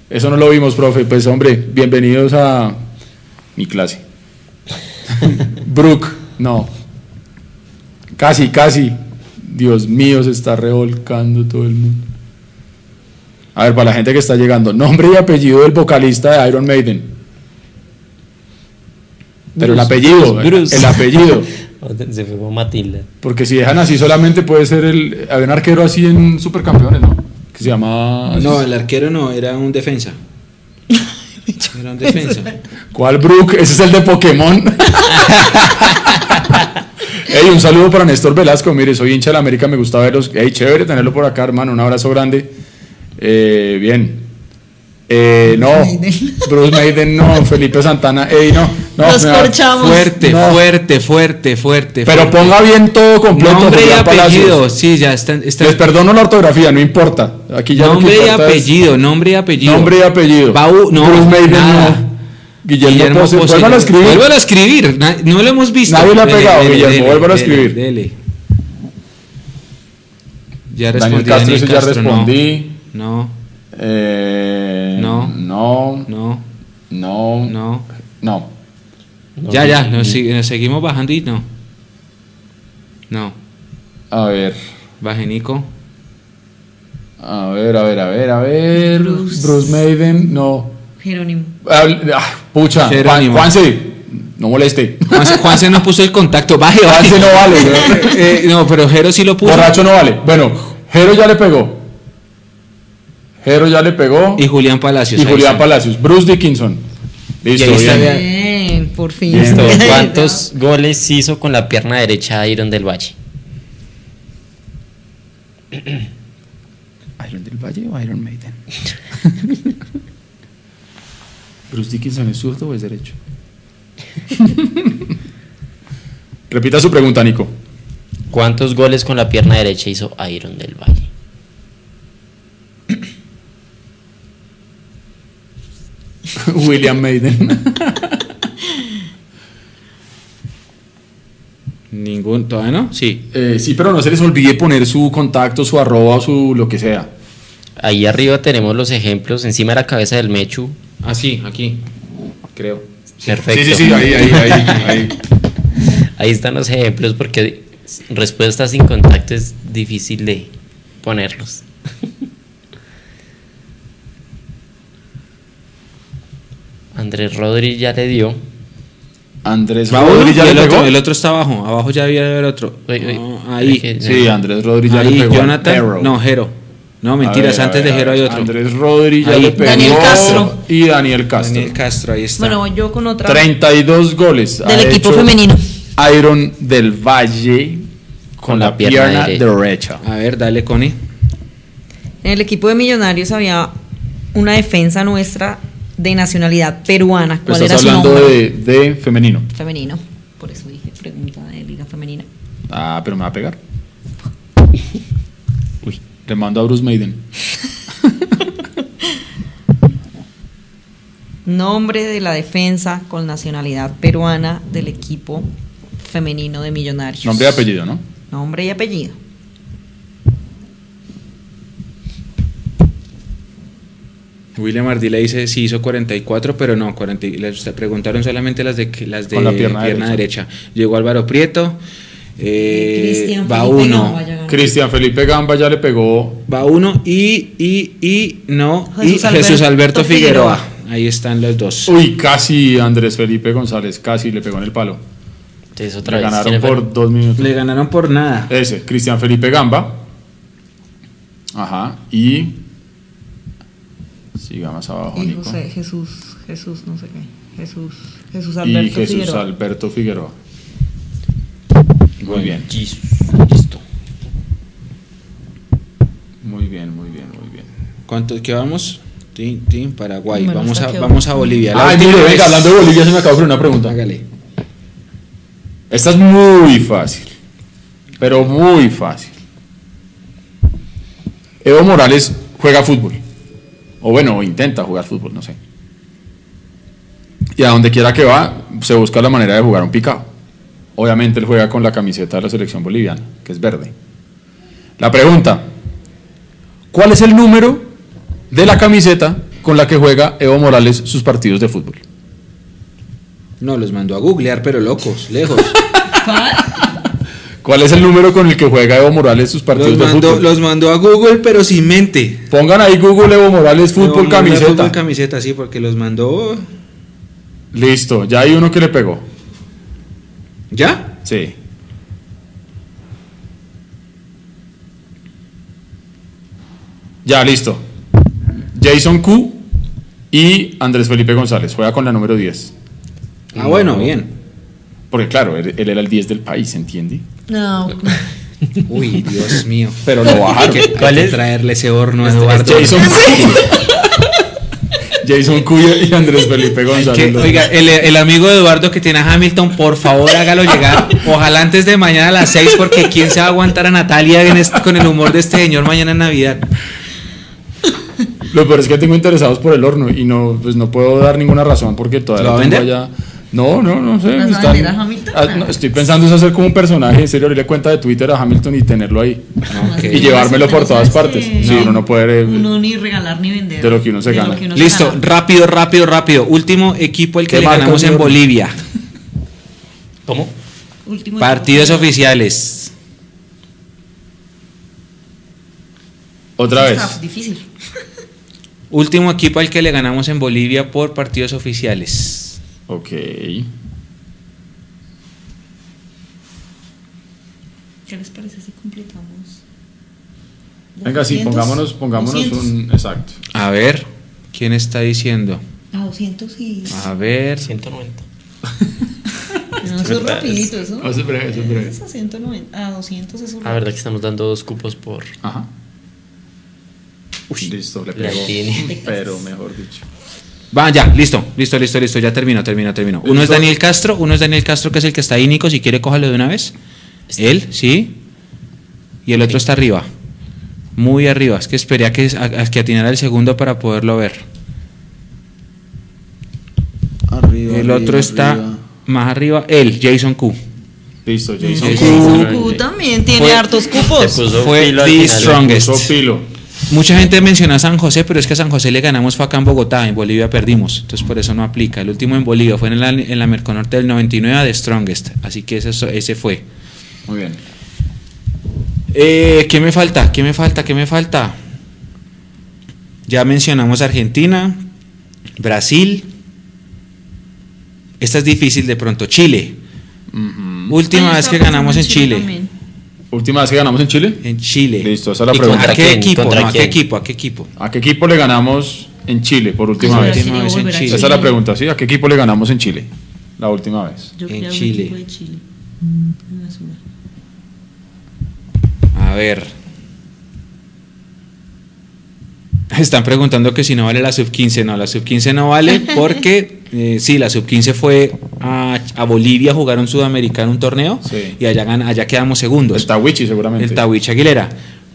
Eso no lo vimos, profe. Pues, hombre, bienvenidos a mi clase. Brook, no. Casi, casi. Dios mío, se está revolcando todo el mundo. A ver, para la gente que está llegando, nombre y apellido del vocalista de Iron Maiden. Pero el apellido, Bruce, Bruce. el apellido. Se fue con Matilda. Porque si dejan así solamente puede ser el... Había un arquero así en Supercampeones, ¿no? Que se llama... No, el arquero no, era un defensa. Era un defensa. ¿Cuál Brook? Ese es el de Pokémon. Ey, un saludo para Néstor Velasco. Mire, soy hincha de la América, me gusta verlos. Ey, chévere tenerlo por acá, hermano. Un abrazo grande. Eh, bien. Eh, no, Bruce Maiden no, Felipe Santana. Ey, no, no. Los me da- corchamos. Fuerte, No. fuerte, fuerte, fuerte. Pero fuerte. ponga bien todo completo. Nombre y apellido. Sí, ya están. están- Les perdono la ortografía, no importa. Aquí ya lo que nombre y es- apellido, nombre y apellido. Nombre y apellido. Bau- no, Bruce Maiden nada. no. Guillermo, Guillermo Pose. Pose. Vuélvalo a escribir. A No lo hemos visto. Nadie le ha pegado, dele, Guillermo, dele, a escribir. dele. Ya Daniel respondí. Castro, Daniel ese ya Castro, no. respondí. No, Eh, No. No. no, No. no. No. Ya, ya, nos seguimos bajando y no. No, A ver. baje Nico. A ver, a ver, a ver, a ver. Bruce. Bruce, Maiden, no. Jerónimo. Ah, pucha. Juan, Jerónimo. Juanse, no moleste. Juanse, Juanse no puso el contacto. Baje, baje. Juanse no vale. Eh, no, pero Jero sí lo puso. Borracho no vale. Bueno, Jero ya le pegó. Jero ya le pegó. Y Julián Palacios. Y Julián está. Palacios. Bruce Dickinson. Listo, Y ahí está, bien. bien. Bien, por fin. Listo. ¿Cuántos goles hizo con la pierna derecha Iron del Valle? ¿Iron del Valle o Iron Maiden? ¿Bruce Dickinson es zurdo o es derecho? Repita su pregunta, Nico. ¿Cuántos goles con la pierna derecha hizo Iron del Valle? William Maiden. Ningún, ¿todavía no? Sí. Eh, sí, pero no se les olvide poner su contacto, su arroba, su lo que sea. Ahí arriba tenemos los ejemplos, encima de la cabeza del Mechu. Ah, sí, aquí. Creo. Perfecto. Sí, sí, sí, ahí, ahí, ahí. ahí. Ahí están los ejemplos porque respuestas sin contacto es difícil de ponerlos. Andrés Rodríguez ya le dio. Andrés Rodríguez ya le el pegó. otro, el otro está abajo. Abajo ya había el otro. Uy, uy. Ah, ahí. Sí, Andrés Rodríguez ya le Ahí, pegó. a Jonathan. No, Jero. No, mentiras. ver, antes ver, de Jero hay otro. Andrés Rodríguez ya Ahí. le pegó. Daniel Castro. Y Daniel Castro. Daniel Castro, ahí está. Bueno, yo con otra 32 goles. del ha equipo hecho femenino. Iron del Valle con, la, pierna, derecha. A ver, dale, Connie. En el equipo de Millonarios había una defensa nuestra de nacionalidad peruana. ¿Cuál era estás su hablando nombre? de, de femenino. Femenino. Por eso dije pregunta de liga femenina. Ah, pero me va a pegar. Le mando a Bruce Maiden. Nombre de la defensa con nacionalidad peruana del equipo femenino de Millonarios. Nombre y apellido, ¿no? Nombre y apellido. William Ardila dice si hizo 44, pero no, 40, y les preguntaron solamente las de las de Con la pierna derecha. derecha. Llegó Álvaro Prieto, eh, Cristian va Felipe uno, Gamba ya ganó. Cristian Felipe Gamba ya le pegó. va uno y y y no Jesús y Jesús Alberto Alberto Figueroa. Figueroa. Ahí están los dos. Uy, casi Andrés Felipe González, casi le pegó en el palo. Entonces otra Le vez. ganaron por dos minutos. Le ganaron por nada. Ese, Cristian Felipe Gamba. Ajá, y. Siga más abajo, Y Nico. José Jesús, Jesús, no sé qué. Jesús, Jesús Y Alberto Jesús Figueroa. Alberto Figueroa. Muy bien. Listo. Muy bien, muy bien, muy bien. ¿Cuánto qué vamos? Tin, tin, Paraguay. Bueno, vamos, a, vamos a Bolivia. La Ay, mire, venga, hablando de Bolivia se me acaba de ocurrir una pregunta. Hágale. Esta es muy fácil, pero muy fácil. Evo Morales juega fútbol, o bueno, intenta jugar fútbol, no sé. Y a donde quiera que va, se busca la manera de jugar un picado. Obviamente él juega con la camiseta de la selección boliviana, que es verde. La pregunta, ¿cuál es el número de la camiseta con la que juega Evo Morales sus partidos de fútbol? No, los mandó a googlear, pero locos, lejos. ¿Cuál es el número con el que juega Evo Morales sus partidos los, de fútbol? los mandó a Google, pero sin mente. Pongan ahí Google Evo Morales fútbol No, camiseta. Fútbol camiseta, sí, porque los mandó. Listo, ya hay uno que le pegó. ¿Ya? Sí. Ya, listo. Jason Q y Andrés Felipe González. Juega con la número 10. Ah, bueno, bien. Porque claro, él, él era el 10 del país, ¿entiende? No, Uy, Dios mío. Pero lo bajaron. ¿Cuál hay que es? traerle ese horno a Eduardo. Jason Q. Jason Q y Andrés Felipe González. Que, oiga, el, el amigo Eduardo que tiene a Hamilton, por favor hágalo llegar. Ojalá antes de mañana a las 6, porque ¿quién se va a aguantar a Natalia este- con el humor de este señor mañana en Navidad? Lo peor es que tengo interesados por el horno y no, pues no puedo dar ninguna razón porque todavía ¿Lo va a tengo allá. No, no, no sé. ¿Vas a están- vender a Hamilton? Ah, no, estoy pensando en hacer como un personaje, en serio, abrirle cuenta de Twitter a Hamilton y tenerlo ahí. Ok. Y llevármelo por todas partes. que Sí, uno no puede. eh, Uno ni regalar ni vender. de lo que uno se gana. se Listo, gana. rápido, rápido, rápido. Último equipo el que ¿Qué le ganamos en? Bolivia. ¿Cómo? Último Partidos equipo. oficiales. Otra vez. Ah, difícil. Último equipo al que le ganamos en Bolivia por partidos oficiales. Ok. ¿Qué les parece si completamos? Venga, sí, 200? pongámonos, pongámonos 200. un. Exacto. A ver, ¿quién está diciendo? A 200 y. A ver. 190. No, eso es rapidito, eso. Eso es breve, eso es breve. Eso a 190. A 200 eso. La verdad que estamos dando dos cupos por. Ajá. Listo, le pegó. Pero mejor dicho. Va, ya, listo, listo, listo, listo, ya terminó, terminó, terminó. Uno es. Daniel Castro, uno es Daniel Castro que es el que está ahí, Nico, si quiere cójalo de una vez. Él, sí. Y el otro está arriba. Muy arriba, es que esperé a que, a, a que atinara el segundo para poderlo ver. Arriba. el otro está más arriba, él, Jason Q. Listo, Jason. Sí, Jason sí. Q también tiene Fue- hartos Se cupos. puso Fue the strongest. Puso filo. Mucha gente menciona a San José, pero es que a San José le ganamos fue acá en Bogotá, en Bolivia perdimos, entonces por eso no aplica. El último en Bolivia fue en la, en la Merconorte del 99 de Strongest, así que ese, ese fue. Muy bien. Eh, ¿Qué me falta? ¿Qué me falta? ¿Qué me falta? Ya mencionamos Argentina, Brasil. Esta es difícil de pronto. Chile. Última Ay, vez que ganamos en Chile. Última vez que ganamos en Chile. En Chile. Listo, esa es la ¿Y pregunta. ¿A ¿Contra qué quién? equipo? ¿Contra No, ¿A qué equipo? ¿A qué equipo? ¿A qué equipo le ganamos en Chile por última vez? Brasil, Última vez en volver a Chile. Esa es la pregunta, ¿sí? ¿A qué equipo le ganamos en Chile? La última vez. Yo En Chile. un equipo de Chile. A ver. Están preguntando que si no vale la sub 15. No, la sub 15 no vale porque eh, sí, la sub 15 fue a, a Bolivia a jugar un sudamericano, un torneo, Sí. y allá, allá quedamos segundos. El Tawichi seguramente. El Tawich Aguilera.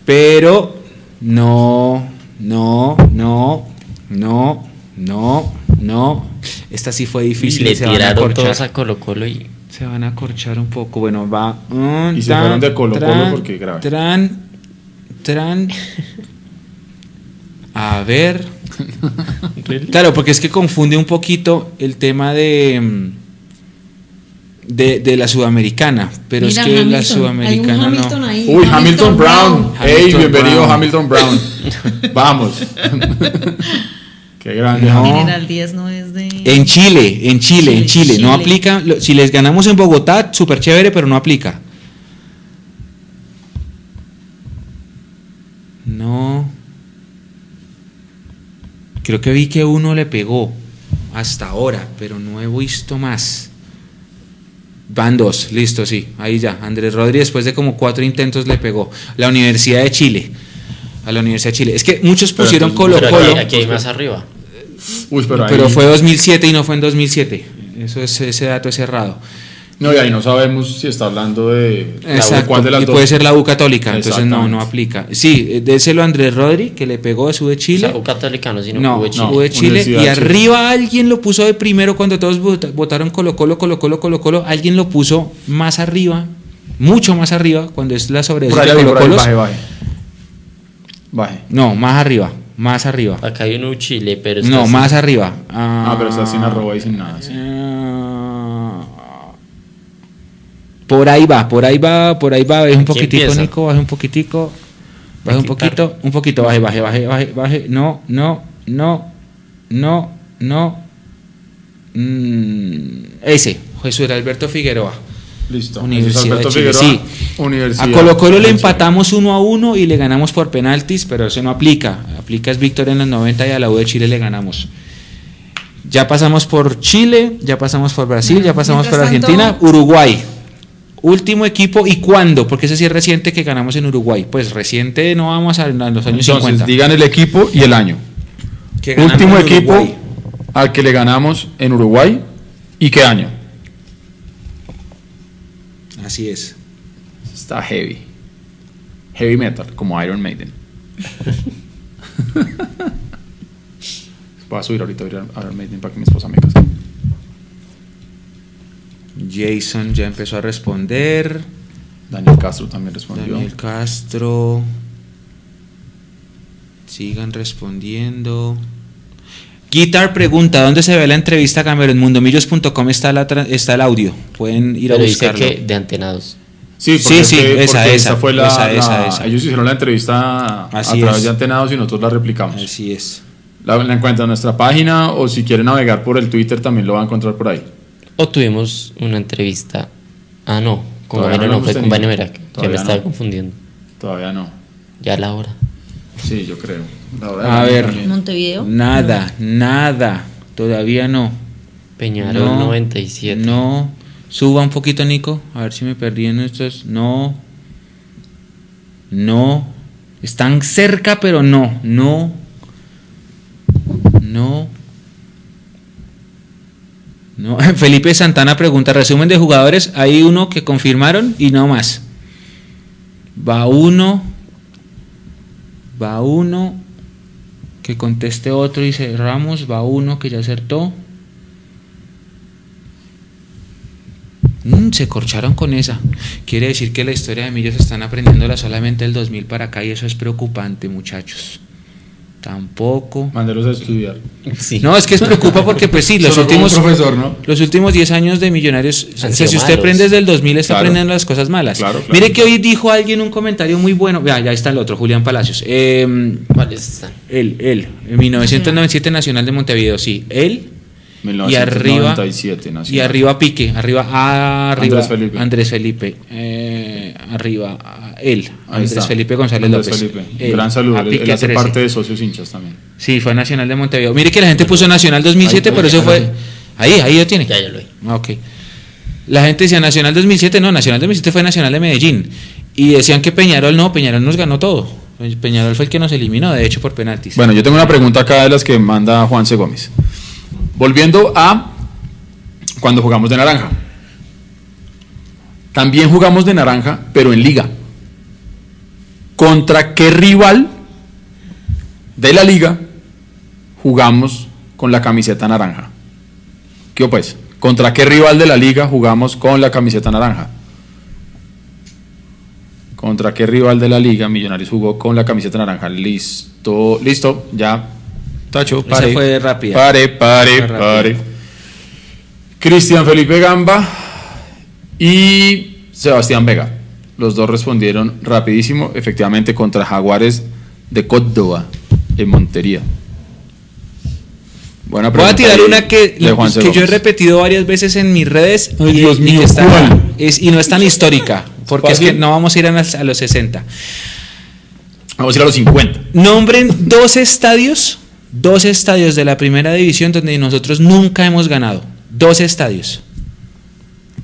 Pero no, no, no, no, no, no. Esta sí fue difícil. Le se van a tiraron corchar. todos a Colo Colo y. Se van a corchar un poco. Bueno, va. un, Y se fueron de Colo-Colo tran, porque grave. Tran. Tran. A ver. Claro, porque es que confunde un poquito el tema de. mm, De, de la sudamericana. Pero Mira, es que la Hamilton, hay un sudamericana Hamilton no. ahí. Uy, Hamilton, Brown. Hey, Hamilton bienvenido Brown. Hamilton Brown. Vamos. Qué grande. No. Hamilton. General 10 no es de. En Chile, en Chile, en Chile, Chile. No aplica. Si les ganamos en Bogotá, súper chévere, pero no aplica. No. Creo que vi que uno le pegó hasta ahora, pero no he visto más. Van dos, listo, sí, ahí ya. Andrés Rodríguez, después de como cuatro intentos, le pegó. La Universidad de Chile. a la Universidad de Chile. Es que muchos Pero pusieron entonces- Colo Pero Colo, aquí, aquí hay más arriba. Uy, pero, pero ahí- fue 2007 y no fue en 2007. Eso es, ese dato es errado. No, y ahí no sabemos si está hablando de. la- Exacto. ¿Cuál de las y dos? puede ser la U católica, entonces no, no aplica. Sí, eh, déselo a Andrés Rodri, que le pegó a su de O Chile. sea, U católica no, sino No, U de Chile. no, U de Chile. Y arriba alguien lo puso de primero cuando todos vota- votaron Colo Colo, Colo Colo, Colo Colo. Alguien lo puso más arriba, mucho más arriba, cuando es la de por Colo ahí, Colos. baje, baje. Baje. No, más arriba, más arriba. Acá hay un U Chile, pero No, así. más arriba. Ah, Ah, pero está sin arroba y sin nada. sí. ah, por ahí va, por ahí va, por ahí va. Baje un poquitico, empieza. Nico, baje un poquitico. Baje un poquito, un poquito, baje, baje, baje, baje, baje. No, no, no, no, no. Mm, ese, Jesús Alberto Figueroa. Listo. Universidad de Chile, sí. Universidad A Colo Colo le empatamos uno a uno y le ganamos por penaltis, pero eso no aplica. Aplica es Víctor en los 90 y a la U de Chile le ganamos. Ya pasamos por Chile, ya pasamos por Brasil, ya pasamos por Argentina, tanto- Uruguay. Último equipo y cuándo, porque ese sí es reciente que ganamos en Uruguay. Pues reciente no vamos a, a los años Entonces, 50. digan el equipo y el año. Último equipo al que le ganamos en Uruguay y qué año. Así es. Está heavy. Heavy metal, como Iron Maiden. Voy a subir ahorita a Iron Maiden para que mi esposa me case. Jason ya empezó a responder. Daniel Castro también respondió. Daniel Castro. Sigan respondiendo. Guitar pregunta, ¿dónde se ve la entrevista Cameron? En mundomillos.com está, la está el audio. Pueden ir Pero a dice buscarlo. que de antenados. Sí, Sí, sí, que- esa, fue la, esa, esa, la- esa. Ellos hicieron la entrevista Así a través es. de Antenados y nosotros la replicamos. Así es. La, la encuentran en nuestra página o si quieren navegar por el Twitter también lo van a encontrar por ahí. O tuvimos una entrevista. Ah, no. Con Todavía Gamero no no, fue con que me estaba confundiendo. Todavía no. Ya la hora. Sí, yo creo. La hora de A ver. también. Montevideo. Nada, nada. Todavía no. Peñarol No, 97. No. Suba un poquito, Nico. A ver si me perdí en estos. No. No. Están cerca, pero no. No. No. No. Felipe Santana pregunta: resumen de jugadores. Hay uno que confirmaron y no más. Va uno. Va uno. Que conteste otro, dice Ramos. Va uno que ya acertó. Mm, se corcharon con esa. Quiere decir que la historia de Millos están aprendiéndola solamente el 2000 para acá y eso es preocupante, muchachos. Tampoco. Mándelos a estudiar. Sí. No, es que es preocupa porque pues sí, los últimos profesor, ¿no? los últimos 10 años de Millonarios, o sea, si usted malos. aprende desde el 2000 está Claro. aprendiendo las cosas malas. Claro, claro. Mire que hoy dijo alguien un comentario muy bueno, vea, ya está el otro, Julián Palacios. Eh, ¿Cuáles están? él, él, en 1997 Nacional de Montevideo, sí, él y arriba 1997 nació. y arriba Pique, arriba ah, arriba Andrés Felipe. Andrés Felipe, eh, arriba él, Andrés está. Felipe González Andrés López. Felipe. Él, Gran saludo. Él, hace 13. parte de socios hinchas también. Sí, fue Nacional de Montevideo. Mire que la gente puso Nacional 2007, Ahí, pero ahí, eso fue ahí, ahí lo tiene. Ya, ya lo vi. Ah, Ok. La gente decía Nacional 2007, no, Nacional 2007 fue Nacional de Medellín. Y decían que Peñarol no, Peñarol nos ganó todo. Peñarol fue el que nos eliminó, de hecho, por penaltis. Bueno, yo tengo una pregunta acá de las que manda Juan C. Gómez. Volviendo a cuando jugamos de naranja. También jugamos de naranja, pero en liga. ¿Contra qué rival de la liga jugamos con la camiseta naranja? ¿Qué pues? ¿Contra qué rival de la liga jugamos con la camiseta naranja? ¿Contra qué rival de la liga Millonarios jugó con la camiseta naranja? Listo, listo, ya. Tacho, Esa pare. fue rápida. Pare, pare, Fue pare. Cristian Felipe Gamba y Sebastián Vega. Los dos respondieron rapidísimo, efectivamente, contra Jaguares de Córdoba, en Montería. Buena Voy a tirar una que, que yo he repetido varias veces en mis redes y, Dios y mío, que está- y no es tan histórica, porque es que no vamos a ir a, las- a los 60. Vamos a ir a los 50. Nombren dos estadios, dos estadios de la primera división donde nosotros nunca hemos ganado. Dos estadios.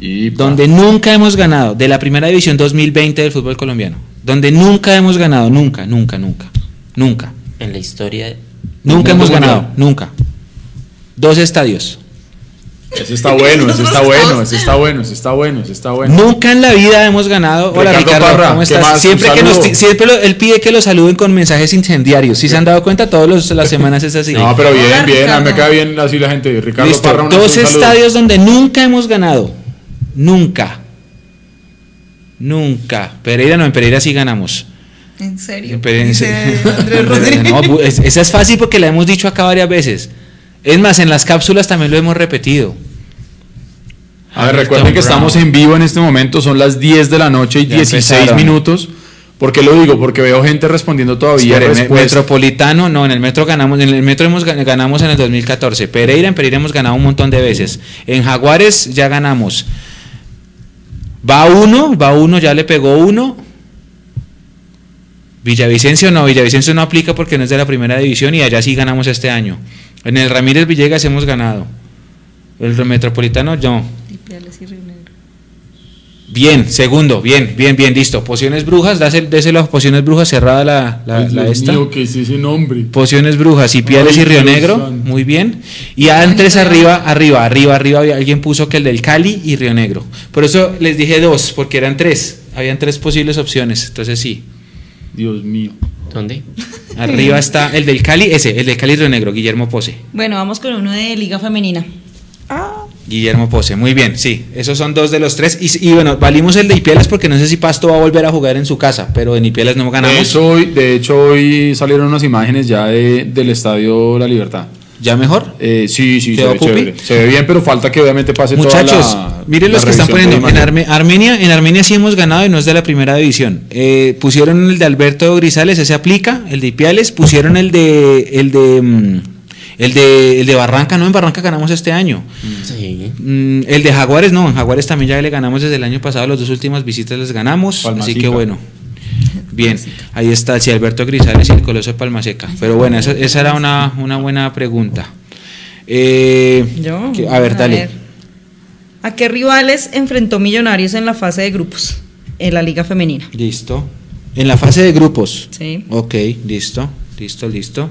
Y. Donde nunca hemos ganado, de la primera división 2020 del fútbol colombiano. Donde nunca hemos ganado, nunca, nunca, nunca. Nunca. En la historia. Nunca hemos ganado, mundial. nunca. Dos estadios. Ese está bueno, ese está bueno, ese está bueno, ese está bueno, ese está bueno. Nunca en la vida hemos ganado. Hola Ricardo Ricardo, Parra, ¿cómo ¿qué estás? más? Siempre que nos, siempre lo- él pide que lo saluden con mensajes incendiarios. Si se han dado cuenta, todas las semanas es así. No, pero bien, bien, a mí me cae bien así la gente. Ricardo Listo. Parra, Dos estadios donde nunca hemos ganado. Nunca. Nunca. Pereira no, en Pereira sí ganamos. ¿En serio? En Pereira, Dice sí. Andrés Rodríguez. No, esa es fácil porque la hemos dicho acá varias veces. Es más, en las cápsulas también lo hemos repetido. A ver, recuerden que estamos en vivo en este momento, son las 10 de la noche y Ya 16 empezaron. minutos. ¿Por qué lo digo? Porque veo gente respondiendo todavía. Respuestas. Metropolitano, no, en el Metro ganamos, en el Metro hemos gan- ganamos en el 2014. Pereira, en Pereira hemos ganado un montón de veces. En Jaguares ya ganamos. Va uno, va uno, ya le pegó uno. Villavicencio no, Villavicencio no aplica porque no es de la primera división y allá sí ganamos este año. En el Ramírez Villegas hemos ganado. El Metropolitano no. Ipiales y Río Negro. Bien, segundo, bien, bien, bien, listo. Pociones brujas, dáselo, déselo a pociones brujas, cerrada la, la, Ay, la Dios esta. mío, ¿qué es ese nombre? Pociones brujas y Piales Ay, y Río Dios Negro, santo. muy bien. Y antes arriba, arriba, arriba, arriba, había- alguien puso que el del Cali y Río Negro. Por eso les dije dos, porque eran tres. Habían tres posibles opciones, entonces sí. Dios mío. ¿Dónde? Arriba está el del Cali, ese, el del Cali y Río Negro, Guillermo Pose. Bueno, vamos con uno de Liga Femenina. Guillermo Pose, muy bien, sí. Esos son dos de los tres. Y, y bueno, valimos el de Ipiales porque no sé si Pasto va a volver a jugar en su casa, pero en Ipiales no De ganamos. hecho, hoy, de hecho, hoy salieron unas imágenes ya de- del Estadio La Libertad. ¿Ya mejor? Eh, sí, sí, se ¿Quedó ve, chévere. se ve bien, pero falta que obviamente pase Muchachos, toda la. miren la los que están poniendo. En. Arme- Armenia, en Armenia sí hemos ganado y no es de la primera división. Eh, pusieron el de Alberto Grisales, ese aplica, el de Ipiales, pusieron el de el de mm, el de el de Barranca, no en Barranca ganamos este año. Sí. Mm, el de Jaguares no, en Jaguares también ya le ganamos desde el año pasado, las dos últimas visitas les ganamos, así que bueno. Bien, ahí está, sí, Alberto Grisales y el Coloso de Palmaseca. Pero bueno, esa, esa era una, una buena pregunta. Eh, Yo. que- a ver, dale. ver. ¿A qué rivales enfrentó Millonarios en la fase de grupos en la Liga Femenina? Listo. En la fase de grupos. Sí. Ok, listo, listo, listo.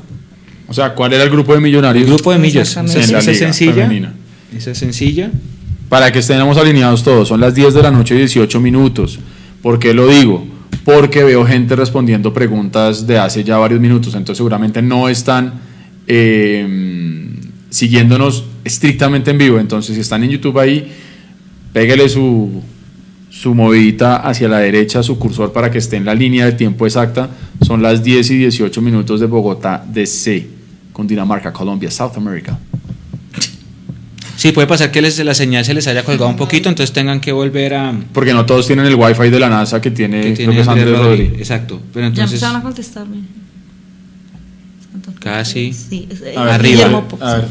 O sea, ¿cuál era el grupo de millonarios? El grupo de millos. Esa, es sencilla. femenina. Esa es sencilla. Para que estemos alineados todos, son las 10 de la noche y 18 minutos. ¿Por qué lo digo? Porque veo gente respondiendo preguntas de hace ya varios minutos, entonces seguramente no están eh, siguiéndonos estrictamente en vivo. Entonces, si están en YouTube ahí, pégale su, su movidita hacia la derecha, su cursor para que esté en la línea de tiempo exacta. Son las 10 y 18 minutos de Bogotá, DC, con Dinamarca, Colombia, South America. Sí, puede pasar que les, la señal se les haya colgado un poquito, entonces tengan que volver a. Porque no todos tienen el wifi de la NASA que tiene, que creo que es Andrés Rodríguez. Rodríguez. Exacto. Pero Ya entonces. empezaron a contestarme. Casi. Sí, es- eh, A ver, Arriba. A ver.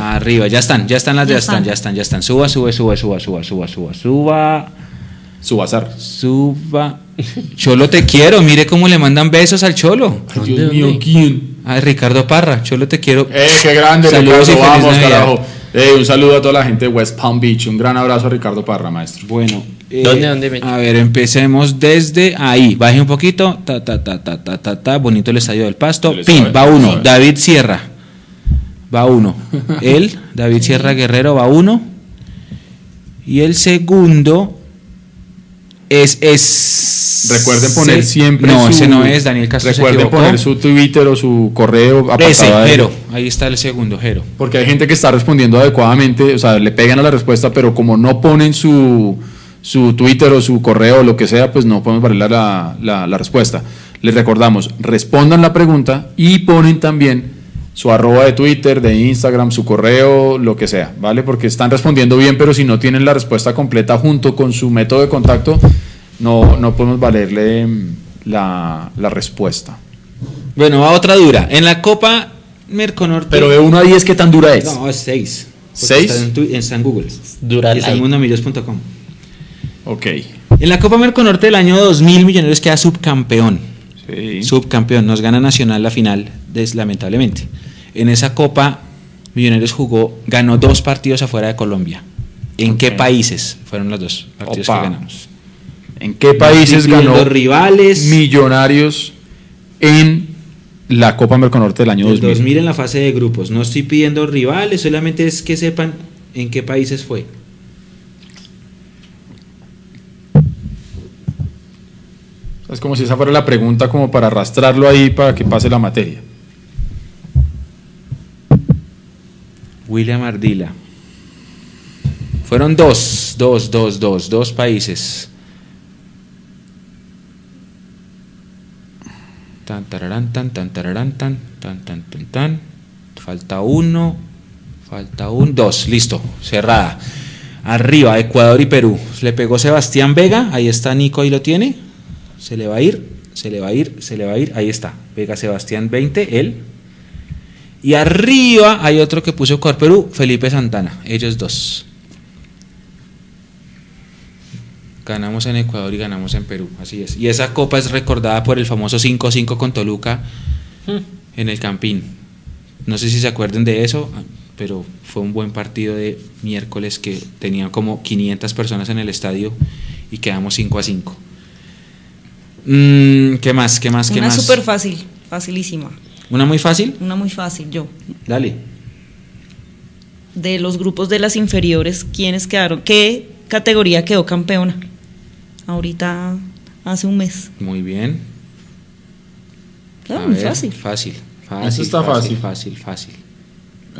Arriba, ya están, ya están las Ya ya están, están. ya están, ya están. Suba, sube, suba, suba, suba, suba, suba, suba, Su bazar. suba. Cholo te quiero, mire cómo le mandan besos al Cholo. Ay, ¿Dónde, Dios mío? ¿quién? A Ricardo Parra, Cholo te quiero. ¡Eh, qué grande, Saludos y Ricardo! feliz Vamos, Navidad. carajo. Eh, un saludo a toda la gente de West Palm Beach. Un gran abrazo a Ricardo Parra, maestro. Bueno. eh, ¿Dónde, dónde, Mecho? A ver, empecemos desde ahí. Baje un poquito. Ta, ta, ta, ta, ta, ta, ta. Bonito el estadio del Pasto. Pin, suave, va uno. David Sierra. Va uno. Él, David Sierra Guerrero, va uno. Y el segundo es. es Recuerden poner siempre No, su- ese no es. Daniel Castro Recuerden poner su Twitter o su correo Ese, Jero. Ahí está el segundo, Jero. Porque hay gente que está respondiendo adecuadamente, o sea, le pegan a la respuesta, pero como no ponen su, su Twitter o su correo o lo que sea, pues no podemos valer la, la, la respuesta. Les recordamos, respondan la pregunta y ponen también su arroba de Twitter, de Instagram, su correo, lo que sea, ¿vale? Porque están respondiendo bien, pero si no tienen la respuesta completa junto con su método de contacto, no, no podemos valerle mm, la, la respuesta. Bueno, va otra dura. En la Copa Merconorte. Pero de 1 a 10, ¿qué tan dura es? No, es 6. ¿Seis? Está en, tu- en Google. Dura Y está en like. mundomillos.com. Ok. En la Copa Merconorte del año 2000, Millonarios queda subcampeón. Sí. Subcampeón. Nos gana Nacional la final, des- lamentablemente. En esa Copa, Millonarios jugó, ganó dos partidos afuera de Colombia. ¿En qué países fueron los dos partidos Opa. que ganamos? ¿En qué países ganó rivales? Millonarios en la Copa Merconorte del año Del 2000. 2000 en la fase de grupos. No estoy pidiendo rivales, solamente es que sepan en qué países fue. Es como si esa fuera la pregunta como para arrastrarlo ahí para que pase la materia. William Ardila. Fueron dos, dos, dos, dos, dos países. Tan, tararán, tan, tan, tan, tan, tan, tan, tan. Falta uno, falta un, dos, listo, cerrada. Arriba, Ecuador y Perú. Le pegó Sebastián Vega, ahí está Nico, ahí lo tiene. Se le va a ir, se le va a ir, se le va a ir, ahí está. Vega Sebastián 20, él. Y arriba hay otro que puso Ecuador Perú, Felipe Santana, ellos dos. Ganamos en Ecuador y ganamos en Perú, así es. Y esa copa es recordada por el famoso 5-5 con Toluca en el Campín. No sé si se acuerdan de eso, pero fue un buen partido de miércoles que tenía como 500 personas en el estadio y quedamos 5 a 5. Mm, ¿Qué más? ¿Qué más? ¿Qué Una más? súper fácil, facilísima. ¿Una muy fácil? Una muy fácil, yo. Dale. De los grupos de las inferiores, ¿quiénes quedaron? ¿Qué categoría quedó campeona? Ahorita, hace un mes. Muy bien. Ah, A muy ver, fácil. Fácil, fácil. Eso está fácil, fácil. fácil, fácil.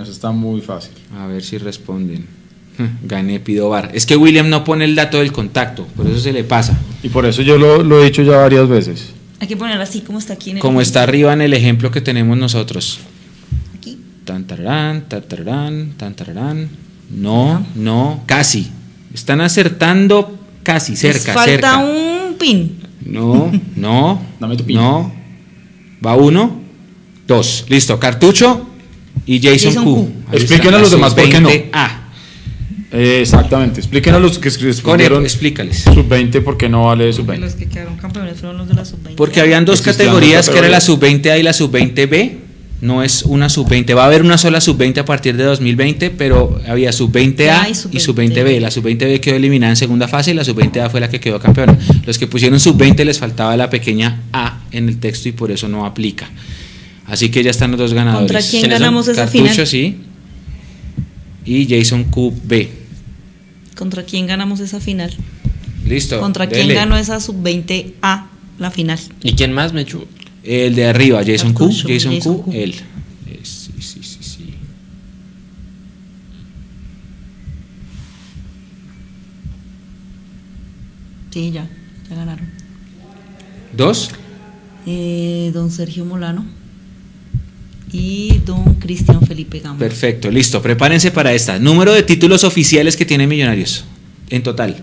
Eso está muy fácil. A ver si responden. Gané, pido bar. Es que William no pone el dato del contacto, por eso se le pasa. Y por eso yo lo, lo he dicho ya varias veces. Hay que poner así como está aquí en el Como está arriba en el ejemplo que tenemos nosotros. Aquí. Tan tararán, tan tararán, tan tararán. No, no, casi. Están acertando casi, Les cerca, falta cerca. un pin. No, no. Dame tu pin. No. Va uno, dos. Listo, cartucho y Jason, Jason Q. Q. A los demás por qué no. sub-20A. Eh, exactamente. Expliquen a los que respondieron explícales. sub-20 por qué no vale sub-20. Los que quedaron campeones fueron los de la sub-20. Porque habían dos Existían categorías, que era la categorías. sub-20A y la sub-20B. No es una sub-20. Va a haber una sola sub-20 a partir de 2020, pero había sub-20A Ya, y y sub-20B. sub-20B. La sub-20B quedó eliminada en segunda fase y la sub-20A fue la que quedó campeona. Los que pusieron sub-20 les faltaba la pequeña A en el texto y por eso no aplica. Así que ya están los dos ganadores. ¿Contra quién ganamos esa Cartucho, final? sí. Y Jason QB. ¿Contra quién ganamos esa final? Listo. ¿Contra quién ganó esa sub-20A la final? ¿Y quién más, Mechu? El de arriba, Jason Q. Jason, Jason Q. Q. Él. Eh, sí, sí, sí, sí. Sí, ya, ya ganaron. ¿Dos? Eh, don Sergio Molano y don Cristian Felipe Gama. Perfecto, listo. Prepárense para esta. Número de títulos oficiales que tiene Millonarios. En total.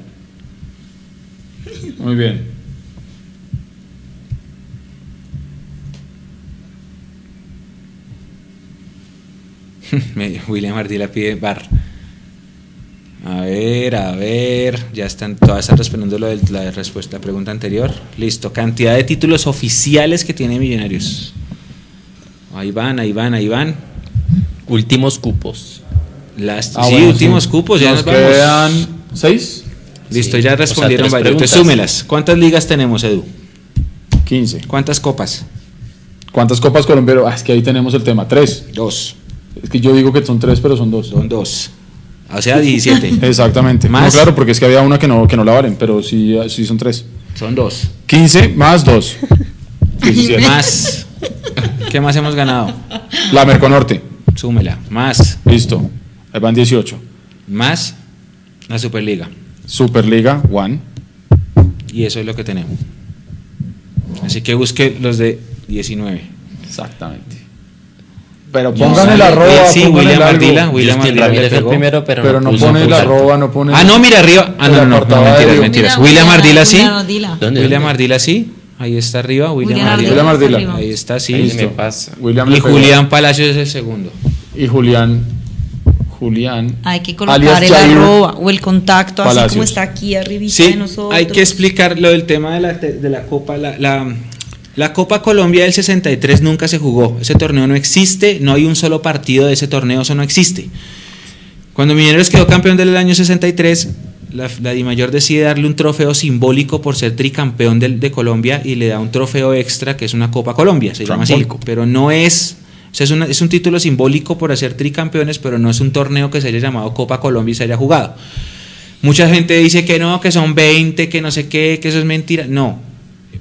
Muy bien. William Ardila pide bar. A ver, a ver. Ya están, todas están respondiendo lo de la respuesta, la pregunta anterior. Listo. Cantidad de títulos oficiales que tiene Millonarios. Ahí van, ahí van, ahí van. Últimos cupos. Las, Ah, sí, bueno, últimos sí. cupos, ya Nos nos, vamos. quedan seis, Listo, Sí, ya o sea, respondieron varios. Entonces preguntas. súmelas. ¿Cuántas ligas tenemos, Edu? 15. ¿Cuántas copas? ¿Cuántas copas colombianas? Ah, es que ahí tenemos el tema. Tres. Dos. Es que yo digo que son tres, pero son dos. Son dos. O sea, 17. Exactamente. ¿Más? No, claro, porque es que había una que no, que no la valen, pero sí, sí son tres. Son dos. 15 más 2. 17. Más. ¿Qué más hemos ganado? La Merconorte. Súmela. Más. Listo. Ahí van 18. Más la Superliga. Superliga, One. Y eso es lo que tenemos. Así que busque los de 19. Exactamente. Pero pongan el arroba. Sí, pongan William. Ardila. William Ardila le pegó. primero, pero, Pero no pone el arroba, no pone. Ah, no, mira arriba. Ah, no, no, no, mentiras, mentiras. William Ardila sí. William Ardila sí. Ahí está arriba. William, William Ardila. William Ardila. arriba. Ahí está, sí. Ahí me pasa. William Y. Julián Palacios es el segundo. Y Julián. Julián. Hay que colocar alias el Jair arroba o el contacto, así Palacios. como está aquí arribita Sí, de nosotros. hay que explicar lo del tema de la, de la Copa. La, la- la Copa Colombia del 63 nunca se jugó. Ese torneo no existe, no hay un solo partido de ese torneo, eso no existe. Cuando Millonarios quedó campeón del año 63, la, la DIMAYOR decide darle un trofeo simbólico por ser tricampeón del- de, Colombia y le da un trofeo extra que es una Copa Colombia, se llama así. Pero no es, o sea, es, una- es un título simbólico por hacer tricampeones, pero no es un torneo que se haya llamado Copa Colombia y se haya jugado. Mucha gente dice que no, que son 20, que no sé qué, que eso es mentira. No,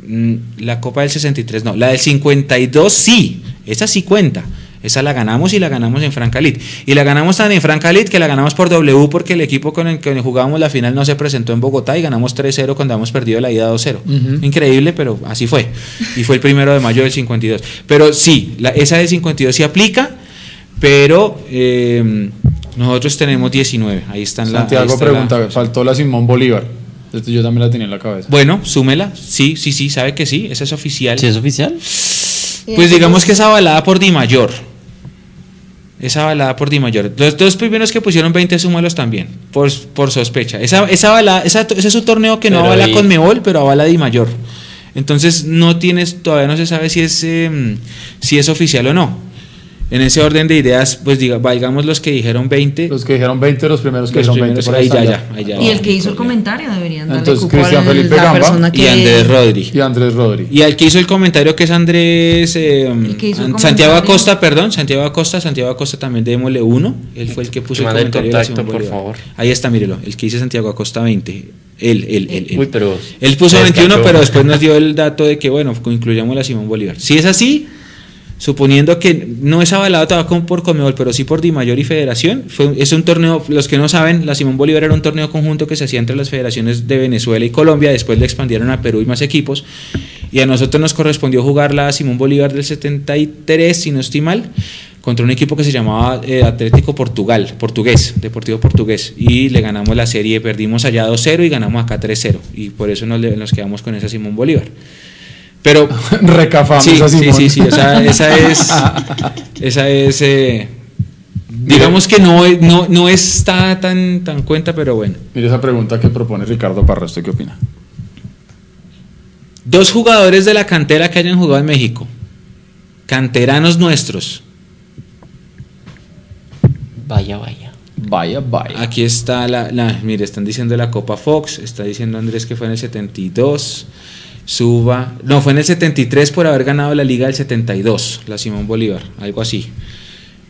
Mm, la Copa del 63 no, la del 52 sí, esa sí cuenta. Esa la ganamos y la ganamos en Francalit. Y la ganamos tan en Francalit que la ganamos por W porque el equipo con el que jugábamos la final no se presentó en Bogotá y ganamos 3-0 cuando habíamos perdido la ida 2-0. Increíble, pero así fue. Y fue el primero de mayo del 52. Pero sí, la- esa del 52 sí aplica, pero eh, nosotros tenemos 19. Ahí están la- ahí Santiago está la- pregunta, faltó la Simón Bolívar. Yo también la tenía en la cabeza. Bueno, súmela. Sí, sí, sí, sabe que sí, esa es oficial. ¿Sí es oficial? Pues digamos que es avalada por Di Mayor. Es avalada por Di Mayor. Los dos primeros que pusieron 20 súmalos también, por, por sospecha. Esa, esa avalada- esa- ese es un torneo que no Pero avala y- con Mebol, pero avala Di Mayor. Entonces no tienes, todavía no se sabe si es, eh, si es oficial o no. En ese orden de ideas, pues diga, digamos los que dijeron 20. Los que dijeron 20, los primeros que Los dijeron 20 primeros, por ahí ya, ya, ahí ya. Y el que hizo el comentario deberían darle Entonces, cupo Cristian Felipe Gamba y Andrés Rodri. Y Andrés Rodri. Y al que hizo el comentario que es Andrés eh, el Santiago. Acosta, perdón, Santiago Acosta, Santiago Acosta también démosle uno, él fue el que puso el el comentario de la contacto, Simón por Bolívar. favor. Ahí está, mírelo, el que dice Santiago Acosta 20, él, él, él, él. Uy, pero. Él puso se 21, descachó. pero después nos dio el dato de que, bueno, incluyamos la Simón Bolívar. Si es así, suponiendo que no es avalado por Conmebol, pero sí por Di Mayor y Federación, fue, es un torneo, los que no saben, la Simón Bolívar era un torneo conjunto que se hacía entre las federaciones de Venezuela y Colombia, después le expandieron a Perú y más equipos, y a nosotros nos correspondió jugar la Simón Bolívar del 73, si no estoy mal, contra un equipo que se llamaba eh, Atlético Portugal, portugués, Deportivo Portugués, y le ganamos la serie, perdimos allá 2-0 y ganamos acá 3-0, y por eso nos, nos quedamos con esa Simón Bolívar. Pero Recafamos sí, a sí, Simón. sí, sí, o sea, esa es, esa es, eh, digamos que no, no, no está tan, tan cuenta, pero bueno. Mire esa pregunta que propone Ricardo Parra, ¿usted qué opina? Dos jugadores de la cantera que hayan jugado en México, canteranos nuestros. Vaya, vaya. Vaya, vaya. Aquí está la, la- mire, están diciendo la Copa Fox, está diciendo Andrés que fue en el 72, Suba, no, fue en el 73 por haber ganado la Liga del 72, la Simón Bolívar, algo así.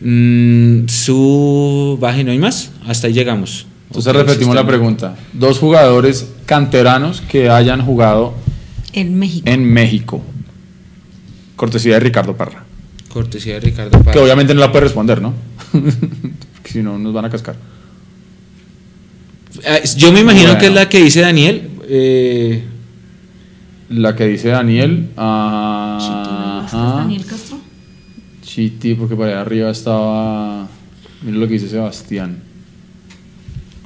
Mm, su no hay más, hasta ahí llegamos. Entonces repetimos la pregunta. Dos jugadores canteranos que hayan jugado En México. en México. Cortesía de Ricardo Parra. Cortesía de Ricardo Parra. Que obviamente no la puede responder, ¿no? Porque si no, nos van a cascar. Ah, Yo me imagino Bueno. que es la que dice Daniel. eh, La que dice Daniel. ¿Este es Ajá. Daniel Castro? Chiti, porque para allá arriba estaba. Mira lo que dice Sebastián.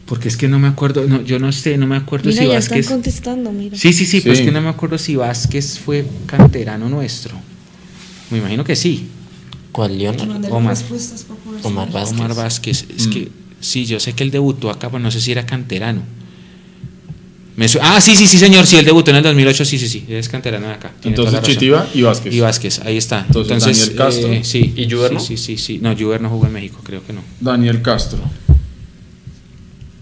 porque es que no me acuerdo, no, yo no sé, no me acuerdo Mira, si ya Vázquez. están contestando, mira. Sí, sí, sí, pero es Sí. que no me acuerdo si Vázquez fue canterano nuestro. Me imagino que sí. ¿Cuál Leonardo? Omar. Omar Vázquez. Omar Vázquez. Es Mm. que sí, yo sé que él debutó acá, pero no sé si era canterano. Me su- ah, sí, sí, sí, señor, sí, él debutó en el 2008, sí, sí, sí, es canterano de acá. Entonces. Chitiva y Vázquez. Y Vázquez, ahí está. Entonces, Daniel Castro. eh, sí. ¿Y Juber sí, no? Sí, sí, sí. No, Juber no jugó en México, creo que no. Daniel Castro.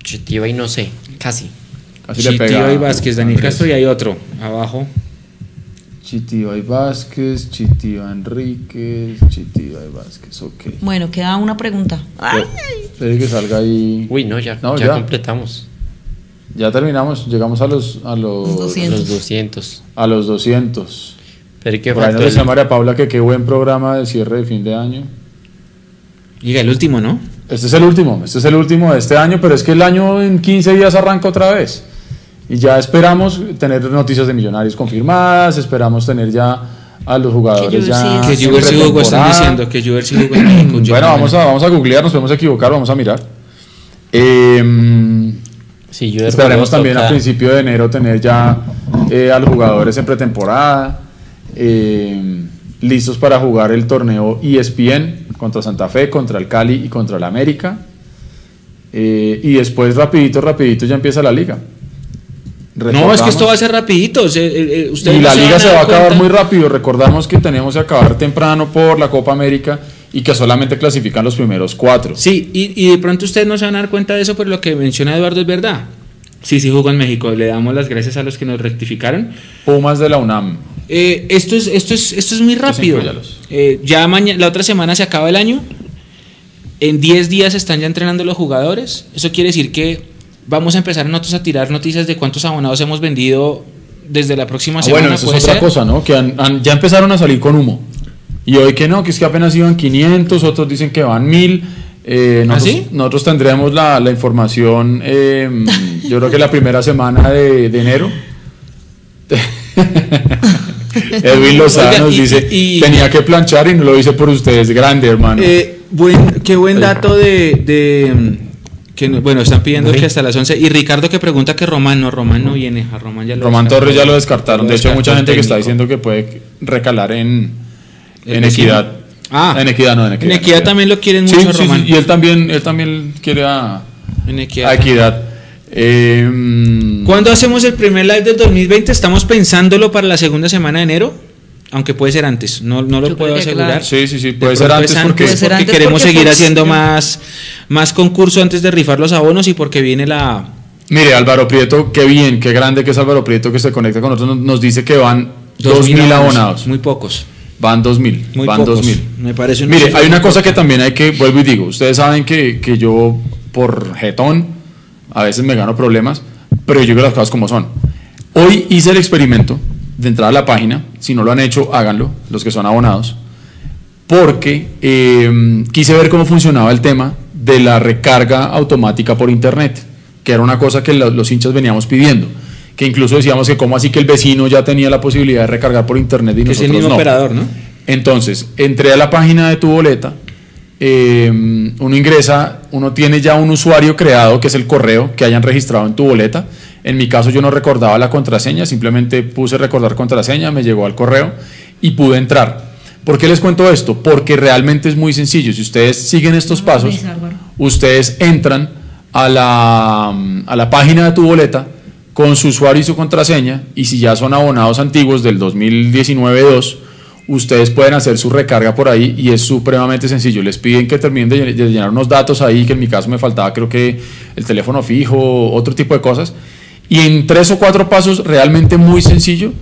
Chitiva y no sé, casi. Chitiva pega. y Vázquez, Daniel Andrés. Castro y hay otro abajo. Chitiva y Vázquez, Chitiva Enríquez, Chitiva y Vázquez, ok. Bueno, queda una pregunta. Ay, que salga ahí. Uy, no, ya, No, ya, ya. completamos. Ya terminamos, llegamos a los a los, Los 200. Los 200. a los 200. Pero ¿qué Por ahí nos decía María Paula que qué buen programa de cierre de fin de año. Diga, el último, ¿no? Este es el último, este es el último de este año, pero es que el año en 15 días arranca otra vez. Y ya esperamos tener noticias de millonarios confirmadas, esperamos tener ya a los jugadores Que ya. Que Juber sí jugó, están diciendo que Juber sí jugó en México. Yo Bueno, no- vamos a, vamos a googlear, nos podemos equivocar, vamos a mirar. Eh, Sí, yo Esperaremos jugó, también a principio de enero tener ya eh, a los jugadores en pretemporada, eh, listos para jugar el torneo ESPN contra Santa Fe, contra el Cali y contra el América. Eh, y después rapidito, rapidito ya empieza la liga. No, es que esto va a ser rapidito. eh, ustedes y no la se liga se va a acabar cuenta. muy rápido. Recordamos que tenemos que acabar temprano por la Copa América y que solamente clasifican los primeros cuatro. Sí, y, y de pronto ustedes no se van a dar cuenta de eso, pero lo que menciona Eduardo es verdad. Sí, sí jugó en México. Le damos las gracias a los que nos rectificaron. Pumas de la UNAM. Eh, esto, es, esto, es, esto es muy rápido. Eh, ya mañana, la otra semana se acaba el año. En 10 días están ya entrenando los jugadores. Eso quiere decir que vamos a empezar nosotros a tirar noticias de cuántos abonados hemos vendido desde la próxima Ah, semana. bueno, eso es otra ser. cosa, ¿no? Que han- han- ya empezaron a salir con humo. Y hoy que no, que es que apenas iban 500, otros dicen que van 1000. Eh, ¿Ah, nosotros, sí? nosotros tendremos la, la información, eh, yo creo que la primera semana de, de enero. Edwin Lozada Oiga, nos dice, y- tenía que planchar y no lo hice por ustedes, grande hermano. Eh, buen, qué buen dato de... de, mm, que, no- bueno, están pidiendo que hasta las 11. Y Ricardo que pregunta que Román no, Román no viene. A Román ya lo Román. Torres ya lo descartaron. Lo De hecho, hay mucha gente que está diciendo que puede recalar en, ¿El en equidad. Ah. en equidad no, en equidad. En Equidad también lo quieren Sí, mucho sí, sí, Román. y él también, él también quiere a, En Equidad. a equidad. Eh, ¿Cuándo hacemos el primer live del 2020? Estamos pensándolo para la segunda semana de enero, aunque puede ser antes, no, no lo puedo asegurar. claro. Sí, sí, sí, De puede ser antes es porque- Puede ser porque antes queremos porque seguir haciendo más, más concurso antes de rifar los abonos y porque viene la... Mire, Álvaro Prieto, qué bien, qué grande que es Álvaro Prieto que se conecta con nosotros. Nos, nos dice que van 2.000 abonados. Muy pocos. Van 2.000. Muy van pocos. 2.000. Me parece Mire, hay una cosa que también hay que, vuelvo y digo, ustedes saben que, que yo por jetón a veces me gano problemas, pero yo digo las cosas como son. Hoy hice el experimento de entrar a la página, si no lo han hecho, háganlo, los que son abonados, porque eh, quise ver cómo funcionaba el tema de la recarga automática por internet, que era una cosa que lo- los hinchas veníamos pidiendo, que incluso decíamos que como así que el vecino ya tenía la posibilidad de recargar por internet y Que es nosotros el mismo no. operador, ¿no? Entonces, entré a la página de tu boleta, eh, uno ingresa, uno tiene ya un usuario creado, que es el correo que hayan registrado en tu boleta. En mi caso yo no recordaba la contraseña, simplemente puse recordar contraseña, me llegó al correo y pude entrar. ¿Por qué les cuento esto? Porque realmente es muy sencillo. Si ustedes siguen estos pasos, ustedes entran a la, a la página de tu boleta con su usuario y su contraseña y si ya son abonados antiguos del 2019-2, ustedes pueden hacer su recarga por ahí y es supremamente sencillo. Les piden que terminen de, llenar unos datos ahí, que en mi caso me faltaba creo que el teléfono fijo, otro tipo de cosas. Y en tres o cuatro pasos realmente muy sencillo,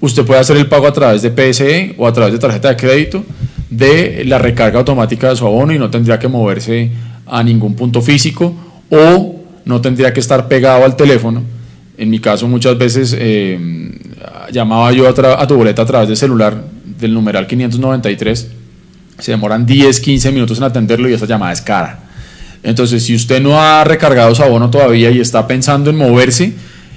usted puede hacer el pago a través de PSE o a través de tarjeta de crédito de la recarga automática de su abono y no tendría que moverse a ningún punto físico o no tendría que estar pegado al teléfono. En mi caso muchas veces eh, llamaba yo a, tu boleta a través del celular del numeral 593, se demoran 10, 15 minutos en atenderlo y esa llamada es cara. Entonces, si usted no ha recargado su abono todavía y está pensando en moverse,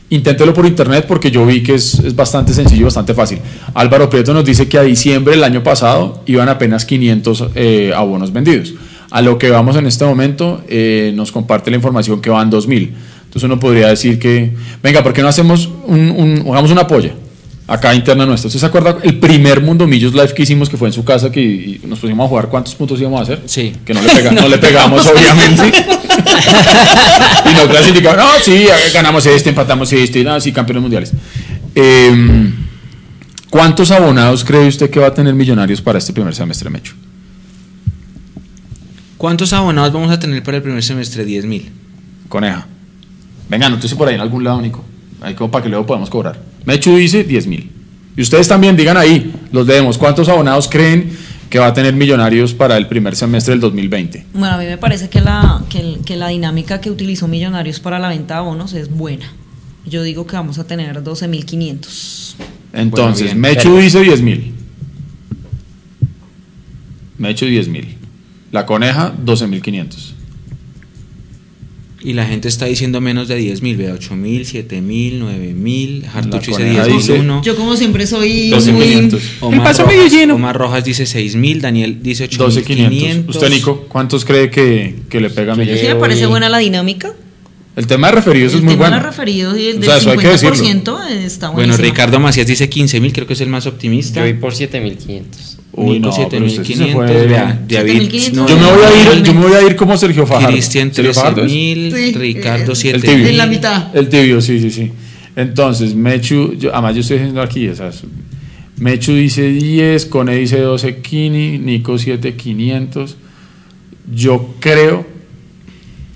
inténtelo por internet porque yo vi que es, es bastante sencillo y bastante fácil. Álvaro Prieto nos dice que a diciembre del año pasado iban apenas 500 eh, abonos vendidos. A lo que vamos en este momento, eh, nos comparte la información que van 2000. Entonces uno podría decir que, venga, ¿por qué no hacemos un, un- hagamos una polla? Acá interna nuestra. ¿Usted se acuerda el primer Mundo Millos Live que hicimos que fue en su casa que y nos pusimos a jugar cuántos puntos íbamos a hacer? Sí. Que no le, pega- no le pegamos, obviamente. y no clasificamos. No, sí, ganamos este, empatamos este, no, sí, campeones mundiales. Eh, ¿Cuántos abonados cree usted que va a tener Millonarios para este primer semestre, Mecho? ¿Cuántos abonados vamos a tener para el primer semestre? 10 mil. Coneja. Venga, no sé por ahí en algún lado, Nico. Ahí como para que luego podamos cobrar. Mechu dice 10 mil. Y ustedes también digan ahí, los leemos. ¿Cuántos abonados creen que va a tener Millonarios para el primer semestre del 2020? Bueno, a mí me parece que la, que, la dinámica que utilizó Millonarios para la venta de abonos es buena. Yo digo que vamos a tener 12.500. Entonces, bien. Mechu dice 10 mil. Mechu 10 mil. La coneja 12 mil 500. Y la gente está diciendo menos de 10 mil. Vea, 8 mil, 7 mil, 9 mil. Hartucho dice coneja 10 dice- mil 1. Yo como siempre soy 12.500. muy... Omar, Rojas, Omar Rojas dice 6 mil. Daniel dice 8 12 mil 500. 500. Usted, Nico, ¿cuántos cree que, que le pega a Yo sí me parece buena la dinámica. El tema de referidos el es muy tema de bueno. los referidos y el O del sea, eso hay que decirlo. 50% está Bueno, buenísimo. Ricardo Macías dice 15 mil. Creo que es el más optimista. Yo voy por 7500. Uy, Nico no, pero usted sí se 7500. fue. Vea, David. 7500. no, Yo me voy a ir, yo me voy a ir como Sergio Fajardo. Cristian ¿Sergio Fajardo 13 es? mil. Sí, Ricardo eh, 7 el tibio. mil. En la mitad. El tibio, sí, sí, sí. Entonces, Mechu, yo, además yo estoy diciendo aquí, o sea, Mechu dice 10, Cone dice 12 Kini, Nico 7 500. Yo creo,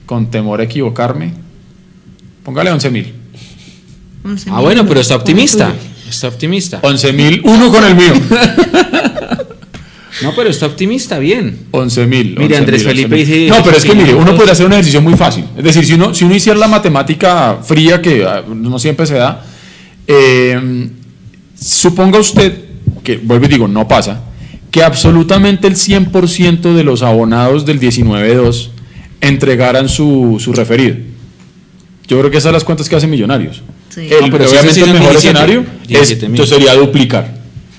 con temor a equivocarme, Póngale 11 mil. Ah, bueno, pero está optimista. Está optimista. 11 mil, uno con el mío. No, pero está optimista, bien. 11 mil. Mire, Andrés Felipe dice- No, pero es que mire, uno podría hacer un ejercicio muy fácil. Es decir, si uno, si uno hiciera la matemática fría, que ah, no siempre se da, eh, suponga usted, que vuelvo y digo, no pasa, que absolutamente el 100% de los abonados del 19-2 entregaran su, su referido. Yo creo que esas son las cuentas que hacen Millonarios. Sí. El- No, pero obviamente el mejor 17, escenario es, 17 mil. entonces sería duplicar.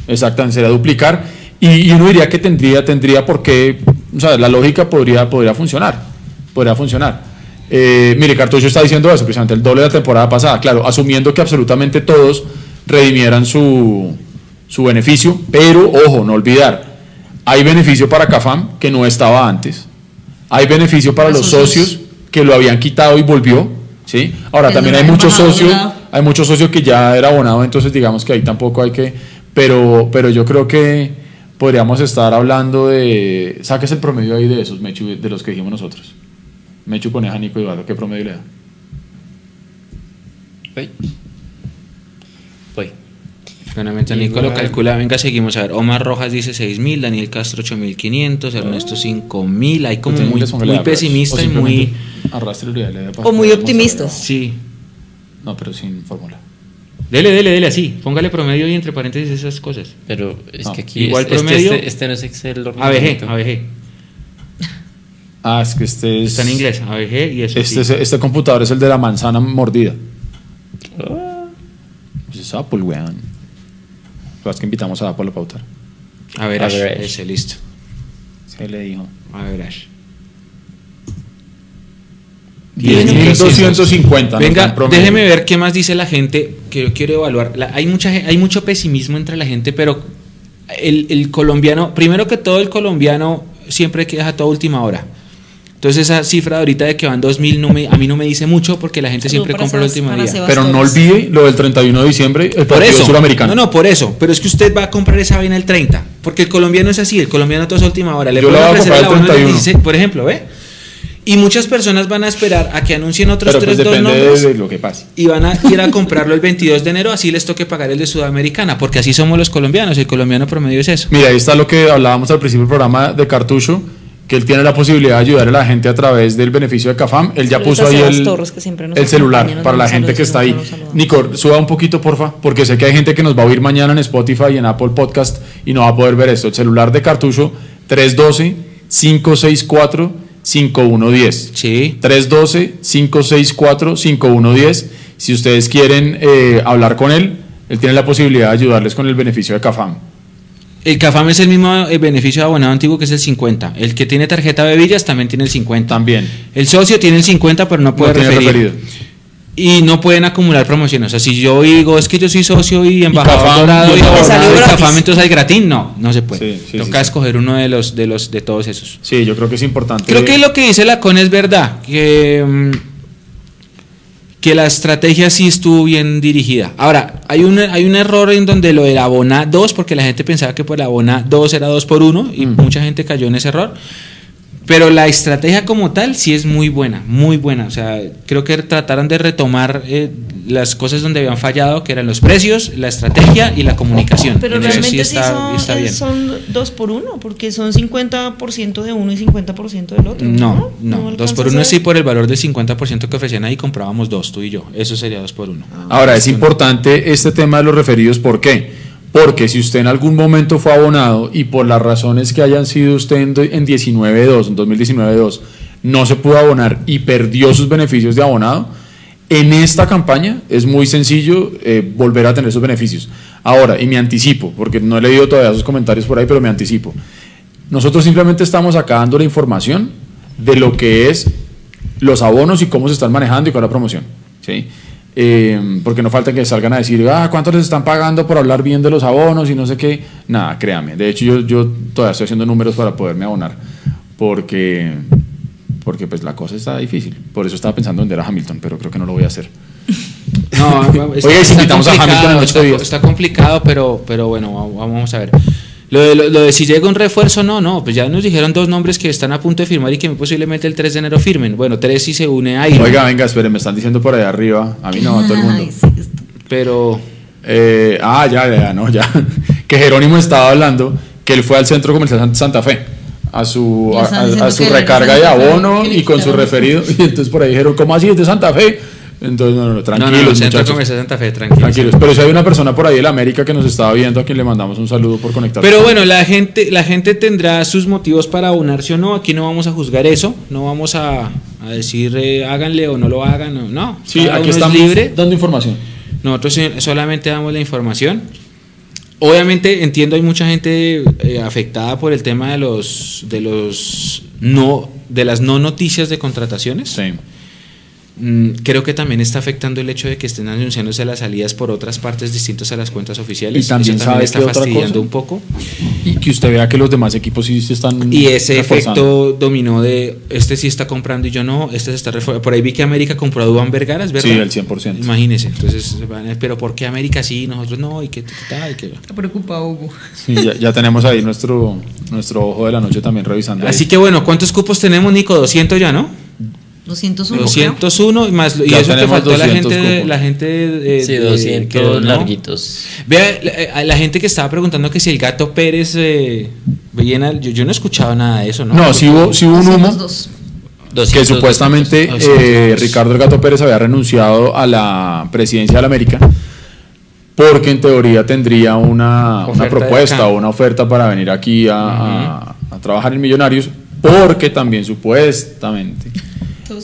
Exactamente, sería duplicar. Y, y uno diría que tendría, tendría por qué, o sea, la lógica podría, podría funcionar. Podría funcionar. Eh, mire, Cartucho está diciendo eso, precisamente el doble de la temporada pasada, claro, asumiendo que absolutamente todos redimieran su, su beneficio, pero ojo, no olvidar, hay beneficio para CAFAM que no estaba antes, hay beneficio para los socios. que lo habían quitado y volvió, ¿sí? Ahora Es también hay muchos socios, hay muchos socios que ya era abonado, entonces digamos que ahí tampoco hay que, pero, pero yo creo que podríamos estar hablando de, saques el promedio ahí de esos, Mechu, de los que dijimos nosotros. Mechu, Coneja, Nico y Eduardo, ¿qué promedio le da? Voy. Voy. Bueno, mientras Nico lo calcula, venga, seguimos a ver. Omar Rojas dice 6.000, Daniel Castro 8.500, Ernesto 5.000. Hay como muy, pesimista y muy... arrastre O muy vamos a ver. optimistas. Sí. No, pero sin fórmula. Dele, dele, dele así. Póngale promedio y entre paréntesis esas cosas. Pero es No, que aquí igual es- es que promedio- este, este no es Excel. ABG. ABG. Ah, es que este es... Está en inglés, ABG y eso Este, sí. es- este computador es el de la manzana mordida. Ah, Pues es Apple, weón. Lo que invitamos a Apple a pautar. A ver, Average. ese, listo. Se le dijo. A ver, Ash. 10.250. ¿no? Venga, déjeme ver qué más dice la gente que yo quiero evaluar. La- hay, mucha, hay mucho pesimismo entre la gente, pero el, el colombiano, primero que todo, el colombiano siempre queda a toda última hora. Entonces, esa cifra de ahorita de que van 2.000 no me, a mí no me dice mucho porque la gente siempre compra último para día. Pero no olvide lo del 31 de diciembre, el Por eso. suramericano. No, no, por eso. Pero es que usted va a comprar esa vaina el 30. Porque el colombiano es así. El colombiano todo es a última hora. Le Yo la voy a comprar el abono 31. 16, por ejemplo, ¿ve? Y muchas personas van a esperar a que anuncien otros Pero pues tres, dos nombres. de lo que pase. y van a ir a comprarlo el 22 de enero, así les toque pagar el de Sudamericana, porque así somos los colombianos, el colombiano promedio es eso. Mira, ahí está lo que hablábamos al principio del programa de Cartucho, que él tiene la posibilidad de ayudar a la gente a través del beneficio de CAFAM. Él ya puso a ahí el, Torres, que siempre nos el celular nos para la gente que está ahí. Nico, suba un poquito, porfa, porque sé que hay gente que nos va a oír mañana en Spotify y en Apple Podcast y no va a poder ver esto. El celular de Cartucho, 312-564-5110. Sí. 312-564-5110. Si ustedes quieren eh, hablar con él, él tiene la posibilidad de ayudarles con el beneficio de CAFAM. El CAFAM es el mismo eh, beneficio de abonado antiguo que es el 50. El que tiene tarjeta de Villas también tiene el 50. También. El socio tiene el 50, pero no puede No tiene referir. referido. Y no pueden acumular promociones. O sea, si yo digo, es que yo soy socio y embajador dorado y de. Cafam, entonces hay gratín. No, no se puede. Sí, sí, Toca sí, escoger uno de los, de los de todos esos. Sí, yo creo que es importante. Creo que lo que dice la CON es verdad, que, mm, que la estrategia sí estuvo bien dirigida. Ahora, hay un, hay un error en donde lo del abona 2, porque la gente pensaba que por el abona 2 era 2 por 1 y Mm. mucha gente cayó en ese error. Pero la estrategia como tal sí es muy buena, muy buena. O sea, creo que trataron de retomar eh, las cosas donde habían fallado, que eran los precios, la estrategia y la comunicación. Pero En eso realmente sí, está, son, está eh, bien. son dos por uno, porque son 50% de uno y 50% del otro. No, no, dos por uno sí por el valor del 50% que ofrecían ahí comprábamos dos, tú y yo. Eso sería dos por uno. Ahora, es importante este tema de los referidos, ¿por qué? Porque si usted en algún momento fue abonado y por las razones que hayan sido usted en, do- en 19.2, en 2019-2, no se pudo abonar y perdió sus beneficios de abonado, en esta campaña es muy sencillo eh, volver a tener esos beneficios. Ahora, y me anticipo, porque no he leído todavía sus comentarios por ahí, pero me anticipo. Nosotros simplemente estamos acá dando la información de lo que es los abonos y cómo se están manejando y cuál es la promoción. ¿sí? Eh, porque no falta que salgan a decir, ah, ¿cuánto les están pagando por hablar bien de los abonos y no sé qué? Nada, créame. De hecho, yo, yo todavía estoy haciendo números para poderme abonar, porque, porque pues la cosa está difícil. Por eso estaba pensando en vender a Hamilton, pero creo que no lo voy a hacer. No, Oiga, si invitamos a Hamilton en ocho días. está complicado, pero, pero bueno, va- vamos a ver. Lo de, lo, lo de si llega un refuerzo, no, no, pues ya nos dijeron dos nombres que están a punto de firmar y que posiblemente el 3 de enero firmen. Bueno, tres si se une a Iron. Oiga, venga, espere, me están diciendo por allá arriba, a mí no, a todo el mundo. Pero Eh, ah, ya, ya, no, ya. Que Jerónimo estaba hablando que él fue al centro comercial San- Santa Fe a su, a, su recarga de abono y con su referido. Y entonces por ahí dijeron, ¿cómo así es de Santa Fe? Entonces, no, no, no, tranquilos, no, no, muchachos. Comercial Santa Fe, tranquilo. Tranquilos. Pero si hay una persona por ahí de la América que nos estaba viendo, a quien le mandamos un saludo por conectarse. Pero bueno, la gente, la gente tendrá sus motivos para abonarse o no. Aquí no vamos a juzgar eso. No vamos a, a decir eh, háganle o no lo hagan. No, no. sí, Cada aquí uno es estamos libre. dando información. Nosotros solamente damos la información. Obviamente entiendo hay mucha gente eh, afectada por el tema de los de los no de las no noticias de contrataciones. Sí. Mm, creo que también está afectando el hecho de que estén anunciándose las salidas por otras partes distintas a las cuentas oficiales. Y también Eso sabe también está qué fastidiando un poco. Y que usted vea que los demás equipos sí se están. Y ese reforzando. efecto dominó de este sí está comprando y yo no, este se está refor- Por ahí vi que América compró a Duván Vergara, ¿es verdad? Sí, el 100%. Imagínese. Entonces, van a- pero ¿por qué América sí y nosotros no? Y que tal, y que Está preocupado Hugo. Sí, ya, ya tenemos ahí nuestro, nuestro ojo de la noche también revisando. ahí. Así que bueno, ¿cuántos cupos tenemos, Nico? 200 ya, ¿no? 201. 201 y más y Ya eso que faltó la 200 gente, la gente de, Sí, de- 200 que donó. larguitos. Vea, la, eh, la gente que estaba preguntando que si el gato Pérez eh, yo, yo no he escuchado nada de eso, ¿no? No, sí hubo, sí hubo un humo 202. que 200, supuestamente 200. eh, Ricardo El Gato Pérez había renunciado a la presidencia de la América porque en teoría tendría una, una propuesta o una oferta para venir aquí a, a- a trabajar en Millonarios porque también supuestamente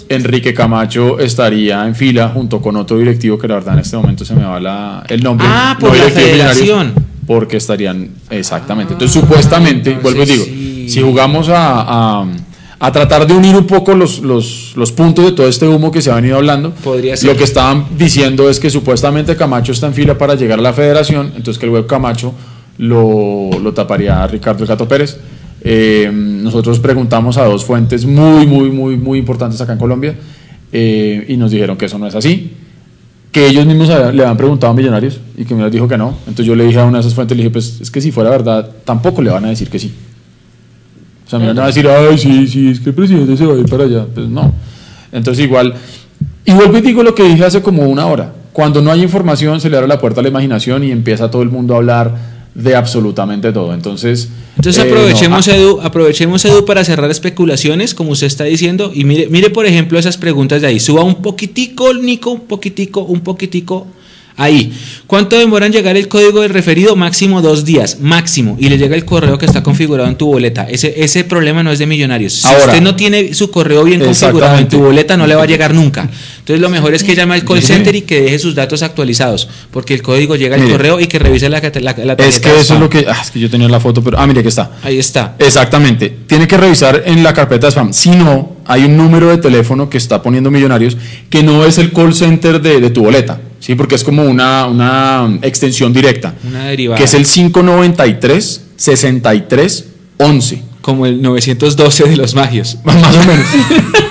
Enrique Camacho estaría en fila junto con otro directivo que la verdad en este momento se me va la- el nombre. Ah, por la federación. Porque estarían, exactamente. Entonces supuestamente, entonces vuelvo y digo, sí. si jugamos a, a- a tratar de unir un poco los, los, los puntos de todo este humo que se ha venido hablando, Podría ser. lo que estaban diciendo es que supuestamente Camacho está en fila para llegar a la federación, entonces que el web Camacho lo, lo taparía a Ricardo El Gato Pérez. Eh, nosotros preguntamos a dos fuentes muy, muy, muy, muy importantes acá en Colombia eh, y nos dijeron que eso no es así, que ellos mismos le habían preguntado a Millonarios y que Millonarios dijo que no. Entonces yo le dije a una de esas fuentes, le dije, pues es que si fuera verdad, tampoco le van a decir que sí. O sea, me van a decir, ay, sí, sí, es que el presidente se va a ir para allá. Pues no. Entonces igual, y vuelvo y digo lo que dije hace como una hora. Cuando no hay información se le abre la puerta a la imaginación y empieza todo el mundo a hablar de absolutamente todo. Entonces, Entonces eh, aprovechemos, no, ah, Edu, aprovechemos Edu para cerrar especulaciones, como usted está diciendo, y mire, mire por ejemplo esas preguntas de ahí. Suba un poquitico, Nico, un poquitico, un poquitico. Ahí. ¿Cuánto demora en llegar el código del referido? Máximo dos días, máximo. Y le llega el correo que está configurado en tu boleta. Ese, ese problema no es de millonarios. Si Ahora. usted no tiene su correo bien configurado en tu boleta, no le va a llegar nunca. Entonces lo mejor es que llame al call center y que deje sus datos actualizados. Porque el código llega al correo y que revise la, la, la tarjeta es que eso es lo que... Ah, es que yo tenía la foto, pero... Ah, mire, aquí está. Ahí está. Exactamente. Tiene que revisar en la carpeta de spam. Si no, hay un número de teléfono que está poniendo Millonarios que no es el call center de, de tu boleta, ¿sí? Porque es como una, una extensión directa. Una derivada. Que es el 593 63 11. Como el 912 de los magios. Más o menos.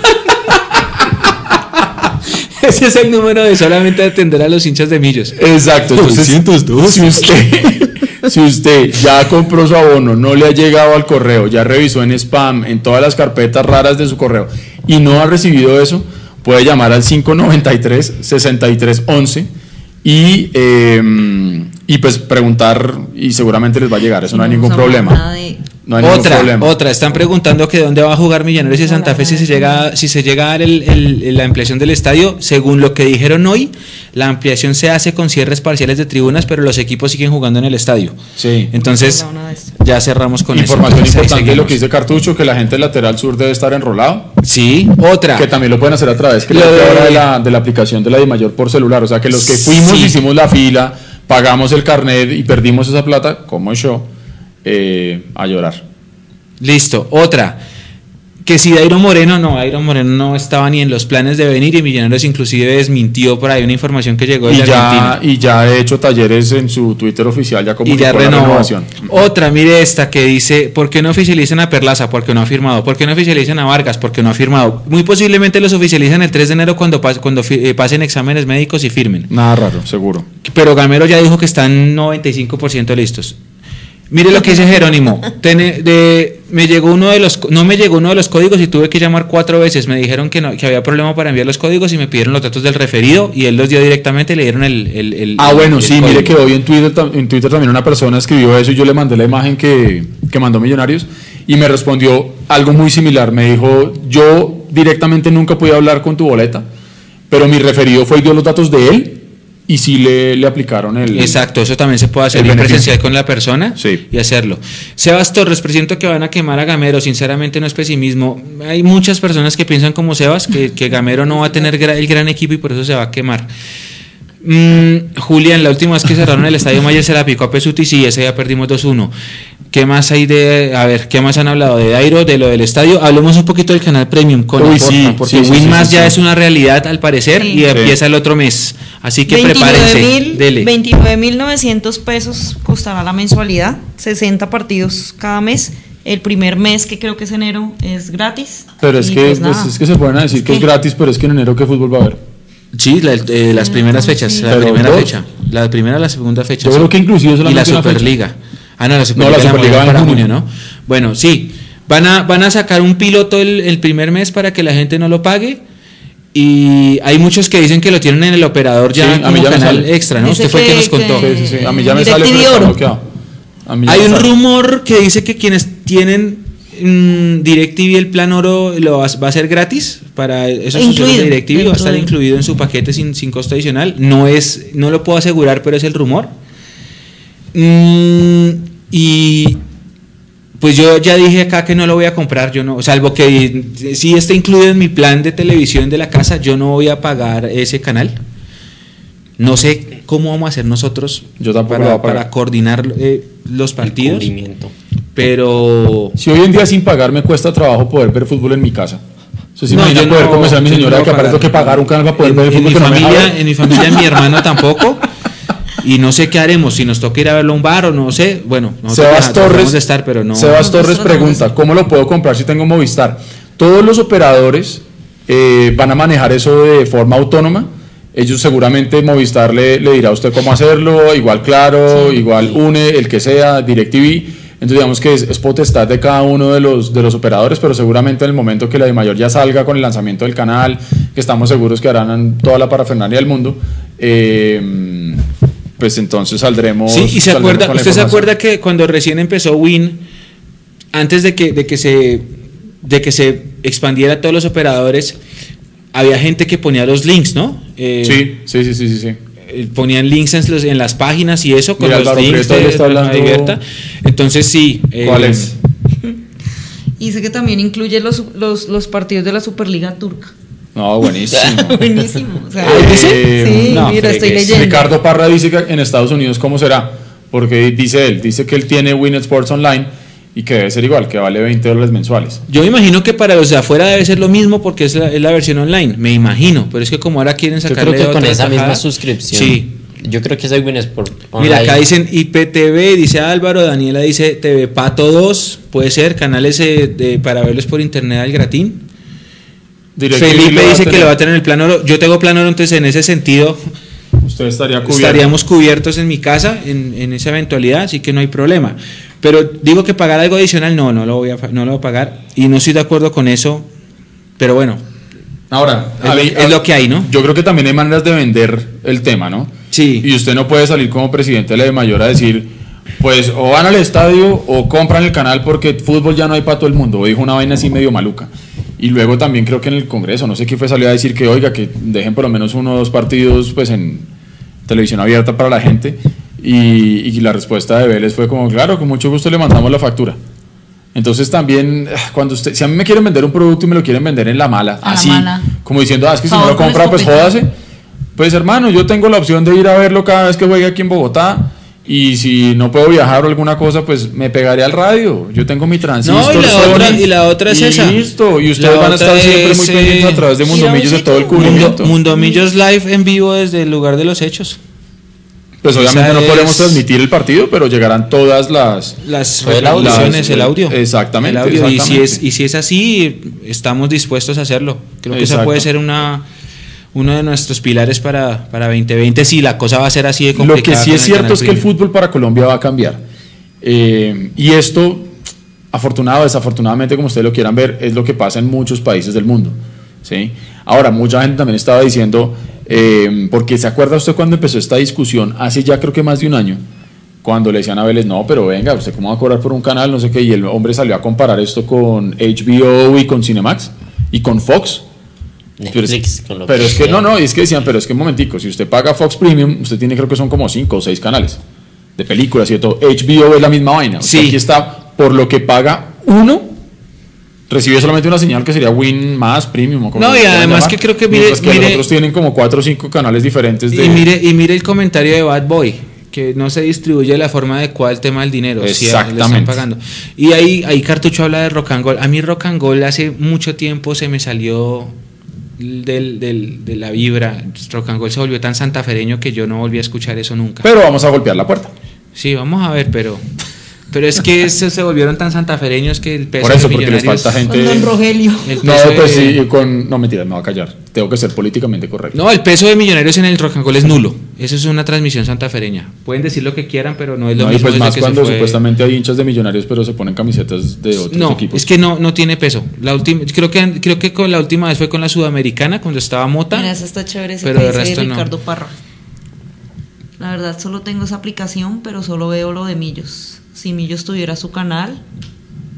Ese es el número de solamente atender a los hinchas de millos. Exacto. Entonces, si usted, si usted ya compró su abono, no le ha llegado al correo, ya revisó en spam, en todas las carpetas raras de su correo y no ha recibido eso, puede llamar al 593-6311 y, eh, y pues preguntar y seguramente les va a llegar. Eso no hay ningún problema. No hay ningún Otra, problema. otra, están preguntando que dónde va a jugar Millonarios y Santa Fe si se llega, si se llega a dar el- el- la ampliación del estadio. Según lo que dijeron hoy, la ampliación se hace con cierres parciales de tribunas, pero los equipos siguen jugando en el estadio. Sí. Entonces, ya cerramos con Información eso. Importante de lo que dice Cartucho, que la gente lateral sur debe estar enrolado. Sí, otra. Que también lo pueden hacer a través que de- ahora de la, de la aplicación de la DIMAYOR por celular. O sea que los que fuimos, Sí. hicimos la fila, pagamos el carnet y perdimos esa plata, como yo, eh, a llorar. Listo, otra. Que si Dairo Moreno, no, Dairo Moreno no estaba ni en los planes de venir y Millonarios inclusive desmintió por ahí una información que llegó de Y ya, Argentina. y ya he hecho talleres en su Twitter oficial, ya Y la renovó. renovación. Otra, mire esta que dice, ¿por qué no oficializan a Perlaza? Porque no ha firmado. ¿Por qué no oficializan a Vargas? Porque no ha firmado. Muy posiblemente los oficializan el 3 de enero cuando, pas- cuando eh, pasen exámenes médicos y firmen. Nada raro, seguro. Pero Gamero ya dijo que están 95% listos. Mire lo que dice Jerónimo. Tene- de, me llegó uno de los, no me llegó uno de los códigos y tuve que llamar cuatro veces. Me dijeron que, no, que había problema para enviar los códigos y me pidieron los datos del referido y él los dio directamente y le dieron el. el- el- Ah, bueno, el sí, mire que hoy en Twitter, en Twitter también una persona escribió eso y yo le mandé la imagen que, que mandó Millonarios y me respondió algo muy similar. Me dijo, yo directamente nunca pude hablar con tu boleta, pero mi referido fue y dio los datos de él y sí le, le aplicaron el... Exacto, eso también se puede hacer beneficio. presencial con la persona Sí. y hacerlo. Sebas Torres, presiento que van a quemar a Gamero, sinceramente no es pesimismo. Hay muchas personas que piensan como Sebas, que, que Gamero no va a tener el gran equipo y por eso se va a quemar. Mm, Julián, la última vez que cerraron el estadio Mayer se la picó a Pesuti, sí, ese ya perdimos 2-1. ¿Qué más hay de.? A ver, ¿qué más han hablado? ¿De Dairo? ¿De lo del estadio? Hablemos un poquito del canal Premium con Uy, sí, porque sí, sí, Winmas sí, sí, ya sí. es una realidad al parecer Sí. y Sí. empieza el otro mes. Así que prepárense. 29.000 Dele. 29.900 pesos costará la mensualidad, 60 partidos cada mes. El primer mes, que creo que es enero, es gratis. Pero es que, pues pues, es que se pueden decir que es gratis, pero es que en enero qué fútbol va a haber. Sí, la- eh, las primeras fechas, sí. la Pero primera dos. fecha, la primera, la segunda fecha. Yo sí. creo que inclusive y la fecha. Ah, no, la No, Superliga, la la Superliga movieron va en para junio. junio, ¿no? Bueno, sí, van a, van a sacar un piloto el, el primer mes para que la gente no lo pague. Y hay muchos que dicen que lo tienen en el operador ya Sí, a mí como me canal sale. extra, ¿no? Dice Usted fue el que que- nos contó. que- Sí, sí, sí. A mí ya me sale, pero está Oro. bloqueado. A mí ya Hay un sale. rumor que dice que quienes tienen mm, DirecTV el plan oro lo va, va a ser gratis para esos usuarios Incluido, de DirecTV va a estar incluido. incluido en su paquete sin, sin costo adicional. No es, no lo puedo asegurar, pero es el rumor. Mm, y pues yo ya dije acá que no lo voy a comprar, yo no, salvo que si está incluido en mi plan de televisión de la casa, yo no voy a pagar ese canal. No sé cómo vamos a hacer nosotros Yo para, coordinar eh, los partidos, pero Si hoy en día sin pagar me cuesta trabajo poder ver fútbol en mi casa. O sea, si No, imagina yo poder no- convencer a mi no señora que tengo que pagar un canal para poder en, ver el en fútbol mi que no me familia, en mi familia, mi hermano tampoco. Y no sé qué haremos, si nos toca ir a verlo a un bar o no sé. Bueno, Sebas Torres, de estar, pero no. Sebas Torres pregunta, ¿cómo lo puedo comprar si tengo Movistar? Todos los operadores eh, van a manejar eso de forma autónoma. Ellos seguramente Movistar le, le dirá a usted cómo hacerlo, igual Claro, igual UNE, el que sea, DirecTV. Entonces digamos que es, es potestad de cada uno de los, de los operadores, pero seguramente en el momento que la de mayor ya salga con el lanzamiento del canal, que estamos seguros que harán toda la parafernalia del mundo, eh, pues entonces saldremos. Sí, y se saldremos acuerda, usted se acuerda que cuando recién empezó Win, antes de que, de que se de que se expandiera a todos los operadores, había gente que ponía los links, ¿no? Eh, Sí, sí, sí, sí, sí. sí. eh, ponían links en, los- en las páginas y eso con Mira, los Álvaro links Prieto de está hablando- Abierta. Entonces sí. eh, ¿Cuál es? Y dice que también incluye los, los, los partidos de la Superliga Turca. No, buenísimo. Buenísimo. O sea, Eh, dice? Sí, No, mira, estoy leyendo. Ricardo Parra dice que en Estados Unidos, ¿cómo será? Porque dice él, dice que él tiene Win Sports Online y que debe ser igual, que vale 20 dólares mensuales. Yo me imagino que para los de afuera debe ser lo mismo porque es la, es la versión online, me imagino, pero es que como ahora quieren Yo sacarle creo que con esa misma tajada- suscripción. Sí. Yo creo que es Win Sport Mira, acá Online. dicen IPTV, dice Álvaro, Daniela dice TV Pato 2, puede ser, canales eh, de- para verlos por internet al gratín. Felipe dice que lo va a tener en el plan oro. Yo tengo plan oro, entonces en ese sentido Usted estaría cubierto. estaríamos cubiertos en mi casa en, en esa eventualidad, así que no hay problema. Pero digo que pagar algo adicional, no, no lo voy a, no lo voy a pagar y no estoy de acuerdo con eso, pero bueno, Ahora, Es lo- es lo que hay, ¿no? Yo creo que también hay maneras de vender el tema, ¿no? Sí. Y usted no puede salir como presidente de la de mayor a decir, pues o van al estadio o compran el canal porque fútbol ya no hay para todo el mundo. O dijo una vaina así medio maluca. Y luego también creo que en el Congreso, no sé quién fue, salió a decir que, oiga, que dejen por lo menos uno o dos partidos pues en televisión abierta para la gente. Y, y la respuesta de Vélez fue como, claro, con mucho gusto le mandamos la factura. Entonces también, ah, cuando usted, si a mí me quieren vender un producto y me lo quieren vender en la mala, A la así, mala. como diciendo, ah, es que si no lo compra, pues jódase. Pues hermano, yo tengo la opción de ir a verlo cada vez que juegue aquí en Bogotá. Y si no puedo viajar o alguna cosa, pues me pegaré al radio. Yo tengo mi transistor. No, y la Sony, otra- y la otra es y esa. Listo. Y ustedes La van a estar siempre es, muy pendientes a eh, través de ir a Mundo un Millos de todo el cubrimiento. Mundo, Mundo Millos Live en vivo desde el lugar de los hechos. Pues obviamente esa no podremos transmitir el partido, pero llegarán todas las. Las Fue el audio. el exactamente. Y, si es, y si es así, estamos dispuestos a hacerlo. Creo que esa puede ser una uno de nuestros pilares para, para 2020 si la cosa va a ser así de Lo complicada. que sí es cierto es que el fútbol para Colombia va a cambiar. Eh, y esto, afortunado o desafortunadamente, como ustedes lo quieran ver, es lo que pasa en muchos países del mundo. ¿sí? Ahora, mucha gente también estaba diciendo, eh, porque se acuerda usted cuando empezó esta discusión, hace ya creo que más de un año, cuando le decían a Vélez, no, pero venga, ¿usted cómo va a cobrar por un canal? No sé qué, y el hombre salió a comparar esto con HBO y con Cinemax y con Fox. Netflix, pero es, pero es que no, no, es que decían, pero es que un momentico, si usted paga Fox Premium, usted tiene creo que son como 5 o 6 canales de películas y todo. HBO es la misma vaina. Sí. aquí está, por lo que paga uno, recibe solamente una señal que sería Win más Premium. O como No, y además llamar, que creo que mire- que mire- los otros tienen como 4 o 5 canales diferentes de... Y mire, y mire el comentario de Bad Boy, que no se distribuye de la forma adecuada el tema del dinero. le están Exactamente. pagando. Y ahí, ahí Cartucho habla de Rock and Roll. A mí Rock and Roll hace mucho tiempo se me salió del, del- de la vibra. Rock and Roll se volvió tan santafereño que yo no volví a escuchar eso nunca. Pero vamos a golpear la puerta. Sí, vamos a ver, pero... Pero es que se, se volvieron tan santafereños que el peso Por eso, de porque les Millonarios- falta gente... Con Don Rogelio. el No, pues de- sí, y con... No, mentira, me voy a callar. Tengo que ser políticamente correcto. No, el peso de Millonarios en el Rock and Roll es nulo. Eso es una transmisión santafereña. Pueden decir lo que quieran, pero no es lo No, y pues más que cuando fue- supuestamente hay hinchas de millonarios, pero se ponen camisetas de otros No, equipos. es que no, no tiene peso. La última, creo que creo que con la última vez fue con la Sudamericana cuando estaba Mota. Mira, esa está chévere ese pero que de dice resto no. Ricardo Parra. La verdad solo tengo esa aplicación, pero solo veo lo de Millos. Si Millos tuviera su canal,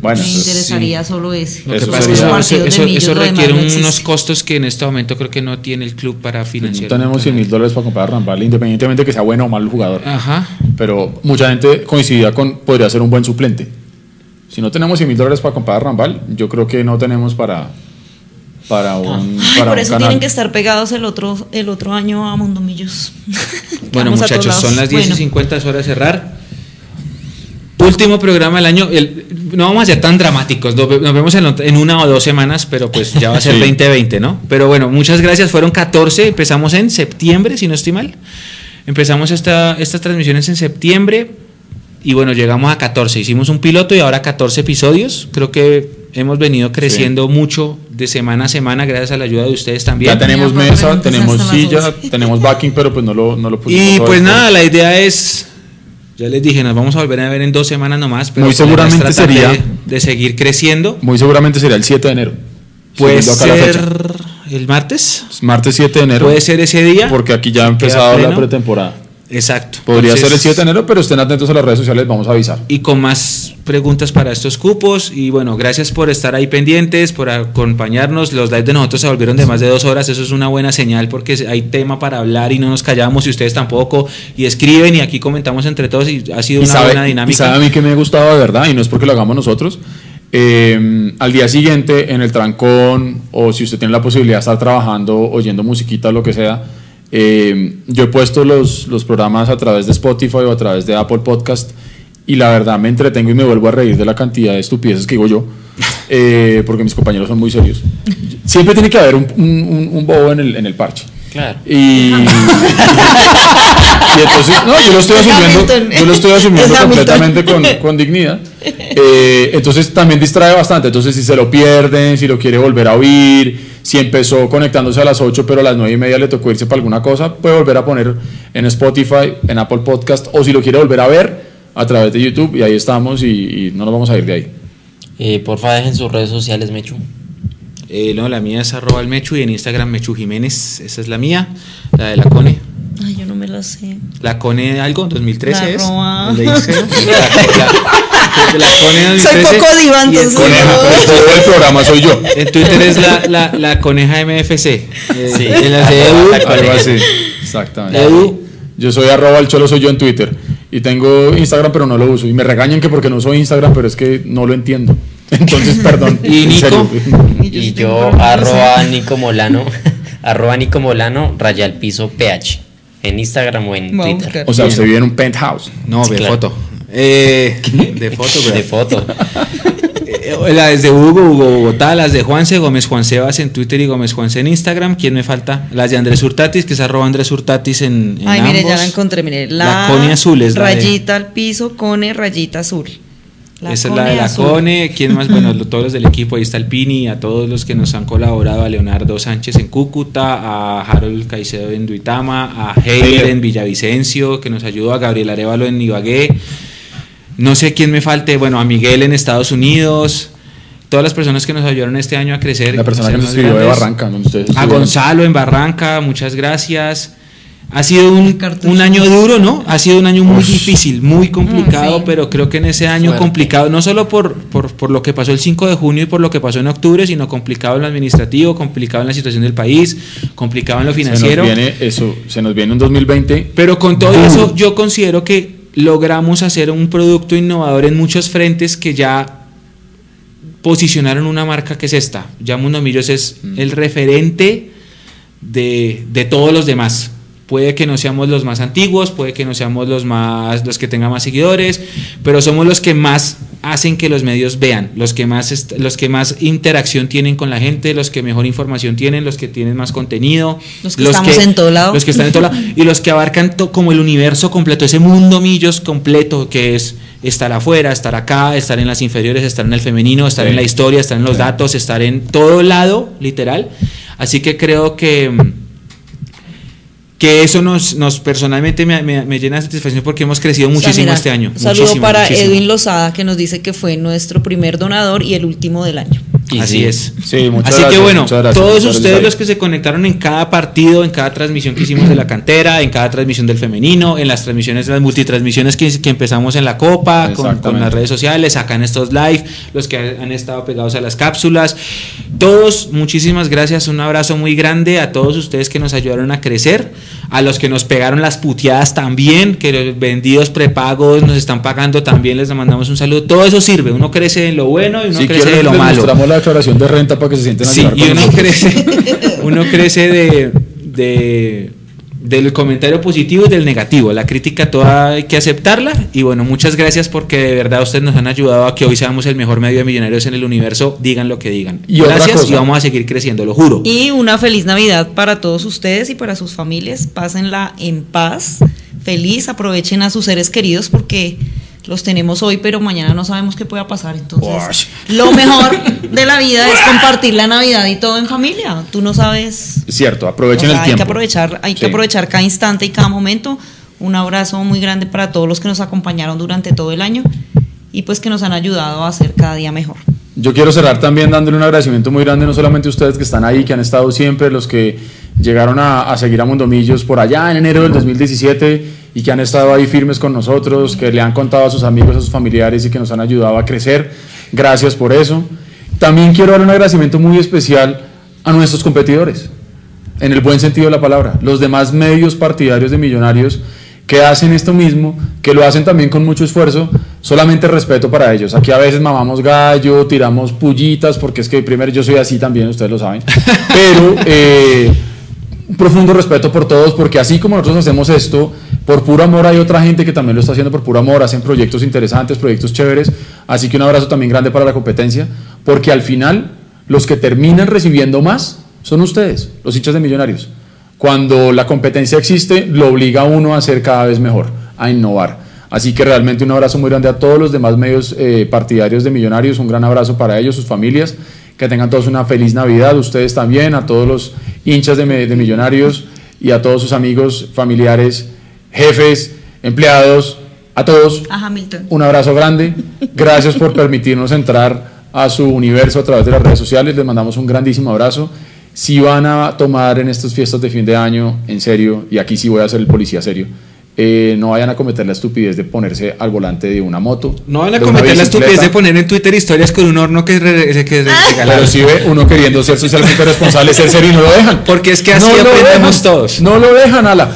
Bueno, me interesaría solo ese. Lo que Eso pasa es sería- que eso, eso- requiere no unos costos que en este momento creo que no tiene el club para no financiar. tenemos un 100 mil dólares para comprar a Rambal, independientemente de que sea bueno o mal jugador. Ajá. Pero mucha gente coincidía con podría ser un buen suplente. Si no tenemos 100 mil dólares para comprar a Rambal, yo creo que no tenemos para, para un, Ay, para por un eso canal. tienen que estar pegados el otro, el otro año a Mundo Millos. Bueno, muchachos, son las 10 Bueno, y 50, es hora de cerrar. Último programa del año. el- no vamos a ser tan dramáticos. Nos, ve- nos vemos en, en una o dos semanas, pero pues ya va a ser Sí. 2020, ¿no? Pero bueno, muchas gracias. Fueron 14. Empezamos en septiembre, si no estoy mal. Empezamos esta, estas transmisiones en septiembre. Y bueno, llegamos a 14. Hicimos un piloto y ahora 14 episodios. Creo que hemos venido creciendo mucho de semana a semana gracias a la ayuda de ustedes también. Ya tenemos mesa, tenemos hasta las silla, 11. tenemos backing, pero pues no lo, no lo pusimos Y pues nada, la idea es, ya les dije, nos vamos a volver a ver en dos semanas nomás, pero Muy la idea es seguramente sería- de, de seguir creciendo. Muy seguramente sería el 7 de enero. Puede ser el martes, Martes 7 de enero. puede ser ese día. Porque aquí ya ha empezado la pretemporada. Exacto. Podría Entonces, ser el 7 de enero, pero estén atentos a las redes sociales, vamos a avisar. Y con más preguntas para estos cupos. Y bueno, gracias por estar ahí pendientes, por acompañarnos. Los lives de nosotros se volvieron de más de dos horas. Eso es una buena señal porque hay tema para hablar y no nos callamos y ustedes tampoco. Y escriben y aquí comentamos entre todos y ha sido Y una sabe, buena y dinámica. sabe a mí que me ha gustado de verdad, y no es porque lo hagamos nosotros. eh, al día siguiente, en el trancón, o si usted tiene la posibilidad de estar trabajando, oyendo musiquita lo que sea, eh, yo he puesto los, los programas a través de Spotify o a través de Apple Podcast, y la verdad me entretengo y me vuelvo a reír de la cantidad de estupideces que digo yo, eh, porque mis compañeros son muy serios. Siempre tiene que haber un, un- un- un bobo en el, en el parche. Claro. Y, y entonces, no, yo lo estoy Es asumiendo, yo lo estoy asumiendo completamente con, con dignidad. Eh, entonces también distrae bastante. Entonces, si se lo pierden, si lo quiere volver a oír, si empezó conectándose a las 8, pero a las 9 y media le tocó irse para alguna cosa, puede volver a poner en Spotify, en Apple Podcast, o si lo quiere volver a ver a través de YouTube, y ahí estamos, y, y no nos vamos a ir de ahí. Eh, porfa, dejen sus redes sociales, Mechu. Eh, no, la mía es arroba el Mechu y en Instagram Mechu Jiménez, esa es la mía, la de la Cone. Ay, yo no me la sé. La Cone algo, 2013 La es. arroba. Le dice. La, la Soy 2013 poco diva, entonces. Coneja, no. Pero todo el programa soy yo. En Twitter es la, la, la Coneja MFC. Sí. En las de Edu, La Algo así. Exactamente. Edu, Yo soy arroba el cholo soy yo en Twitter. Y tengo Instagram, pero no lo uso. Y me regañan que porque no soy Instagram, pero es que no lo entiendo. Entonces, perdón. ¿Y en Nico? serio. Y yo arroba Nico Molano, arroba Nico Molano, raya al piso PH, en Instagram o en Twitter. O sea, usted vive en un penthouse. no, Sí, de claro. foto. Eh, de foto, güey. De foto. Eh, Las de Hugo, Hugo Bogotá, las de Juanse, Gómez Juan Sebas en Twitter y Gómez Juanse en Instagram. ¿Quién me falta? Las de Andrés Hurtatis, que es arroba Andrés Hurtatis en, en Ay, mire, ya ambos. la encontré, mire. La, La Cone azul es la de- Rayita al piso, Cone, rayita azul. Esa es la de la azul. Cone. ¿Quién más? Bueno, lo- todos los del equipo. Ahí está el Pini, a todos los que nos han colaborado: a Leonardo Sánchez en Cúcuta, a Harold Caicedo en Duitama, a Heiler. en Villavicencio, que nos ayudó, a Gabriel Arevalo en Ibagué. No sé quién me falte, bueno, a Miguel en Estados Unidos, todas las personas que nos ayudaron este año a crecer. La persona a que nos escribió de. Barranca, ustedes A. Gonzalo en Barranca, muchas gracias. Ha sido un, un año duro, ¿no? Ha sido un año muy difícil, muy complicado, Mm, sí. pero creo que en ese año complicado, no solo por, por, por lo que pasó el 5 de junio y por lo que pasó en octubre, sino complicado en lo administrativo, complicado en la situación del país, complicado en lo financiero. Se nos viene eso, se nos viene un 2020. Pero con todo eso, yo considero que logramos hacer un producto innovador en muchos frentes que ya posicionaron una marca que es esta. Ya Mundo Millos es el referente de, de todos los demás. Puede que no seamos los más antiguos, puede que no seamos los más los que tengan más seguidores, pero somos los que más hacen que los medios vean, los que más los que más interacción tienen con la gente, los que mejor información tienen, los que tienen más contenido, Los que estamos en todo lado. los que están en todo lado y los que abarcan to- como el universo completo, ese mundo millos completo que es estar afuera, estar acá, estar en las inferiores, estar en el femenino, estar Sí. en la historia, estar en los Sí. datos, estar en todo lado, literal. Así que creo que mm, que eso nos, nos personalmente me, me- me llena de satisfacción porque hemos crecido O sea, muchísimo mira, este año. un Saludo muchísimo, para muchísimo. Edwin Lozada que nos dice que fue nuestro primer donador y el último del año. Así sí. es. Sí, muchas Así gracias, que bueno, muchas gracias, todos ustedes los que se conectaron en cada partido, en cada transmisión que hicimos de la cantera, en cada transmisión del femenino, en las transmisiones, las multitransmisiones que, que empezamos en la Copa, con, con las redes sociales, acá en estos live, los que han estado pegados a las cápsulas. Todos, muchísimas gracias, un abrazo muy grande a todos ustedes que nos ayudaron a crecer, a los que nos pegaron las puteadas también, que los vendidos prepagos nos están pagando también, les mandamos un saludo. Todo eso sirve, uno crece en lo bueno y uno Si crece de lo les malo. mostramos la declaración de renta para que se sienten a Sí, y uno nosotros. crece, uno crece de, de- del comentario positivo y del negativo. La crítica toda hay que aceptarla. Y bueno, muchas gracias porque de verdad ustedes nos han ayudado a que hoy seamos el mejor medio de millonarios en el universo. Digan lo que digan. Y gracias y vamos a seguir creciendo, lo juro. Y una feliz Navidad para todos ustedes y para sus familias. Pásenla en paz, feliz, aprovechen a sus seres queridos porque los tenemos hoy, pero mañana no sabemos qué pueda pasar. Entonces, lo mejor de la vida es compartir la Navidad y todo en familia. Tú no sabes. Cierto, aprovechen O sea, el hay tiempo. que aprovechar, hay Sí. que aprovechar cada instante y cada momento. Un abrazo muy grande para todos los que nos acompañaron durante todo el año y pues que nos han ayudado a hacer cada día mejor. Yo quiero cerrar también dándole un agradecimiento muy grande, no solamente a ustedes que están ahí, que han estado siempre, los que llegaron a, a seguir a Mondomillos por allá en enero del 2017 y que han estado ahí firmes con nosotros, que le han contado a sus amigos, a sus familiares y que nos han ayudado a crecer. Gracias por eso. También quiero dar un agradecimiento muy especial a nuestros competidores, en el buen sentido de la palabra, los demás medios partidarios de Millonarios que hacen esto mismo, que lo hacen también con mucho esfuerzo, solamente respeto para ellos. Aquí a veces mamamos gallo, tiramos pullitas, porque es que primero yo soy así también, ustedes lo saben, pero eh, un profundo respeto por todos, porque así como nosotros hacemos esto, por puro amor hay otra gente que también lo está haciendo por puro amor, hacen proyectos interesantes, proyectos chéveres, así que un abrazo también grande para la competencia, porque al final los que terminan recibiendo más son ustedes, los hinchas de millonarios. Cuando la competencia existe, lo obliga a uno a ser cada vez mejor, a innovar. Así que realmente un abrazo muy grande a todos los demás medios eh, partidarios de Millonarios, un gran abrazo para ellos, sus familias, que tengan todos una feliz Navidad, ustedes también, a todos los hinchas de, Millonarios y a todos sus amigos, familiares, jefes, empleados, a todos A Hamilton. un abrazo grande. Gracias por permitirnos entrar a su universo a través de las redes sociales. Les mandamos un grandísimo abrazo. Si van a tomar en estas fiestas de fin de año, en serio, y aquí sí voy a ser el policía serio, eh, no vayan a cometer la estupidez de ponerse al volante de una moto. No van a cometer la estupidez de poner en Twitter historias con un horno que, re- que Ah. regalaron. Pero si ve uno queriendo ser socialmente responsable, ser serio y no lo dejan. Porque es que así No lo aprendemos dejan, todos. No lo dejan, ala.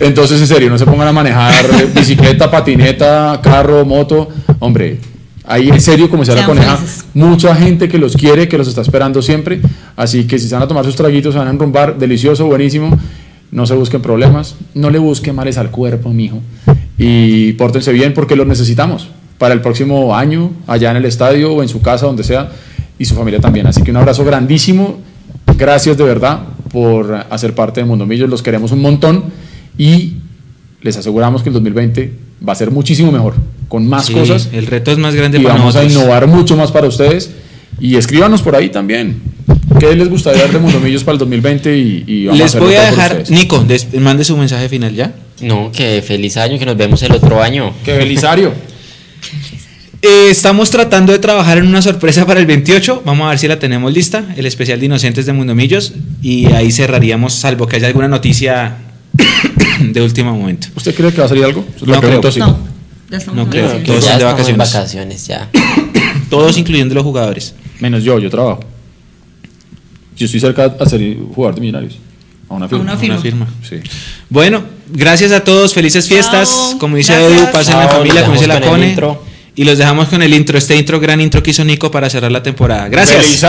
Entonces, en serio, no se pongan a manejar bicicleta, patineta, carro, moto. Hombre, ahí en serio, como decía la coneja, felices. mucha gente que los quiere, que los está esperando siempre. Así que si se van a tomar sus traguitos, se van a enrumbar, delicioso, buenísimo. No se busquen problemas, no le busquen males al cuerpo, mijo. Y pórtense bien porque los necesitamos para el próximo año, allá en el estadio o en su casa, donde sea, y su familia también. Así que un abrazo grandísimo. Gracias de verdad por hacer parte de Mundo Millos. Los queremos un montón y les aseguramos que el 2020 va a ser muchísimo mejor, con más Sí, cosas El reto es más grande y para vamos a innovar mucho más para ustedes. Y escríbanos por ahí también. ¿Qué les gustaría ver de Mundo Millos para el 2020? Y, y vamos Les voy a dejar. Nico, des- mande su mensaje final ya. No, que feliz año, que nos vemos el otro año. ¡Qué Belisario! Eh, estamos tratando de trabajar en una sorpresa para el 28. Vamos a ver si la tenemos lista. El especial de Inocentes de Mundomillos. Y ahí cerraríamos, salvo que haya alguna noticia de último momento. ¿Usted cree que va a salir algo? No pregunto creo. así. No, ya estamos No creo. vacaciones. Todos ya son de vacaciones. vacaciones, ya. Todos, incluyendo los jugadores. Menos yo, yo trabajo. Yo estoy cerca de ser jugador de millonarios. A una firma. una Una firma. firma. Sí. Bueno, gracias a todos. Felices fiestas. Chao. Como dice Gracias. Edu, pasen en Chao, familia, como dice la Cone. intro. Y los dejamos con el intro. Este intro, gran intro que hizo Nico para cerrar la temporada. Gracias.